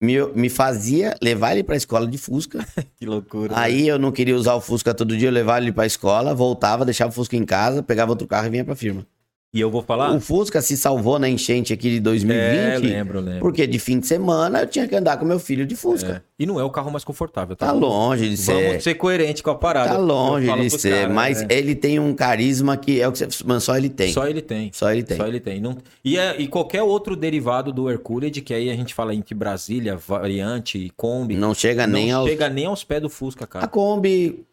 S2: me, me fazia levar ele pra escola de Fusca. [laughs]
S3: Que loucura.
S2: Aí eu não queria usar o Fusca todo dia, eu levava ele pra escola, voltava, deixava o Fusca em casa, pegava outro carro e vinha pra firma.
S3: E eu vou falar.
S2: O Fusca se salvou na enchente aqui de
S3: é,
S2: 2020,
S3: lembro, lembro.
S2: porque de fim de semana eu tinha que andar com meu filho de Fusca.
S3: É. E não é o carro mais confortável, tá?
S2: Tá longe de ser.
S3: Vamos ser coerente com a parada.
S2: Tá longe de ser,
S3: caras,
S2: mas
S3: é.
S2: ele tem um carisma que é o que você, mano, só ele tem. Só,
S3: Só ele tem.
S2: ele tem.
S3: Só ele tem. Não... E, é- e qualquer outro derivado do Hercules, que aí a gente fala entre Brasília, variante, Kombi,
S2: Não chega
S3: não
S2: nem aos
S3: chega nem aos pés do Fusca,
S2: A
S3: cara.
S2: Kombi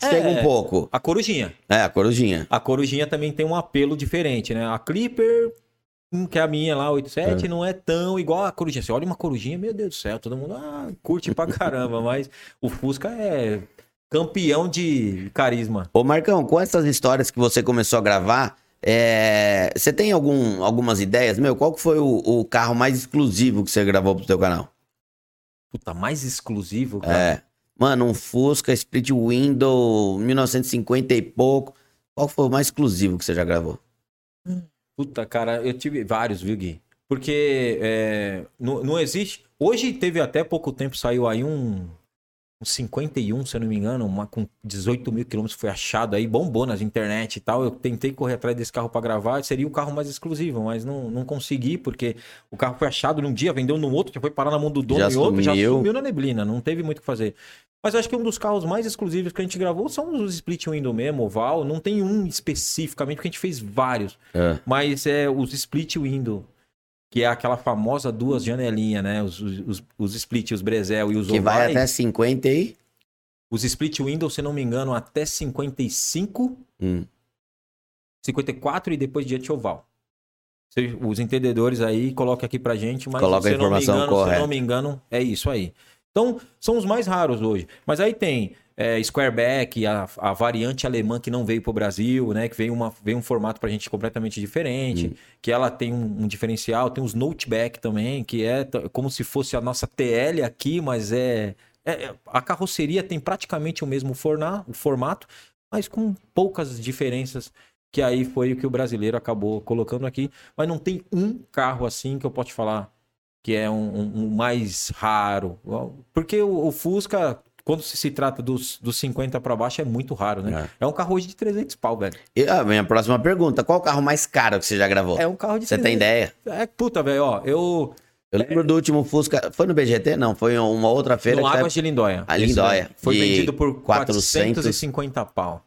S2: chega
S3: É.
S2: um pouco.
S3: A Corujinha.
S2: É, a corujinha.
S3: A Corujinha também tem um apelo diferente, né? A Clipper, hum, que é a minha lá, 87, não é tão igual a Corujinha. Você olha uma Corujinha, meu Deus do céu, todo mundo ah, curte pra caramba, [laughs] mas o Fusca é campeão de carisma.
S2: Ô, Marcão, com essas histórias que você começou a gravar, é, você tem algum, algumas ideias? Meu, qual que foi o, o carro mais exclusivo que você gravou pro seu canal?
S3: Puta, mais exclusivo, cara.
S2: É. Mano, um Fusca Split Window 1950 e pouco. Qual foi o mais exclusivo que você já gravou?
S3: Puta, cara, eu tive vários, viu, Gui? Porque é, não, não existe. Hoje teve até pouco tempo, saiu aí um, um 51, se eu não me engano, uma com 18 mil quilômetros foi achado aí, bombou nas internet e tal. Eu tentei correr atrás desse carro pra gravar, seria o carro mais exclusivo, mas não, não consegui, porque o carro foi achado num dia, vendeu no outro, já foi parar na mão do dono
S2: Já
S3: e outro, já
S2: sumiu.
S3: sumiu na neblina, não teve muito o que fazer. Mas acho que um dos carros mais exclusivos que a gente gravou são os split window mesmo, oval. Não tem um especificamente, porque a gente fez vários.
S2: É.
S3: Mas é os split window, que é aquela famosa duas janelinhas, né? Os, os, os- split, os brezel e os
S2: Que
S3: ovais.
S2: vai até 50 e...
S3: Os split window, se não me engano, até 55,
S2: Hum.
S3: 54 e depois diante oval. Se- Os entendedores aí, coloca aqui pra gente, mas
S2: Coloca a
S3: se, eu não me
S2: informação
S3: engano, se
S2: correta.
S3: não me engano, é isso aí. Então, são os mais raros hoje. Mas aí tem é, Squareback, a, a variante alemã que não veio pro Brasil, né? Que veio, uma, veio um formato pra gente completamente diferente,
S2: Hum.
S3: que ela tem um, um diferencial. Tem os Noteback também, que é como se fosse a nossa TL aqui, mas é... é- é- a carroceria tem praticamente o mesmo forna, o formato, mas com poucas diferenças que aí foi o que o brasileiro acabou colocando aqui. Mas não tem um carro assim que eu posso falar que é um, um- um mais raro. Porque o, o Fusca, quando se, se trata dos, dos 50 para baixo, é muito raro, né? É. um carro hoje de 300 pau, velho.
S2: E a minha próxima pergunta: qual o carro mais caro que você já gravou?
S3: É um carro de
S2: Você tem
S3: 300.
S2: ideia?
S3: É, puta, velho, ó, eu...
S2: Eu lembro do último Fusca. Foi no BGT? Não, foi uma outra feira.
S3: No Águas de Lindóia.
S2: A
S3: Esse
S2: Lindóia.
S3: daí. Foi
S2: De
S3: vendido por
S2: 400.
S3: 450 pau.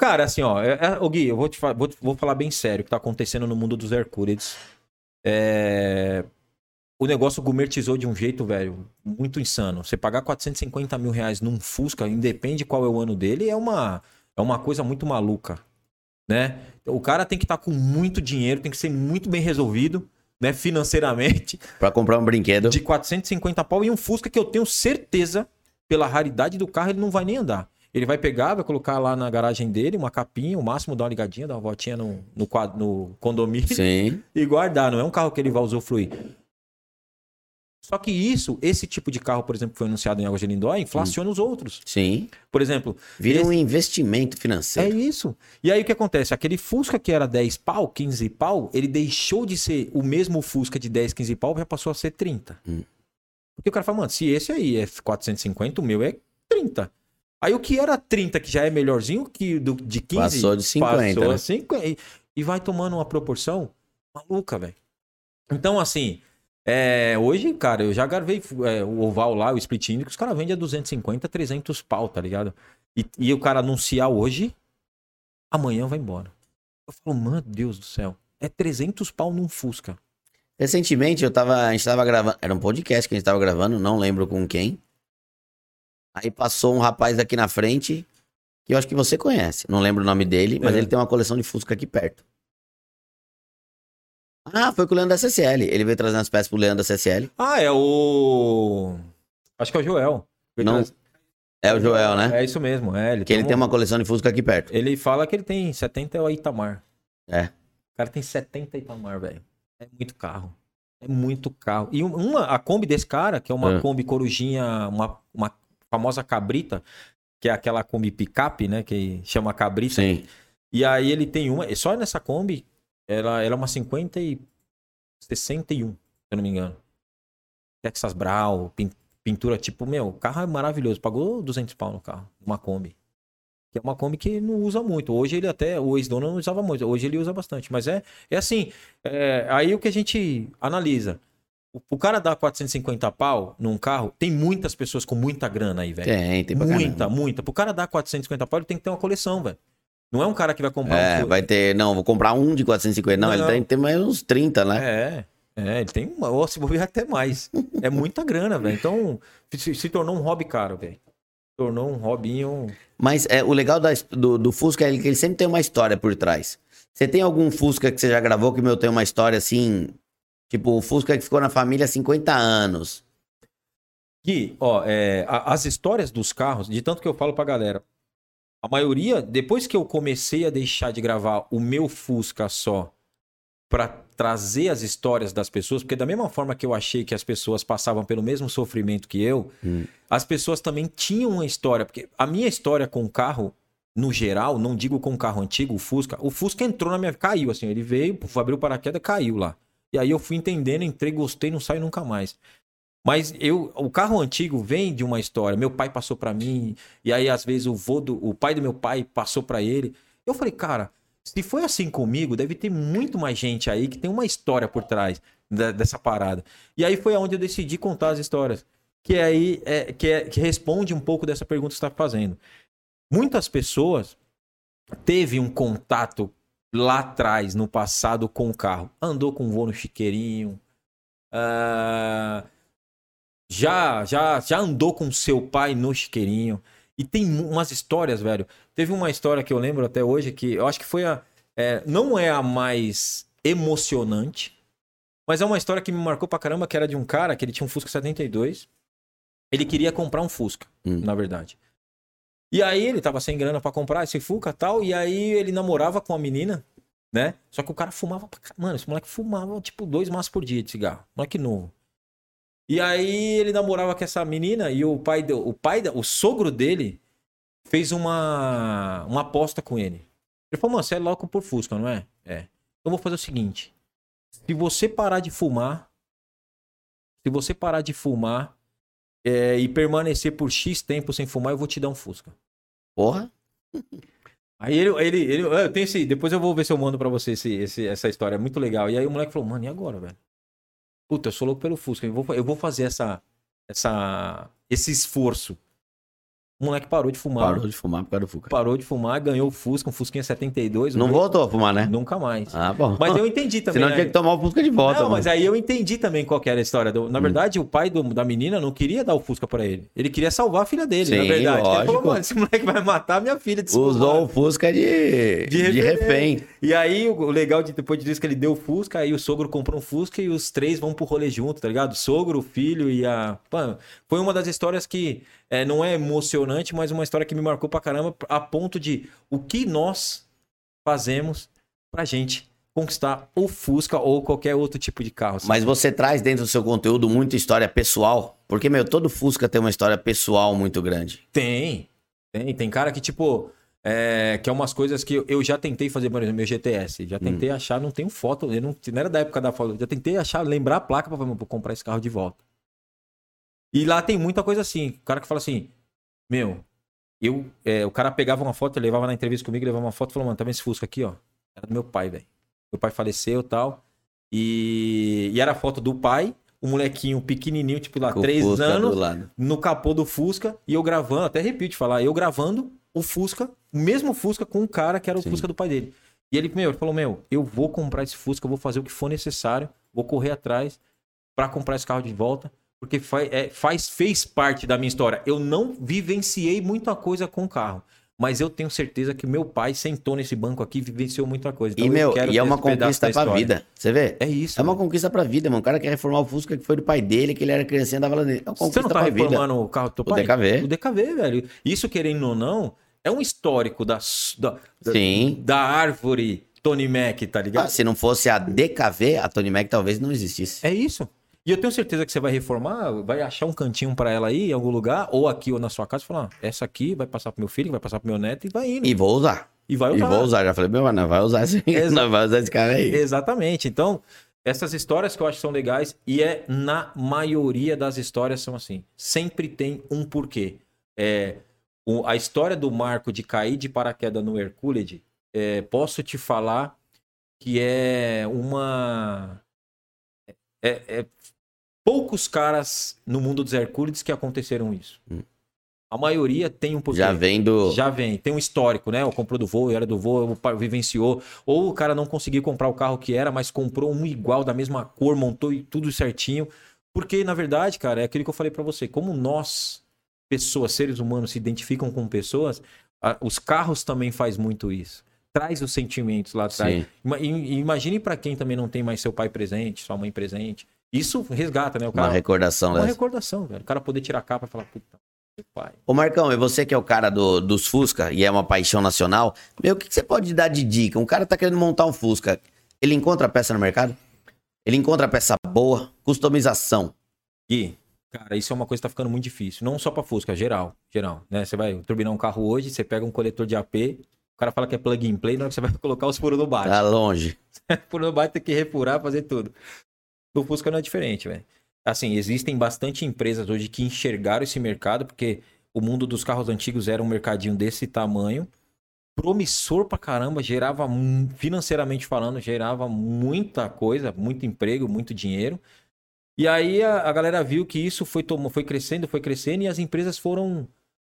S3: Cara, assim, ó, é, é, ô Gui, eu vou, te fa- vou, vou falar bem sério o que tá acontecendo no mundo dos Hercules. É, O negócio gourmetizou de um jeito, velho, muito insano. Você pagar 450 mil reais num Fusca, independe qual é o ano dele, é uma, é uma coisa muito maluca, né? O cara tem que estar com muito dinheiro, tem que ser muito bem resolvido, né, financeiramente [laughs]
S2: Pra comprar um brinquedo.
S3: de 450 pau e um Fusca que eu tenho certeza, pela raridade do carro, ele não vai nem andar. Ele vai pegar, vai colocar lá na garagem dele uma capinha, o máximo dar uma ligadinha, dar uma voltinha no, no, quad- no condomínio
S2: Sim. [laughs]
S3: e guardar. Não é um carro que ele vai usufruir. Só que isso, esse tipo de carro, por exemplo, que foi anunciado em Águas de Lindóia, inflaciona os outros.
S2: Sim.
S3: Por exemplo,
S2: Vira
S3: esse-
S2: um investimento
S3: é
S2: financeiro.
S3: isso. E aí o que acontece? Aquele Fusca que era 10 pau, 15 pau, ele deixou de ser o mesmo Fusca de 10, 15 pau, já passou a ser 30.
S2: Hum.
S3: Porque o cara fala, mano, se esse aí é 450, o meu é 30. Aí o que era 30, que já é melhorzinho que do, de 15,
S2: Passou de 50,
S3: passou
S2: né?
S3: a 50 e, e vai tomando uma proporção maluca, velho. Então, assim, é, hoje, cara, eu já gravei é, o oval lá, o split que os caras vendem a 250, 300 pau, tá ligado? E, e o cara anunciar hoje, amanhã vai embora. Eu falo, mano, Deus do céu, é 300 pau num Fusca.
S2: Recentemente eu tava. A gente tava gravando. Era um podcast que a gente tava gravando, não lembro com quem. Aí passou um rapaz aqui na frente, que eu acho que você conhece. Não lembro o nome dele, mas
S3: É.
S2: ele tem uma coleção de Fusca aqui perto. Ah, foi com o Leandro da CCL. Ele veio trazendo as peças pro Leandro da CCL.
S3: Ah, é o. Acho que é o Joel.
S2: Não. É o Joel, né?
S3: É isso mesmo, é. Ele
S2: Que ele
S3: um-
S2: tem uma coleção de Fusca aqui perto.
S3: Ele fala que ele tem 70 é o Itamar.
S2: É.
S3: O cara tem 70 Itamar, velho. É muito carro. É muito carro. E um- uma, a Kombi desse cara, que é uma
S2: É.
S3: Kombi Corujinha, uma, uma famosa cabrita, que é aquela Kombi picape, né? Que chama cabrita.
S2: Sim.
S3: E aí ele tem uma, só nessa Kombi, ela, ela é uma 50 e 61, se eu não me engano. Texas Brau, pin- pintura tipo, meu, o carro é maravilhoso. Pagou 200 pau no carro, uma Kombi. Que é uma Kombi que não usa muito. Hoje ele até, o ex-dono não usava muito, hoje ele usa bastante. Mas é, é assim, é, aí o que a gente analisa. O, o cara dá 450 pau num carro, tem muitas pessoas com muita grana aí, velho.
S2: Tem, tem pra
S3: Muita,
S2: caramba.
S3: muita. Pro cara dar 450 pau, ele tem que ter uma coleção, velho. Não é um cara que vai comprar
S2: É,
S3: um...
S2: vai ter. Não, vou comprar um de 450. Não,
S3: Não.
S2: ele tem, tem mais uns 30, né?
S3: É, é, ele tem uma, ou se bobear até mais. É muita grana, velho. Então, se, se tornou um hobby caro, velho. Tornou um hobbinho.
S2: Mas é, o legal da- do, do Fusca é que ele sempre tem uma história por trás. Você tem algum Fusca que você já gravou que meu tem uma história assim? Tipo, o Fusca que ficou na família há 50 anos.
S3: Gui, ó, é, a- as histórias dos carros, de tanto que eu falo pra galera, a maioria, depois que eu comecei a deixar de gravar o meu Fusca só pra trazer as histórias das pessoas, porque da mesma forma que eu achei que as pessoas passavam pelo mesmo sofrimento que eu,
S2: Hum.
S3: as pessoas também tinham uma história, porque a minha história com o carro, no geral, não digo com o carro antigo, o Fusca, o Fusca entrou na minha, caiu assim, ele veio, abriu o paraquedas, caiu lá. E aí eu fui entendendo, entrei, gostei, não saio nunca mais. Mas eu, o carro antigo vem de uma história. Meu pai passou pra mim, e aí às vezes o vô do, o pai do meu pai passou pra ele. Eu falei, cara, se foi assim comigo, deve ter muito mais gente aí que tem uma história por trás da- dessa parada. E aí foi aonde eu decidi contar as histórias. Que aí é, que, é- que responde um pouco dessa pergunta que você está fazendo. Muitas pessoas teve um contato lá atrás, no passado, com o carro. Andou com o vô no chiqueirinho. ah, já, já, já andou com seu pai no chiqueirinho. E tem umas histórias, velho. Teve uma história que eu lembro até hoje que eu acho que foi a. é, não é a mais emocionante, mas é uma história que me marcou pra caramba, que era de um cara que ele tinha um Fusca 72. Ele queria comprar um Fusca,
S2: Hum.
S3: na verdade. E aí ele tava sem grana pra comprar esse Fusca e tal, e aí ele namorava com a menina, né? Só que o cara fumava pra caramba. Mano, esse moleque fumava tipo dois maços por dia de cigarro. Moleque novo. E aí ele namorava com essa menina e o pai, do, o pai, o sogro dele fez uma, uma aposta com ele. Ele falou, mano, você é louco por Fusca, não é? É. Eu vou fazer o seguinte. Se você parar de fumar, se você parar de fumar é, e permanecer por X tempo sem fumar, eu vou te dar um Fusca.
S2: Porra. [laughs]
S3: Aí ele, ele, ele eu tenho esse, depois eu vou ver se eu mando pra você esse, esse, essa história, é muito legal. E aí o moleque falou, mano, e agora, velho? Puta, eu sou louco pelo Fusca, eu vou, eu vou fazer essa, essa, esse esforço. O moleque parou de fumar.
S2: Parou de fumar por causa do Fuca.
S3: Parou de fumar, ganhou o Fusca, um Fusquinha 72.
S2: Não
S3: um-
S2: voltou a fumar, né?
S3: Nunca mais.
S2: Ah, bom.
S3: Mas eu entendi também.
S2: Senão
S3: né?
S2: tinha que tomar o Fusca de volta.
S3: Não,
S2: mano.
S3: mas aí eu entendi também qual que era a história. do-
S2: Hum.
S3: Na verdade, o pai do- da menina não queria dar o Fusca pra ele. Ele queria salvar a filha dele, na
S2: Sim,
S3: verdade. Ele falou,
S2: lógico.
S3: mano, esse moleque vai matar minha filha. de
S2: Usou o Fusca de,
S3: De
S2: de,
S3: refém. E aí, o o legal de depois disso que ele deu o Fusca, aí o sogro comprou um Fusca e os três vão pro rolê junto, tá ligado? O sogro, o filho e a. Mano, foi uma das histórias que é, não é emocionante, mas uma história que me marcou pra caramba, a ponto de o que nós fazemos pra gente conquistar o Fusca ou qualquer outro tipo de carro. sabe?
S2: Mas você traz dentro do seu conteúdo muita história pessoal. Porque, meu, todo Fusca tem uma história pessoal muito grande.
S3: Tem, tem. Tem cara que, tipo, é, que é umas coisas que eu, já tentei fazer, por exemplo, meu GTS. Já tentei achar, não tenho foto, eu não, não era da época da foto. Já tentei achar, lembrar a placa vou comprar esse carro de volta. E lá tem muita coisa assim. O cara que fala assim, meu, eu, é, o cara pegava uma foto, levava na entrevista comigo, levava uma foto e falou, mano, tá vendo esse Fusca aqui, ó? Era do meu pai, velho. Meu pai faleceu e tal. E, e era a foto do pai, o molequinho pequenininho, tipo lá,
S2: Com
S3: três
S2: Fusca
S3: anos, no capô do Fusca e eu gravando, até repito falar, eu gravando o Fusca, o mesmo Fusca com o cara que era o
S2: Sim.
S3: Fusca do pai dele. E ele, meu, ele falou: Meu, eu vou comprar esse Fusca, eu vou fazer o que for necessário, vou correr atrás pra comprar esse carro de volta, porque faz, é, faz, fez parte da minha história. Eu não vivenciei muita coisa com o carro. Mas eu tenho certeza que meu pai sentou nesse banco aqui e vivenciou muita coisa. Então
S2: e,
S3: eu
S2: meu, e é uma conquista pra vida. Você vê?
S3: É isso.
S2: É uma
S3: velho.
S2: conquista pra vida, mano. O cara quer reformar o Fusca que foi do pai dele, que ele era criancinha, dava lá nele. É uma
S3: Você não tá
S2: pra vida.
S3: reformando o carro do teu
S2: O
S3: pai?
S2: DKV.
S3: O DKV, velho. Isso, querendo ou não, é um histórico da, da, da-
S2: Sim.
S3: da árvore Tony Mac, tá ligado?
S2: Ah, se não fosse a DKV, a Tony Mac talvez não existisse.
S3: É isso. E eu tenho certeza que você vai reformar, vai achar um cantinho pra ela aí, em algum lugar, ou aqui ou na sua casa, e falar, ah, essa aqui vai passar pro meu filho, vai passar pro meu neto e vai indo.
S2: E vou usar.
S3: E vai
S2: E
S3: usar.
S2: vou usar. Já falei, meu, mano, vai usar esse, [laughs] não vai usar esse cara aí.
S3: Exatamente. Então, essas histórias que eu acho que são legais, e é na maioria das histórias são assim. Sempre tem um porquê. É, o- a história do Marco de cair de paraquedas no Hercúlide, é, posso te falar que é uma. É, é poucos caras no mundo dos Hercúlides que aconteceram isso.
S2: Hum.
S3: A maioria tem um porquê.
S2: Já vem do.
S3: Já vem, tem um histórico, né? O comprou do voo, era do voo, vivenciou. Ou o cara não conseguiu comprar o carro que era, mas comprou um igual, da mesma cor, montou e tudo certinho. Porque, na verdade, cara, é aquilo que eu falei pra você. Como nós, pessoas, seres humanos, se identificam com pessoas, os carros também faz muito isso. Traz os sentimentos lá atrás.
S2: Sim.
S3: Ima- Imagine pra quem também não tem mais seu pai presente, sua mãe presente. Isso resgata, né? O
S2: Uma
S3: cara,
S2: recordação
S3: uma
S2: dessa.
S3: recordação, velho. O cara poder tirar a capa e falar, puta, pai.
S2: Ô Marcão, e você que é o cara do- dos Fusca e é uma paixão nacional, meu, o que, que você pode dar de dica? Um cara tá querendo montar um Fusca, ele encontra peça no mercado? Ele encontra peça boa? Customização.
S3: Gui, cara, isso é uma coisa que tá ficando muito difícil. Não só pra Fusca, geral. Geral, né? Você vai turbinar um carro hoje, você pega um coletor de AP, o cara fala que é plug and play, na hora que você vai [laughs] colocar os furos no bate.
S2: Tá longe. [laughs]
S3: Furo no bate tem que refurar, fazer tudo. O Fusca não é diferente, velho. Assim, existem bastante empresas hoje que enxergaram esse mercado, porque o mundo dos carros antigos era um mercadinho desse tamanho, promissor pra caramba, gerava, financeiramente falando, gerava muita coisa, muito emprego, muito dinheiro. E aí a, a galera viu que isso foi, tomou, foi crescendo, foi crescendo, e as empresas foram,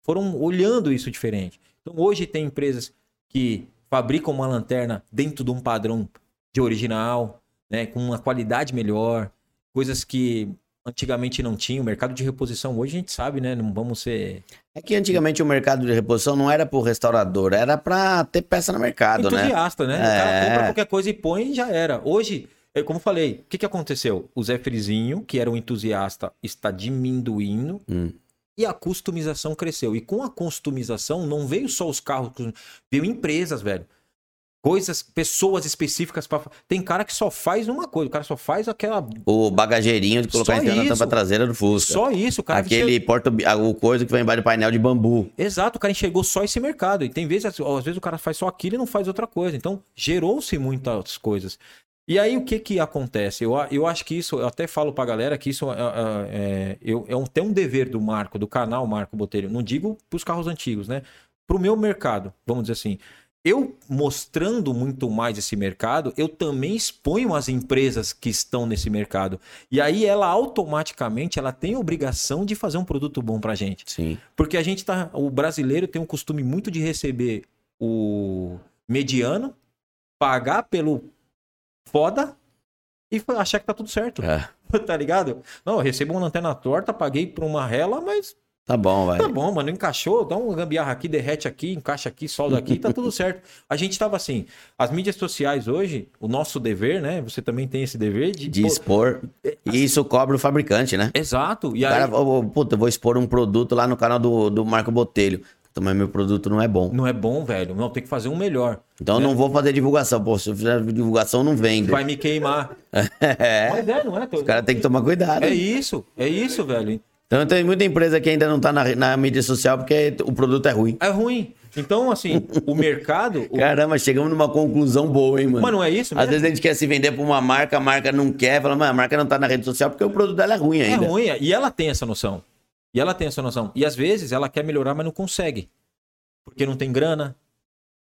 S3: foram olhando isso diferente. Então hoje tem empresas que fabricam uma lanterna dentro de um padrão de original, né, com uma qualidade melhor, coisas que antigamente não tinha. O mercado de reposição hoje a gente sabe, né? Não vamos ser
S2: É que antigamente o mercado de reposição não era pro restaurador, era pra ter peça no mercado, né?
S3: entusiasta, né? O cara
S2: É.
S3: compra qualquer coisa e põe e já era. Hoje, é como eu falei, o que, que aconteceu? O Zé Frizinho, que era um entusiasta, está diminuindo
S2: Hum.
S3: e a customização cresceu. E com a customização não veio só os carros, veio empresas, velho. Coisas, pessoas específicas para Tem cara que só faz uma coisa, o cara só faz aquela
S2: O bagageirinho de colocar
S3: Só
S2: na
S3: isso.
S2: tampa traseira do Fusca.
S3: só isso, o cara
S2: Aquele porta o coisa que vai embaixo do painel de bambu.
S3: Exato, o cara enxergou só esse mercado. E tem vezes, às vezes o cara faz só aquilo e não faz outra coisa. Então, gerou-se muitas coisas. E aí, o que que acontece? Eu, eu acho que isso, eu até falo pra galera que isso é, é, é, é um, tem um dever do Marco, do canal Marco Botelho. Não digo pros carros antigos, né? Pro meu mercado, vamos dizer assim. Eu mostrando muito mais esse mercado, eu também exponho as empresas que estão nesse mercado. E aí ela automaticamente ela tem a obrigação de fazer um produto bom pra gente.
S2: Sim.
S3: Porque a gente tá. O brasileiro tem um costume muito de receber o mediano, pagar pelo foda e achar que tá tudo certo.
S2: É. [laughs]
S3: tá ligado? Não, eu recebo uma antena torta, paguei por uma rela, mas
S2: Tá bom, vai.
S3: tá bom, mano. Encaixou, dá um gambiarra aqui, derrete aqui, encaixa aqui, solda aqui, tá tudo certo. A gente tava assim. As mídias sociais hoje, o nosso dever, né? Você também tem esse dever de.
S2: De expor. E isso cobra o fabricante, né?
S3: Exato. E
S2: O
S3: aí.
S2: cara, ô, puta, eu vou expor um produto lá no canal do, do Marco Botelho. Puta, Mas meu produto não é bom.
S3: Não é bom, velho. Não, tem que fazer um melhor.
S2: Então eu não vou fazer divulgação. Pô, se eu fizer divulgação, não vendo.
S3: Vai me queimar. [laughs]
S2: É.
S3: Mas é, não é?
S2: Os caras têm que tomar cuidado.
S3: É isso, é isso, velho.
S2: Então tem muita empresa que ainda não tá na, na mídia social porque o produto é ruim.
S3: É ruim. Então, assim, o mercado. o-
S2: Caramba, chegamos numa conclusão boa, hein, mano?
S3: Mas não é isso
S2: Às
S3: mesmo?
S2: vezes a gente quer se vender pra uma marca, a marca não quer, fala, mas a marca não tá na rede social porque o produto dela é ruim
S3: É
S2: ainda.
S3: ruim. E ela tem essa noção. E ela tem essa noção. E às vezes ela quer melhorar, mas não consegue. Porque não tem grana,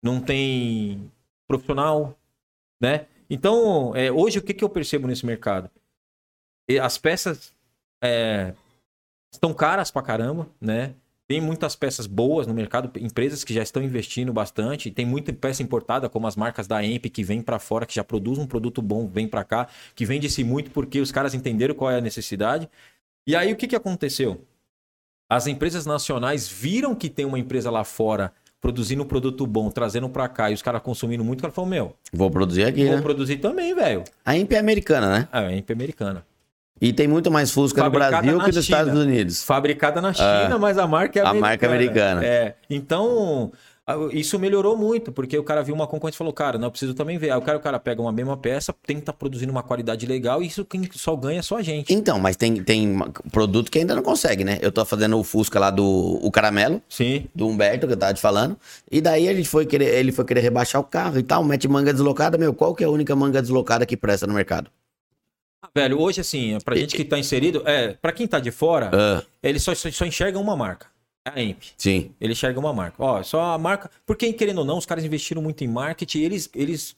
S3: não tem profissional, né? Então, é, hoje o que, que eu percebo nesse mercado? As peças é, estão caras pra caramba, né? Tem muitas peças boas no mercado, empresas que já estão investindo bastante. Tem muita peça importada, como as marcas da EMP, que vem para fora, que já produz um produto bom, vem para cá, que vende-se muito porque os caras entenderam qual é a necessidade. E aí o que, que aconteceu? As empresas nacionais viram que tem uma empresa lá fora produzindo um produto bom, trazendo para cá e os caras consumindo muito, o cara falou: Meu,
S2: Vou produzir aqui,
S3: vou
S2: né?
S3: produzir também, velho.
S2: A Imp é americana, né?
S3: É EMP americana.
S2: E tem muito mais Fusca no
S3: Fabricada
S2: Brasil
S3: na
S2: que nos
S3: China.
S2: Estados Unidos.
S3: Fabricada na China, mas a marca é
S2: A
S3: americana.
S2: marca é americana.
S3: É. Então, a- isso melhorou muito, porque o cara viu uma concorrente e falou, cara, não, eu preciso também ver. Aí o cara, o cara pega uma mesma peça, tenta produzindo uma qualidade legal, e isso quem só ganha é só a gente.
S2: Então, mas tem, tem produto que ainda não consegue, né? Eu tô fazendo o Fusca lá do o caramelo,
S3: Sim.
S2: do Humberto, que eu tava te falando. E daí a gente foi querer, ele foi querer rebaixar o carro e tal, mete manga deslocada. Meu, qual que é a única manga deslocada que presta no mercado?
S3: Velho, hoje, assim, pra gente que tá inserido, é, pra quem tá de fora,
S2: Ah,
S3: ele só, só, só enxerga uma marca. É a EMP.
S2: sim.
S3: Ele enxerga uma marca. Ó, só a marca. Porque, querendo ou não, os caras investiram muito em marketing, eles. eles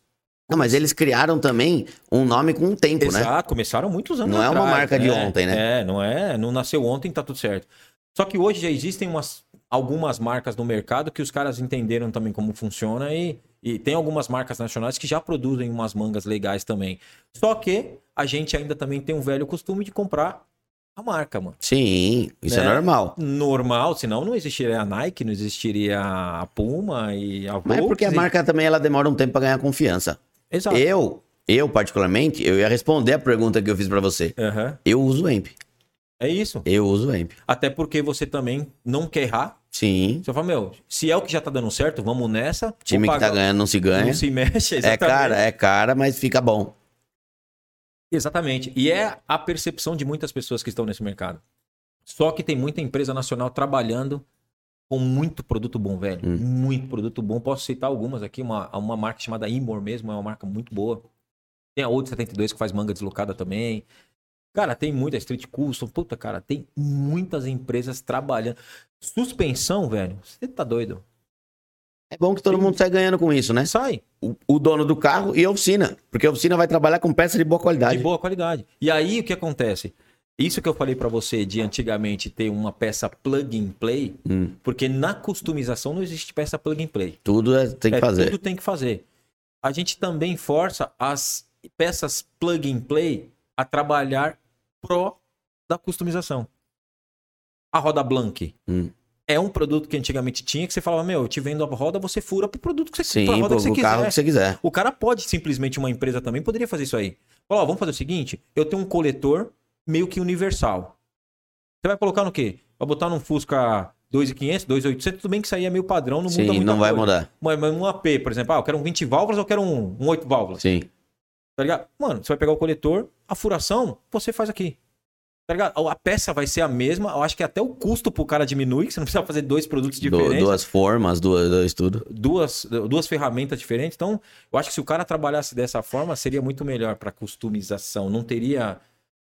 S2: Não, mas eles criaram também um nome com um tempo, né?
S3: Exato, começaram muitos anos
S2: Não é uma
S3: atrás,
S2: marca de ontem, né?
S3: É, não é, não nasceu ontem, tá tudo certo. Só que hoje já existem umas, algumas marcas no mercado que os caras entenderam também como funciona e, e tem algumas marcas nacionais que já produzem umas mangas legais também. Só que a gente ainda também tem um velho costume de comprar a marca, mano.
S2: Sim, isso é
S3: Né?
S2: normal.
S3: Normal, senão não existiria a Nike, não existiria a Puma e a
S2: Mas é porque a
S3: Volks e-
S2: marca também ela demora um tempo pra ganhar confiança.
S3: Exato.
S2: Eu, eu particularmente, eu ia responder a pergunta que eu fiz pra você.
S3: Aham.
S2: Eu uso o EMP.
S3: É isso.
S2: Eu uso o EMP.
S3: Até porque você também não quer errar.
S2: Sim.
S3: Você fala, meu, se é o que já tá dando certo, vamos nessa.
S2: Time que tá ganhando não se ganha.
S3: Não se mexe, [laughs]
S2: É
S3: exatamente.
S2: cara, é cara, mas fica bom.
S3: Exatamente. E é a percepção de muitas pessoas que estão nesse mercado. Só que tem muita empresa nacional trabalhando com muito produto bom, velho.
S2: Hum.
S3: Muito produto bom. Posso citar algumas aqui. Uma, uma marca chamada Imor mesmo, é uma marca muito boa. Tem a Old 72 que faz manga deslocada também. Cara, tem muita Street Custom. Puta, cara, tem muitas empresas trabalhando. Suspensão, velho. Você tá doido?
S2: É bom que todo mundo sai ganhando com isso, né?
S3: Sai.
S2: O, o dono do carro e a oficina. Porque a oficina vai trabalhar com peça de boa qualidade.
S3: De boa qualidade. E aí o que acontece? Isso que eu falei pra você de antigamente ter uma peça plug and play,
S2: Hum,
S3: porque na customização não existe peça plug and play.
S2: tudo é- tem que
S3: É,
S2: fazer.
S3: Tudo tem que fazer. A gente também força as peças plug and play a trabalhar pró da customização. A roda Blank
S2: Hum.
S3: é um produto que antigamente tinha que você falava, meu, eu te vendo a roda, você fura pro produto que você
S2: Sim,
S3: roda
S2: pro,
S3: que você
S2: carro que você quiser.
S3: O cara pode simplesmente, uma empresa também poderia fazer isso aí. Falar, ó, vamos fazer o seguinte: eu tenho um coletor meio que universal. Você vai colocar no quê? Vai botar num Fusca 2.500, 2.800, tudo bem que isso aí é meio padrão, não muda
S2: Sim, não vai
S3: coisa.
S2: mudar.
S3: Mas, mas um AP, por exemplo, ah, eu quero um 20 válvulas ou eu quero um, um 8 válvulas.
S2: Sim.
S3: Tá ligado? Mano, você vai pegar o coletor, a furação, você faz aqui. Tá ligado? A peça vai ser a mesma, eu acho que até o custo pro cara diminui, que você não precisa fazer dois produtos
S2: Du-
S3: diferentes.
S2: duas formas, duas, dois tudo.
S3: duas, duas ferramentas diferentes. Então, eu acho que se o cara trabalhasse dessa forma, seria muito melhor para customização. Não teria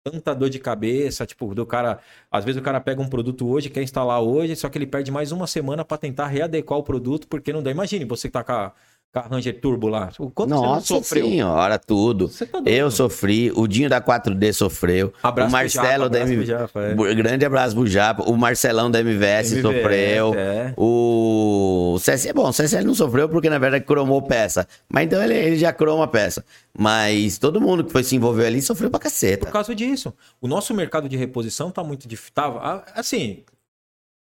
S3: tanta dor de cabeça, tipo, do cara, às vezes o cara pega um produto hoje, quer instalar hoje, só que ele perde mais uma semana para tentar readequar o produto, porque não dá. Imagine você que tá com a Ranger Turbo lá. O quanto
S2: Nossa
S3: você não sofreu?
S2: senhora, tudo.
S3: Tá
S2: Eu sofri, o Dinho da 4D sofreu,
S3: Abraço
S2: o Marcelo
S3: Japa,
S2: da
S3: abraço
S2: M...
S3: pro Japa, é.
S2: Grande abraço pro Japa, o Marcelão da MVS,
S3: MVS,
S2: sofreu.
S3: é.
S2: O CSL, bom, o CSL não sofreu porque na verdade cromou peça. Mas então ele, ele já croma a peça. Mas todo mundo que foi se envolver ali sofreu pra
S3: Por
S2: caceta.
S3: causa disso. O nosso mercado de reposição tá muito difícil. Tá, assim,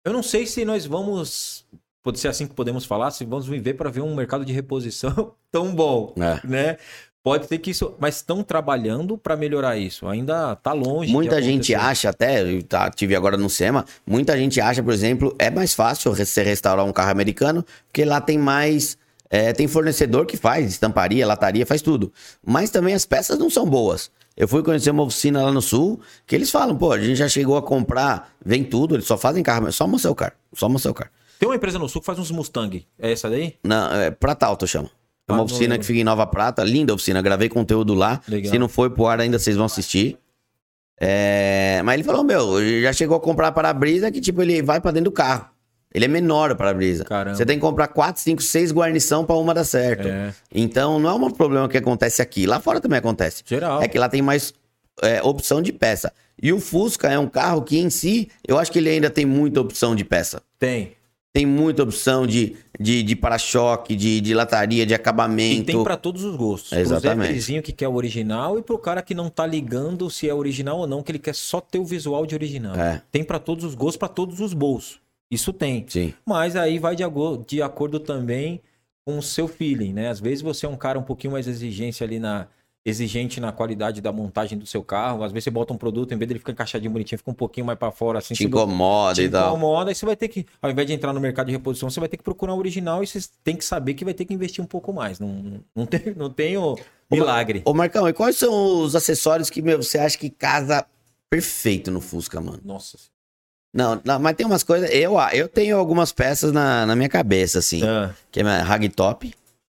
S3: eu não sei se nós vamos. Pode ser assim que podemos falar, se vamos viver para ver um mercado de reposição [laughs] tão bom,
S2: É.
S3: né? Pode ter que isso, mas estão trabalhando para melhorar isso. Ainda tá longe.
S2: Muita gente acha até, eu tá, tive agora no SEMA, muita gente acha, por exemplo, é mais fácil você restaurar um carro americano, porque lá tem mais. é, tem fornecedor que faz, estamparia, lataria, faz tudo. Mas também as peças não são boas. Eu fui conhecer uma oficina lá no sul, que eles falam, pô, a gente já chegou a comprar, vem tudo, eles só fazem carro, só Muscle Car, só Muscle Car.
S3: Tem uma empresa no sul que faz uns Mustang. É essa daí?
S2: Não, é Prata Alto chama. É uma
S3: Ah,
S2: oficina que fica em Nova Prata, linda oficina, gravei conteúdo lá.
S3: Legal.
S2: Se não foi pro ar ainda, vocês vão assistir. É, Mas ele falou, meu, já chegou a comprar para-brisa que, tipo, ele vai pra dentro do carro. Ele é menor o para-brisa.
S3: Caramba.
S2: Você tem que comprar 4, 5, 6 guarnição pra uma dar certo.
S3: É.
S2: Então, não é um problema que acontece aqui. Lá fora também acontece.
S3: Geral.
S2: É que lá tem mais é, opção de peça. E o Fusca é um carro que, em si, eu acho que ele ainda tem muita opção de peça.
S3: Tem.
S2: Tem muita opção de, de, de para-choque, de, de lataria, de
S3: E
S2: acabamento.
S3: tem para todos os gostos.
S2: Exatamente.
S3: Pro Zé Felizinho que quer o original e pro cara que não tá ligando se é original ou não, que ele quer só ter o visual de original.
S2: É.
S3: Tem para todos os gostos, para todos os bolsos. Isso tem.
S2: Sim.
S3: Mas aí vai de, de acordo também com o seu feeling, né? Às vezes você é um cara um pouquinho mais exigente ali na exigente na qualidade da montagem do seu carro. Às vezes você bota um produto, em vez dele ficar encaixadinho bonitinho, fica um pouquinho mais para fora assim.
S2: Te incomoda
S3: te
S2: e tal.
S3: incomoda, aí você vai ter que, ao invés de entrar no mercado de reposição, você vai ter que procurar o original e você tem que saber que vai ter que investir um pouco mais. Não, não, tem, não tem o milagre.
S2: Ô, Marcão, e quais são os acessórios que meu, você acha que casa perfeito no Fusca, mano?
S3: Nossa.
S2: Não, não, mas tem umas coisas. Eu, eu tenho algumas peças na, na minha cabeça, assim.
S3: Ah,
S2: Que é minha ragtop,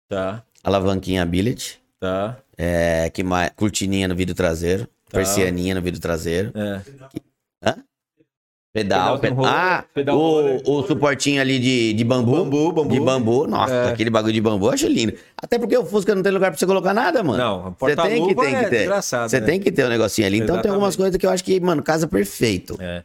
S3: tá,
S2: alavanquinha billet,
S3: tá.
S2: É, que mais, cortininha no vidro traseiro,
S3: Tá.
S2: persianinha no vidro traseiro.
S3: É.
S2: Pedal,
S3: Pedal
S2: pe-
S3: sem roller,
S2: ah,
S3: pedal
S2: o,
S3: roller.
S2: o suportinho ali de, de bambu.
S3: Bambu, bambu.
S2: De bambu, nossa,
S3: É.
S2: aquele bagulho de bambu eu acho lindo. Até porque o Fusca não tem lugar pra você colocar nada, mano.
S3: Não,
S2: Você tem que, tem que
S3: é
S2: ter.
S3: desgraçado,
S2: Você
S3: né?
S2: tem que ter um negocinho ali. Então tem algumas
S3: Exatamente.
S2: coisas que eu acho que, mano, casa perfeito.
S3: É.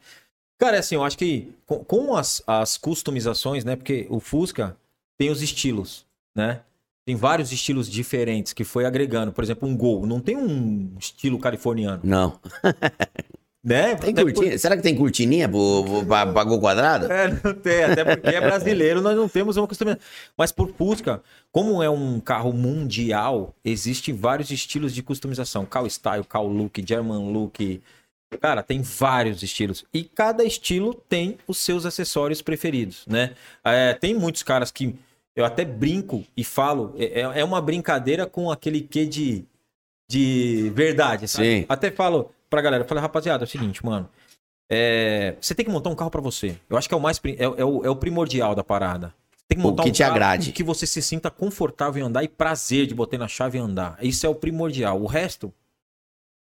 S3: Cara, é assim, eu acho que com, com as, as customizações, né? Porque o Fusca tem os estilos, né? Tem vários estilos diferentes que foi agregando. Por exemplo, um Gol. Não tem um estilo californiano,
S2: Não. [laughs]
S3: né?
S2: Tem
S3: Até por-
S2: cortina? Será que tem cortininha pra gol quadrado?
S3: É, não tem, até porque é [laughs] brasileiro, nós não temos uma customização. Mas por Fusca, como é um carro mundial, existe vários estilos de customização. Cal Style, Cal Look, German Look. Cara, tem vários estilos. E cada estilo tem os seus acessórios preferidos, né? É, tem muitos caras que eu até brinco e falo, é, é uma brincadeira com aquele quê de, de verdade, sabe?
S2: Sim.
S3: Até falo pra galera, eu falei, rapaziada, é o seguinte, mano. É, você tem que montar um carro pra você. Eu acho que é o mais é, é o, é o primordial da parada. Você tem que
S2: O
S3: montar
S2: que
S3: um
S2: te
S3: carro
S2: agrade.
S3: que você se sinta confortável em andar e prazer de botar na chave e andar. Isso é o primordial. O resto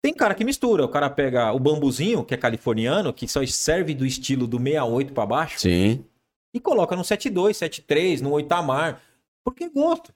S3: tem cara que mistura. O cara pega o bambuzinho, que é californiano, que só serve do estilo do 68 pra baixo,
S2: Sim.
S3: E coloca no 72, 73, no oitamar, porque é gosto.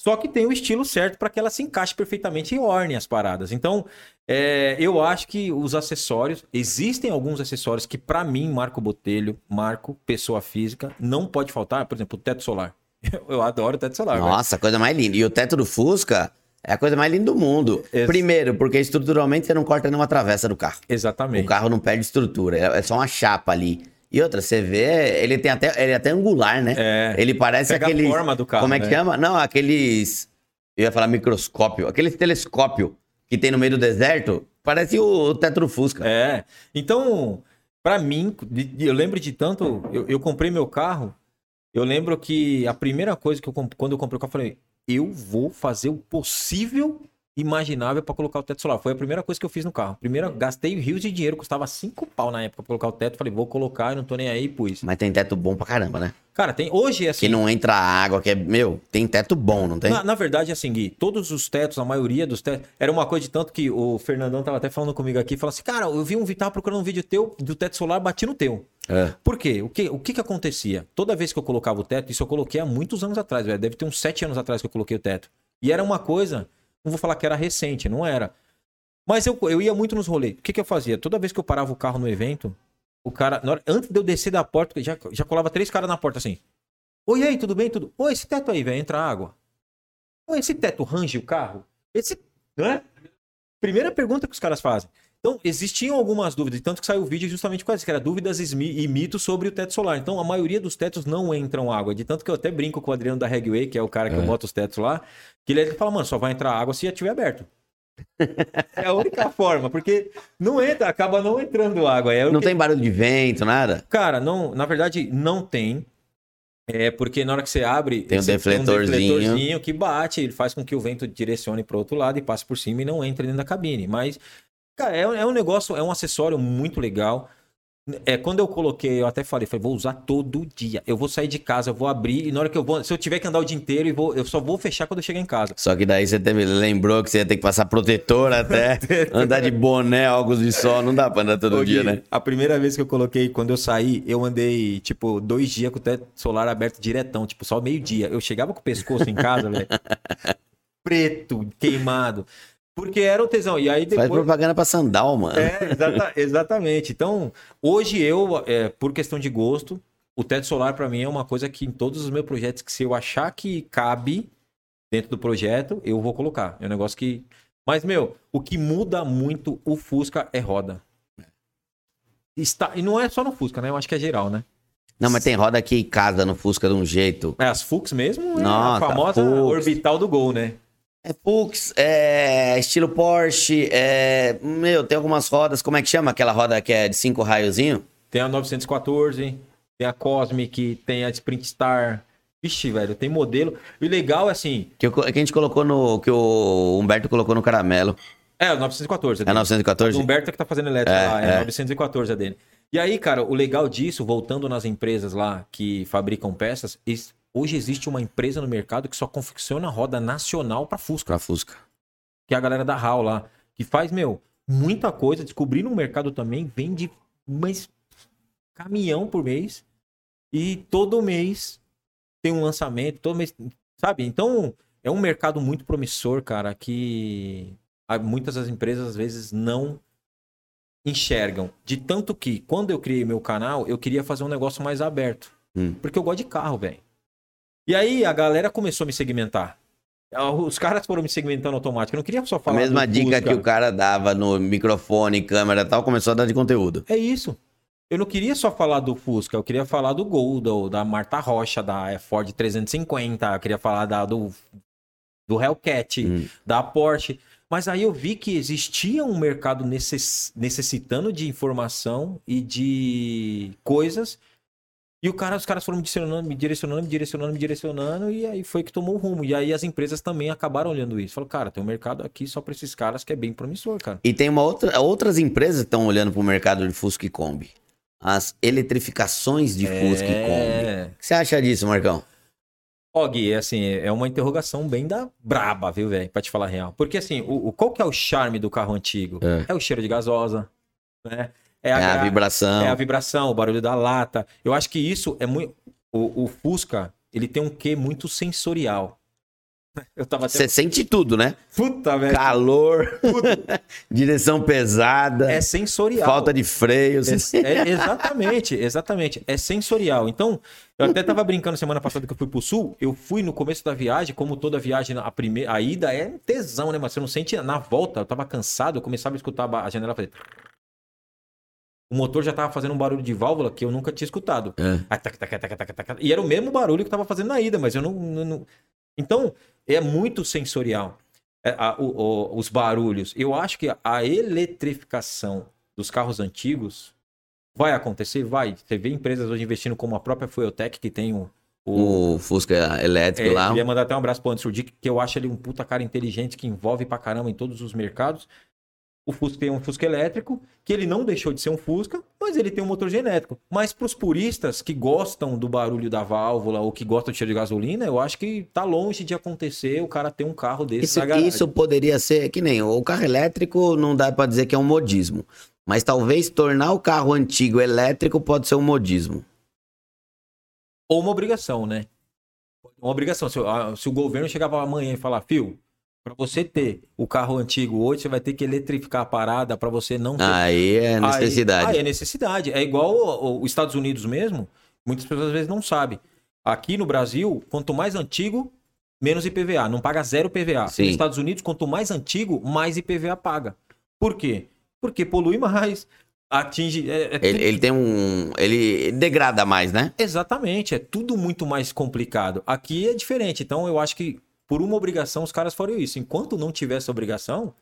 S3: Só que tem o estilo certo para que ela se encaixe perfeitamente e orne as paradas. Então, é, eu acho que os acessórios, existem alguns acessórios que para mim, Marco Botelho, Marco, pessoa física, não pode faltar, por exemplo, o teto solar. [laughs] Eu adoro o teto solar.
S2: Nossa, a coisa mais linda. E o teto do Fusca é a coisa mais linda do mundo.
S3: Ex-
S2: Primeiro, porque estruturalmente você não corta nenhuma travessa do carro. O
S3: Exatamente.
S2: carro não perde estrutura, é é só uma chapa ali. E outra, você vê, ele tem até, ele é até angular, né?
S3: É.
S2: Ele parece
S3: Pega a
S2: aqueles.
S3: forma do carro,
S2: Como é que
S3: né?
S2: chama? Não, aqueles. Eu ia falar microscópio. Aquele telescópio que tem no meio do deserto. Parece o, o teto do Fusca.
S3: É. Então, Pra mim, eu lembro de tanto. Eu, eu comprei meu carro. Eu lembro que a primeira coisa que eu quando eu comprei o carro, eu falei: eu vou fazer o possível imaginável pra colocar o teto solar. Foi a primeira coisa que eu fiz no carro. Primeiro, gastei rios de dinheiro, custava 5 pau na época pra colocar o teto. Falei, vou colocar, eu não tô nem aí, pus.
S2: Mas tem teto bom pra caramba, né?
S3: Cara, tem. Hoje é assim.
S2: Que não entra água, que é. Meu, tem teto bom, não tem?
S3: Na, na verdade, assim, Gui, todos os tetos, a maioria dos tetos, era uma coisa de tanto que o Fernandão tava até falando comigo aqui, falou assim, cara, eu vi um Vital procurando um vídeo teu, do teto solar, bati no teu.
S2: É.
S3: Por quê? O que, o que que acontecia? Toda vez que eu colocava o teto, isso eu coloquei há muitos anos atrás, velho, deve ter uns sete anos atrás que eu coloquei o teto. E era uma coisa, não vou falar que era recente, não era. Mas eu, eu ia muito nos rolês. O que que eu fazia? Toda vez que eu parava o carro no evento, o cara, hora- antes de eu descer da porta, já, já colava três caras na porta assim. Oi, aí, tudo bem? Tudo? Oi, esse teto aí, velho, entra água. Oi, esse teto range o carro? Esse. Não é? Primeira pergunta que os caras fazem. Então, existiam algumas dúvidas, tanto que saiu o vídeo justamente com isso, que era dúvidas e mitos sobre o teto solar. Então, a maioria dos tetos não entram água. De tanto que eu até brinco com o Adriano da Regway, que é o cara que
S2: É.
S3: bota os tetos lá, que ele, ele fala, mano, só vai entrar água se já estiver aberto. [laughs] é a única forma, porque não entra, acaba não entrando água. É
S2: Não
S3: que-
S2: tem barulho de vento, nada?
S3: Cara, não, na verdade, não tem. É porque na hora que você abre,
S2: Tem um
S3: você
S2: defletorzinho.
S3: defletorzinho que bate, ele faz com que o vento direcione para outro lado e passe por cima e não entre dentro da cabine. Mas, cara, é, é um negócio, é um acessório muito legal. É, quando eu coloquei, eu até falei, falei, vou usar todo dia. Eu vou sair de casa, eu vou abrir, e na hora que eu vou, se eu tiver que andar o dia inteiro, eu, vou, eu só vou fechar quando eu chegar em casa.
S2: Só que daí você teve, lembrou que você ia ter que passar protetor até, [laughs] andar de boné, óculos de sol, não dá pra andar todo
S3: Ô,
S2: dia, né?
S3: A primeira vez que eu coloquei, quando eu saí, eu andei, tipo, dois dias com o teto solar aberto diretão, tipo, só meio-dia. Eu chegava com o pescoço em casa, velho. [laughs] Preto, queimado. Porque era o tesão. E aí
S2: Faz
S3: depois.
S2: propaganda pra sandal, mano.
S3: É, exata- [laughs] exatamente. Então, hoje eu, é, por questão de gosto, o teto solar pra mim é uma coisa que em todos os meus projetos, que se eu achar que cabe dentro do projeto, eu vou colocar. É um negócio que. Mas, meu, o que muda muito o Fusca é roda. Está... E não é só no Fusca, né? Eu acho que é geral, né?
S2: Não, mas tem roda aqui em casa no Fusca de um jeito.
S3: É, as Fux mesmo é
S2: Nossa,
S3: a famosa
S2: Fux.
S3: orbital do Gol, né?
S2: É Fux, é estilo Porsche, é... Meu, tem algumas rodas, como é que chama aquela roda que é de cinco raiozinho?
S3: Tem a 914, tem a Cosmic, tem a Sprint Star. Vixe, velho, tem modelo. E o legal é assim.
S2: Que, eu- que a gente colocou no... Que o Humberto colocou no caramelo.
S3: É, o 914.
S2: É
S3: dele.
S2: 914?
S3: O Humberto é que tá fazendo elétrica
S2: É,
S3: lá, é,
S2: é.
S3: 914 a dele. E aí, cara, o legal disso, voltando nas empresas lá que fabricam peças, hoje existe uma empresa no mercado que só confecciona roda nacional pra Fusca,
S2: Pra Fusca.
S3: que é a galera da HAL lá, que faz, meu, muita coisa, descobrir no mercado também, vende mas caminhão por mês e todo mês tem um lançamento, todo mês, sabe? Então, é um mercado muito promissor, cara, que muitas das empresas às vezes não enxergam. De tanto que, quando eu criei meu canal, eu queria fazer um negócio mais aberto.
S2: Hum.
S3: Porque eu gosto de carro, velho. E aí a galera começou a me segmentar. Os caras foram me segmentando automático. Eu não queria só
S2: A
S3: falar.
S2: mesma
S3: do
S2: dica que o cara dava no microfone, câmera e tal, começou a dar de conteúdo.
S3: É isso. Eu não queria só falar do Fusca, eu queria falar do Gol, da Marta Rocha, da eh, Ford 350, eu queria falar da, do, do Hellcat,
S2: Hum.
S3: da Porsche. Mas aí eu vi que existia um mercado necess- necessitando de informação e de coisas. E o cara, os caras foram me direcionando, me direcionando, me direcionando, me direcionando, e aí foi que tomou o rumo. E aí as empresas também acabaram olhando isso. Falaram, cara, tem um mercado aqui só pra esses caras que é bem promissor, cara.
S2: E tem uma outra, outras empresas que estão olhando pro mercado de Fusca e Kombi. As eletrificações de Fusca e Kombi.
S3: É.
S2: O que você acha disso, Marcão?
S3: Ó, Gui, é assim, é uma interrogação bem da braba, viu, velho? Pra te falar a real. Porque assim, o, o- qual que é o charme do carro antigo?
S2: É.
S3: É, o cheiro de gasosa, né?
S2: É a
S3: gra-
S2: vibração.
S3: É a vibração, o barulho da lata. Eu acho que isso é muito... O, o Fusca, ele tem um quê muito sensorial. [laughs] Eu tava.
S2: Você sente tudo, né?
S3: Puta, velho.
S2: Calor, [laughs] direção pesada,
S3: É sensorial.
S2: falta de freios.
S3: É- é- exatamente, exatamente. É sensorial. Então, eu até tava brincando semana passada que eu fui pro sul. Eu fui no começo da viagem, como toda viagem, a primeira, a ida é tesão, né? Mas você não sente na volta. Eu tava cansado, eu começava a escutar a a janela fazer. O motor já tava fazendo um barulho de válvula que eu nunca tinha escutado.
S2: É.
S3: E era o mesmo barulho que tava fazendo na ida, mas eu não. não- Então, é muito sensorial. É, a- o- o- os barulhos. Eu acho que a eletrificação dos carros antigos Vai acontecer? Vai. Você vê empresas hoje investindo como a própria Fueltech, que tem o, o,
S2: O Fusca elétrico
S3: é,
S2: lá.
S3: Queria mandar até um abraço pro Anderson Dick, que eu acho ele um puta cara inteligente, que envolve pra caramba em todos os mercados. O Fusca tem um Fusca elétrico, que ele não deixou de ser um Fusca, mas ele tem um motor genético. Mas pros puristas que gostam do barulho da válvula ou que gostam de cheiro de gasolina, eu acho que tá longe de acontecer o cara ter um carro desse
S2: Isso,
S3: na garagem.
S2: isso poderia ser que nem o carro elétrico, não dá pra dizer que é um modismo. Mas talvez tornar o carro antigo elétrico pode ser um modismo.
S3: Ou uma obrigação, né? Uma obrigação. Se, se o governo chegar para amanhã e falar, fio, para você ter o carro antigo hoje, você vai ter que eletrificar a parada para você não ter.
S2: Aí é necessidade.
S3: Aí, aí é necessidade. É igual os Estados Unidos mesmo. Muitas pessoas às vezes não sabem. Aqui no Brasil, quanto mais antigo, menos IPVA. Não paga zero IPVA.
S2: Sim.
S3: Nos Estados Unidos, quanto mais antigo, mais IPVA paga. Por quê? Porque polui mais, atinge. é- é
S2: Ele, ele tem um. Ele degrada mais, né?
S3: Exatamente, é tudo muito mais complicado. Aqui é diferente, então eu acho que por uma obrigação os caras fariam isso. Enquanto não tiver essa obrigação,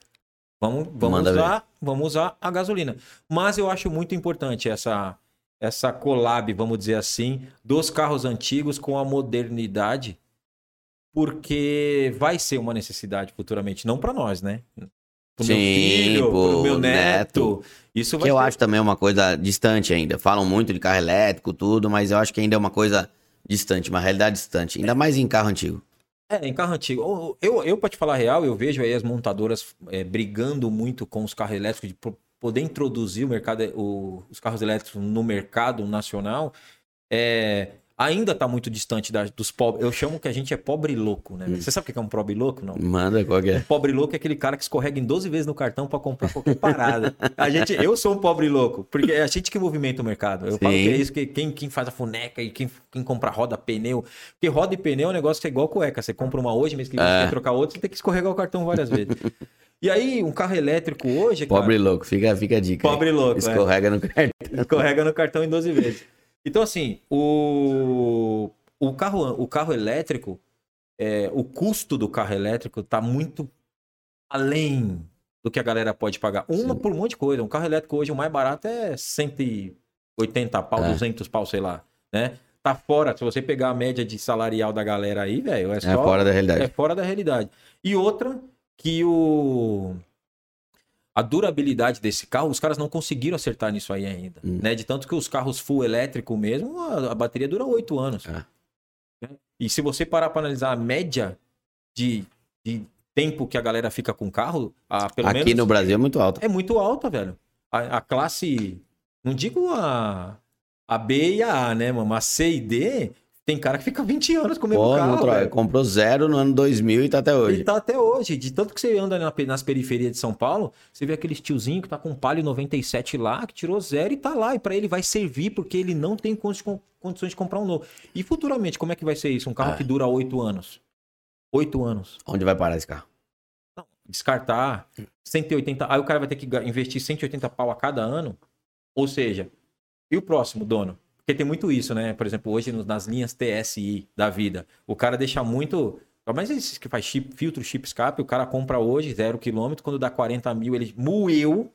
S3: vamos, vamos,
S2: Manda ver.
S3: usar, vamos usar a gasolina. Mas eu acho muito importante essa, essa collab, vamos dizer assim, dos carros antigos com a modernidade, porque vai ser uma necessidade futuramente, não para nós, né? Pro meu
S2: Sim,
S3: filho, pro
S2: pro
S3: meu neto.
S2: neto.
S3: Isso
S2: Que eu acho também uma coisa distante ainda. Falam muito de carro elétrico, tudo, mas eu acho que ainda é uma coisa distante, uma realidade distante. Ainda mais em carro antigo.
S3: É, em carro antigo. Eu, eu, pra te falar a real, eu vejo aí as montadoras é, brigando muito com os carros elétricos de poder introduzir o mercado, o- os carros elétricos no mercado nacional. É, ainda tá muito distante da- dos pobres. Eu chamo que a gente é pobre louco, né? Você sabe o que é um pobre louco? Não.
S2: Manda qual que
S3: Um
S2: é.
S3: pobre louco é aquele cara que escorrega em 12 vezes no cartão pra comprar qualquer parada. A gente, eu sou um pobre louco, porque é a gente que movimenta o mercado. Eu falo
S2: Sim.
S3: que é isso, que quem, quem faz a funeca e quem, quem compra roda, pneu. Porque roda e pneu é um negócio que é igual cueca. Você compra uma hoje, mês que
S2: É.
S3: você quer trocar outra, você tem que escorregar o cartão várias vezes. E aí, um carro elétrico hoje, cara,
S2: Pobre louco, fica, fica a dica.
S3: pobre louco, é.
S2: Escorrega no cartão.
S3: escorrega no cartão em 12 vezes. Então, assim, o, o, carro, o carro elétrico, é, o custo do carro elétrico tá muito além do que a galera pode pagar. Uma
S2: Sim.
S3: por um monte de coisa. Um carro elétrico hoje, o mais barato é 180 pau,
S2: É.
S3: 200 pau, sei lá, né? Tá fora, se você pegar a média de salarial da galera aí, velho, é
S2: É
S3: só...
S2: fora da realidade.
S3: É fora da realidade. E outra, que o. A durabilidade desse carro, os caras não conseguiram acertar nisso aí ainda.
S2: Hum.
S3: Né? De tanto que os carros full elétrico mesmo, a, a bateria dura 8 anos.
S2: É.
S3: Né? E se você parar para analisar a média de, de tempo que a galera fica com o carro, a, pelo
S2: Aqui
S3: menos
S2: no Brasil é muito alto.
S3: é muito alta, velho. A, a classe. Não digo a, a B e a A, né, mano? Mas a C e D, tem cara que fica 20 anos com o mesmo
S2: Pô,
S3: carro.
S2: não tro-
S3: velho.
S2: comprou zero no ano 2000 e tá até hoje.
S3: Ele tá até hoje. De tanto que você anda nas periferias de São Paulo, você vê aqueles tiozinho que tá com um Palio 97 lá, que tirou zero e tá lá. E pra ele vai servir, porque ele não tem condi- condições de comprar um novo. E futuramente, como é que vai ser isso? Um carro
S2: Ah.
S3: que dura oito anos. Oito anos.
S2: Onde vai parar esse carro?
S3: Descartar 180. Aí o cara vai ter que investir 180 pau a cada ano. Ou seja, e o próximo dono? Porque tem muito isso, né? Por exemplo, hoje nas linhas TSI da vida, o cara deixa muito. Mas esses que faz chip, filtro, chip escape, o cara compra hoje zero quilômetro, quando dá 40 mil, ele moeu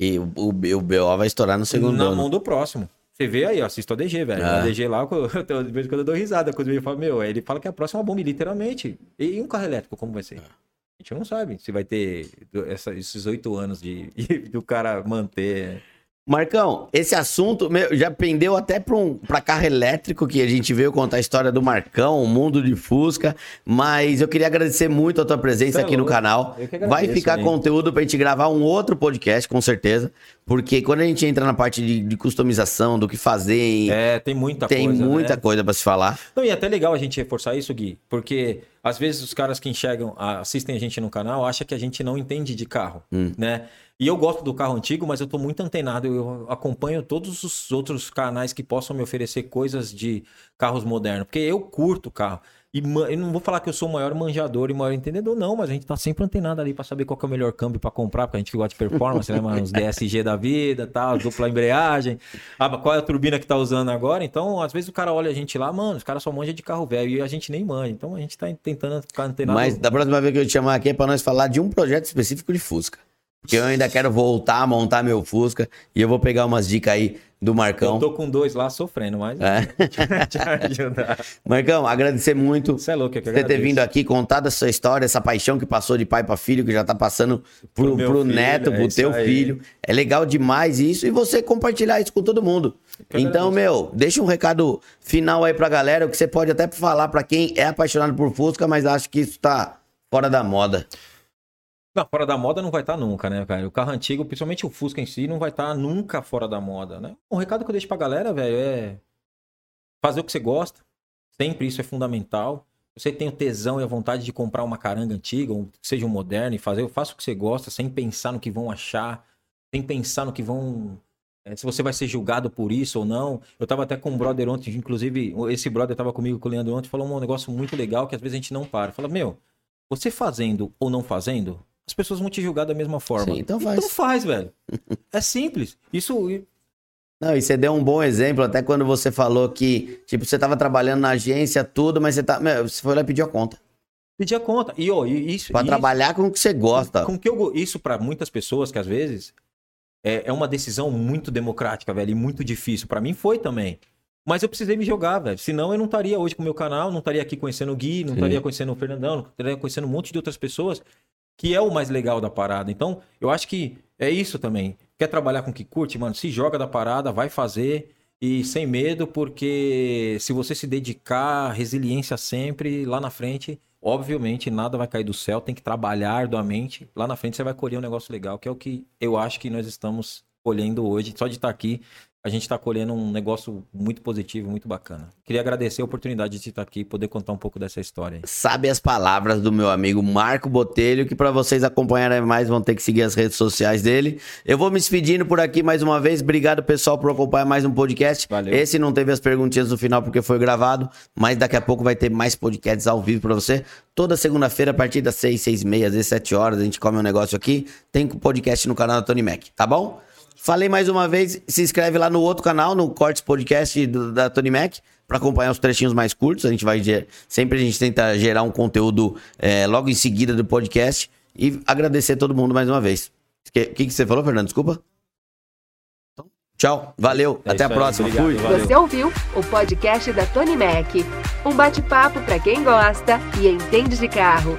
S2: E o, o, o BO vai estourar no segundo
S3: na mão do próximo. Você vê aí, ó, assisto a DG, velho.
S2: Ah.
S3: A DG lá, [laughs] de vez em quando eu dou risada quando ele fala, meu, ele fala que a próxima bomba, literalmente. E, um carro elétrico, como vai ser? A gente não sabe se vai ter essa- esses oito anos de, [laughs] do cara manter.
S2: Marcão, esse assunto meu, já pendeu até para um, pra carro elétrico, que a gente veio contar a história do Marcão, o mundo de Fusca, mas eu queria agradecer muito a tua presença
S3: é
S2: aqui no canal.
S3: Que
S2: Vai
S3: agradeço
S2: ficar
S3: aí.
S2: conteúdo pra gente gravar um outro podcast, com certeza, porque quando a gente entra na parte de, de customização, do que fazer,
S3: É, tem muita
S2: tem
S3: coisa.
S2: muita
S3: né?
S2: coisa pra se falar.
S3: Não, e é até legal a gente reforçar isso, Gui, porque às vezes os caras que enxergam, a- assistem a gente no canal, acham que a gente não entende de carro,
S2: Hum.
S3: né? E eu gosto do carro antigo, mas eu tô muito antenado, eu acompanho todos os outros canais que possam me oferecer coisas de carros modernos, porque eu curto carro. E eu não vou falar que eu sou o maior manjador e maior entendedor, não, mas a gente tá sempre antenado ali pra saber qual é o melhor câmbio pra comprar, porque a gente que gosta de performance, né? Os DSG da vida, tal, dupla embreagem, ah, qual é a turbina que tá usando agora. Então, às vezes o cara olha a gente lá, mano, os caras só manjam de carro velho e a gente nem manja. Então a gente tá tentando ficar antenado.
S2: Mas da próxima vez que eu te chamar aqui é pra nós falar de um projeto específico de Fusca. Porque eu ainda quero voltar a montar meu Fusca e eu vou pegar umas dicas aí do Marcão.
S3: Eu tô com dois lá sofrendo, mas
S2: É. [laughs]
S3: te ajudar.
S2: Marcão, agradecer muito
S3: Você é louco, eu que
S2: ter vindo aqui, contado a sua história, essa paixão que passou de pai para filho, que já tá passando pro,
S3: Pro
S2: pro
S3: filho,
S2: neto,
S3: é
S2: pro teu
S3: aí.
S2: filho. É legal demais isso e você compartilhar isso com todo mundo. Então, meu, deixa um recado final aí pra galera, o que você pode até falar pra quem é apaixonado por Fusca, mas acha que isso tá fora da moda.
S3: Não, fora da moda não vai estar nunca, né, velho? O carro antigo, principalmente o Fusca em si, não vai estar nunca fora da moda, né? O recado que eu deixo pra galera, velho, é fazer o que você gosta. Sempre isso é fundamental. Você tem o tesão e a vontade de comprar uma caranga antiga, seja um moderno, e fazer, faça o que você gosta, sem pensar no que vão achar, sem pensar no que vão. eh, se você vai ser julgado por isso ou não. Eu tava até com um brother ontem, inclusive, esse brother tava comigo com o Leandro ontem, falou um negócio muito legal que às vezes a gente não para. Fala, meu, você fazendo ou não fazendo, as pessoas vão te julgar da mesma forma.
S2: Sim, então faz.
S3: Então faz, velho. É simples. Isso.
S2: Não, e você deu um bom exemplo, até quando você falou que, tipo, você tava trabalhando na agência, tudo, mas você tá. Meu, você foi lá e pediu a conta.
S3: Pedir a conta. E, ó, isso.
S2: Pra
S3: isso-
S2: trabalhar com o que você gosta.
S3: Com que eu, isso para muitas pessoas que às vezes é, é uma decisão muito democrática, velho, e muito difícil. Para mim foi também. Mas eu precisei me jogar, velho. Senão eu não estaria hoje com o meu canal, não estaria aqui conhecendo o Gui, não estaria conhecendo o Fernandão, não estaria conhecendo um monte de outras pessoas, que é o mais legal da parada. Então, eu acho que é isso também. Quer trabalhar com o que curte, mano? Se joga da parada, vai fazer e sem medo, porque se você se dedicar, resiliência sempre, lá na frente, obviamente nada vai cair do céu, tem que trabalhar arduamente. Lá na frente você vai colher um negócio legal, que é o que eu acho que nós estamos colhendo hoje. Só de estar aqui, a gente está colhendo um negócio muito positivo, muito bacana. Queria agradecer a oportunidade de estar aqui e poder contar um pouco dessa história. aí.
S2: Sabe as palavras do meu amigo Marco Botelho, que para vocês acompanharem mais vão ter que seguir as redes sociais dele. Eu vou me despedindo por aqui mais uma vez. Obrigado, pessoal, por acompanhar mais um podcast.
S3: Valeu.
S2: Esse não teve as perguntinhas no final porque foi gravado, mas daqui a pouco vai ter mais podcasts ao vivo para você. Toda segunda-feira, a partir das 6, 6 e meia, às vezes 7 horas, a gente come um negócio aqui. Tem podcast no canal da Tony Mac, tá bom? Falei mais uma vez, se inscreve lá no outro canal, no Cortes Podcast do- da Tony Mac, para acompanhar os trechinhos mais curtos. A gente vai sempre a gente tenta gerar um conteúdo é, logo em seguida do podcast e agradecer todo mundo mais uma vez. O que, que, que você falou, Fernando? Desculpa. Tchau, valeu,
S3: É
S2: até a
S3: aí,
S2: próxima.
S3: obrigado,
S2: Fui.
S3: valeu.
S1: Você ouviu o podcast da Tony Mac. Um bate-papo para quem gosta e entende de carro.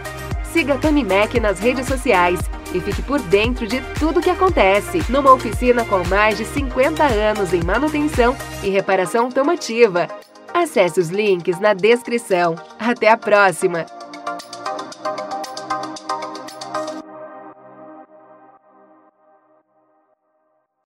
S1: Siga a Tony Mac nas redes sociais e fique por dentro de tudo que acontece numa oficina com mais de 50 anos em manutenção e reparação automotiva. Acesse os links na descrição. Até a próxima!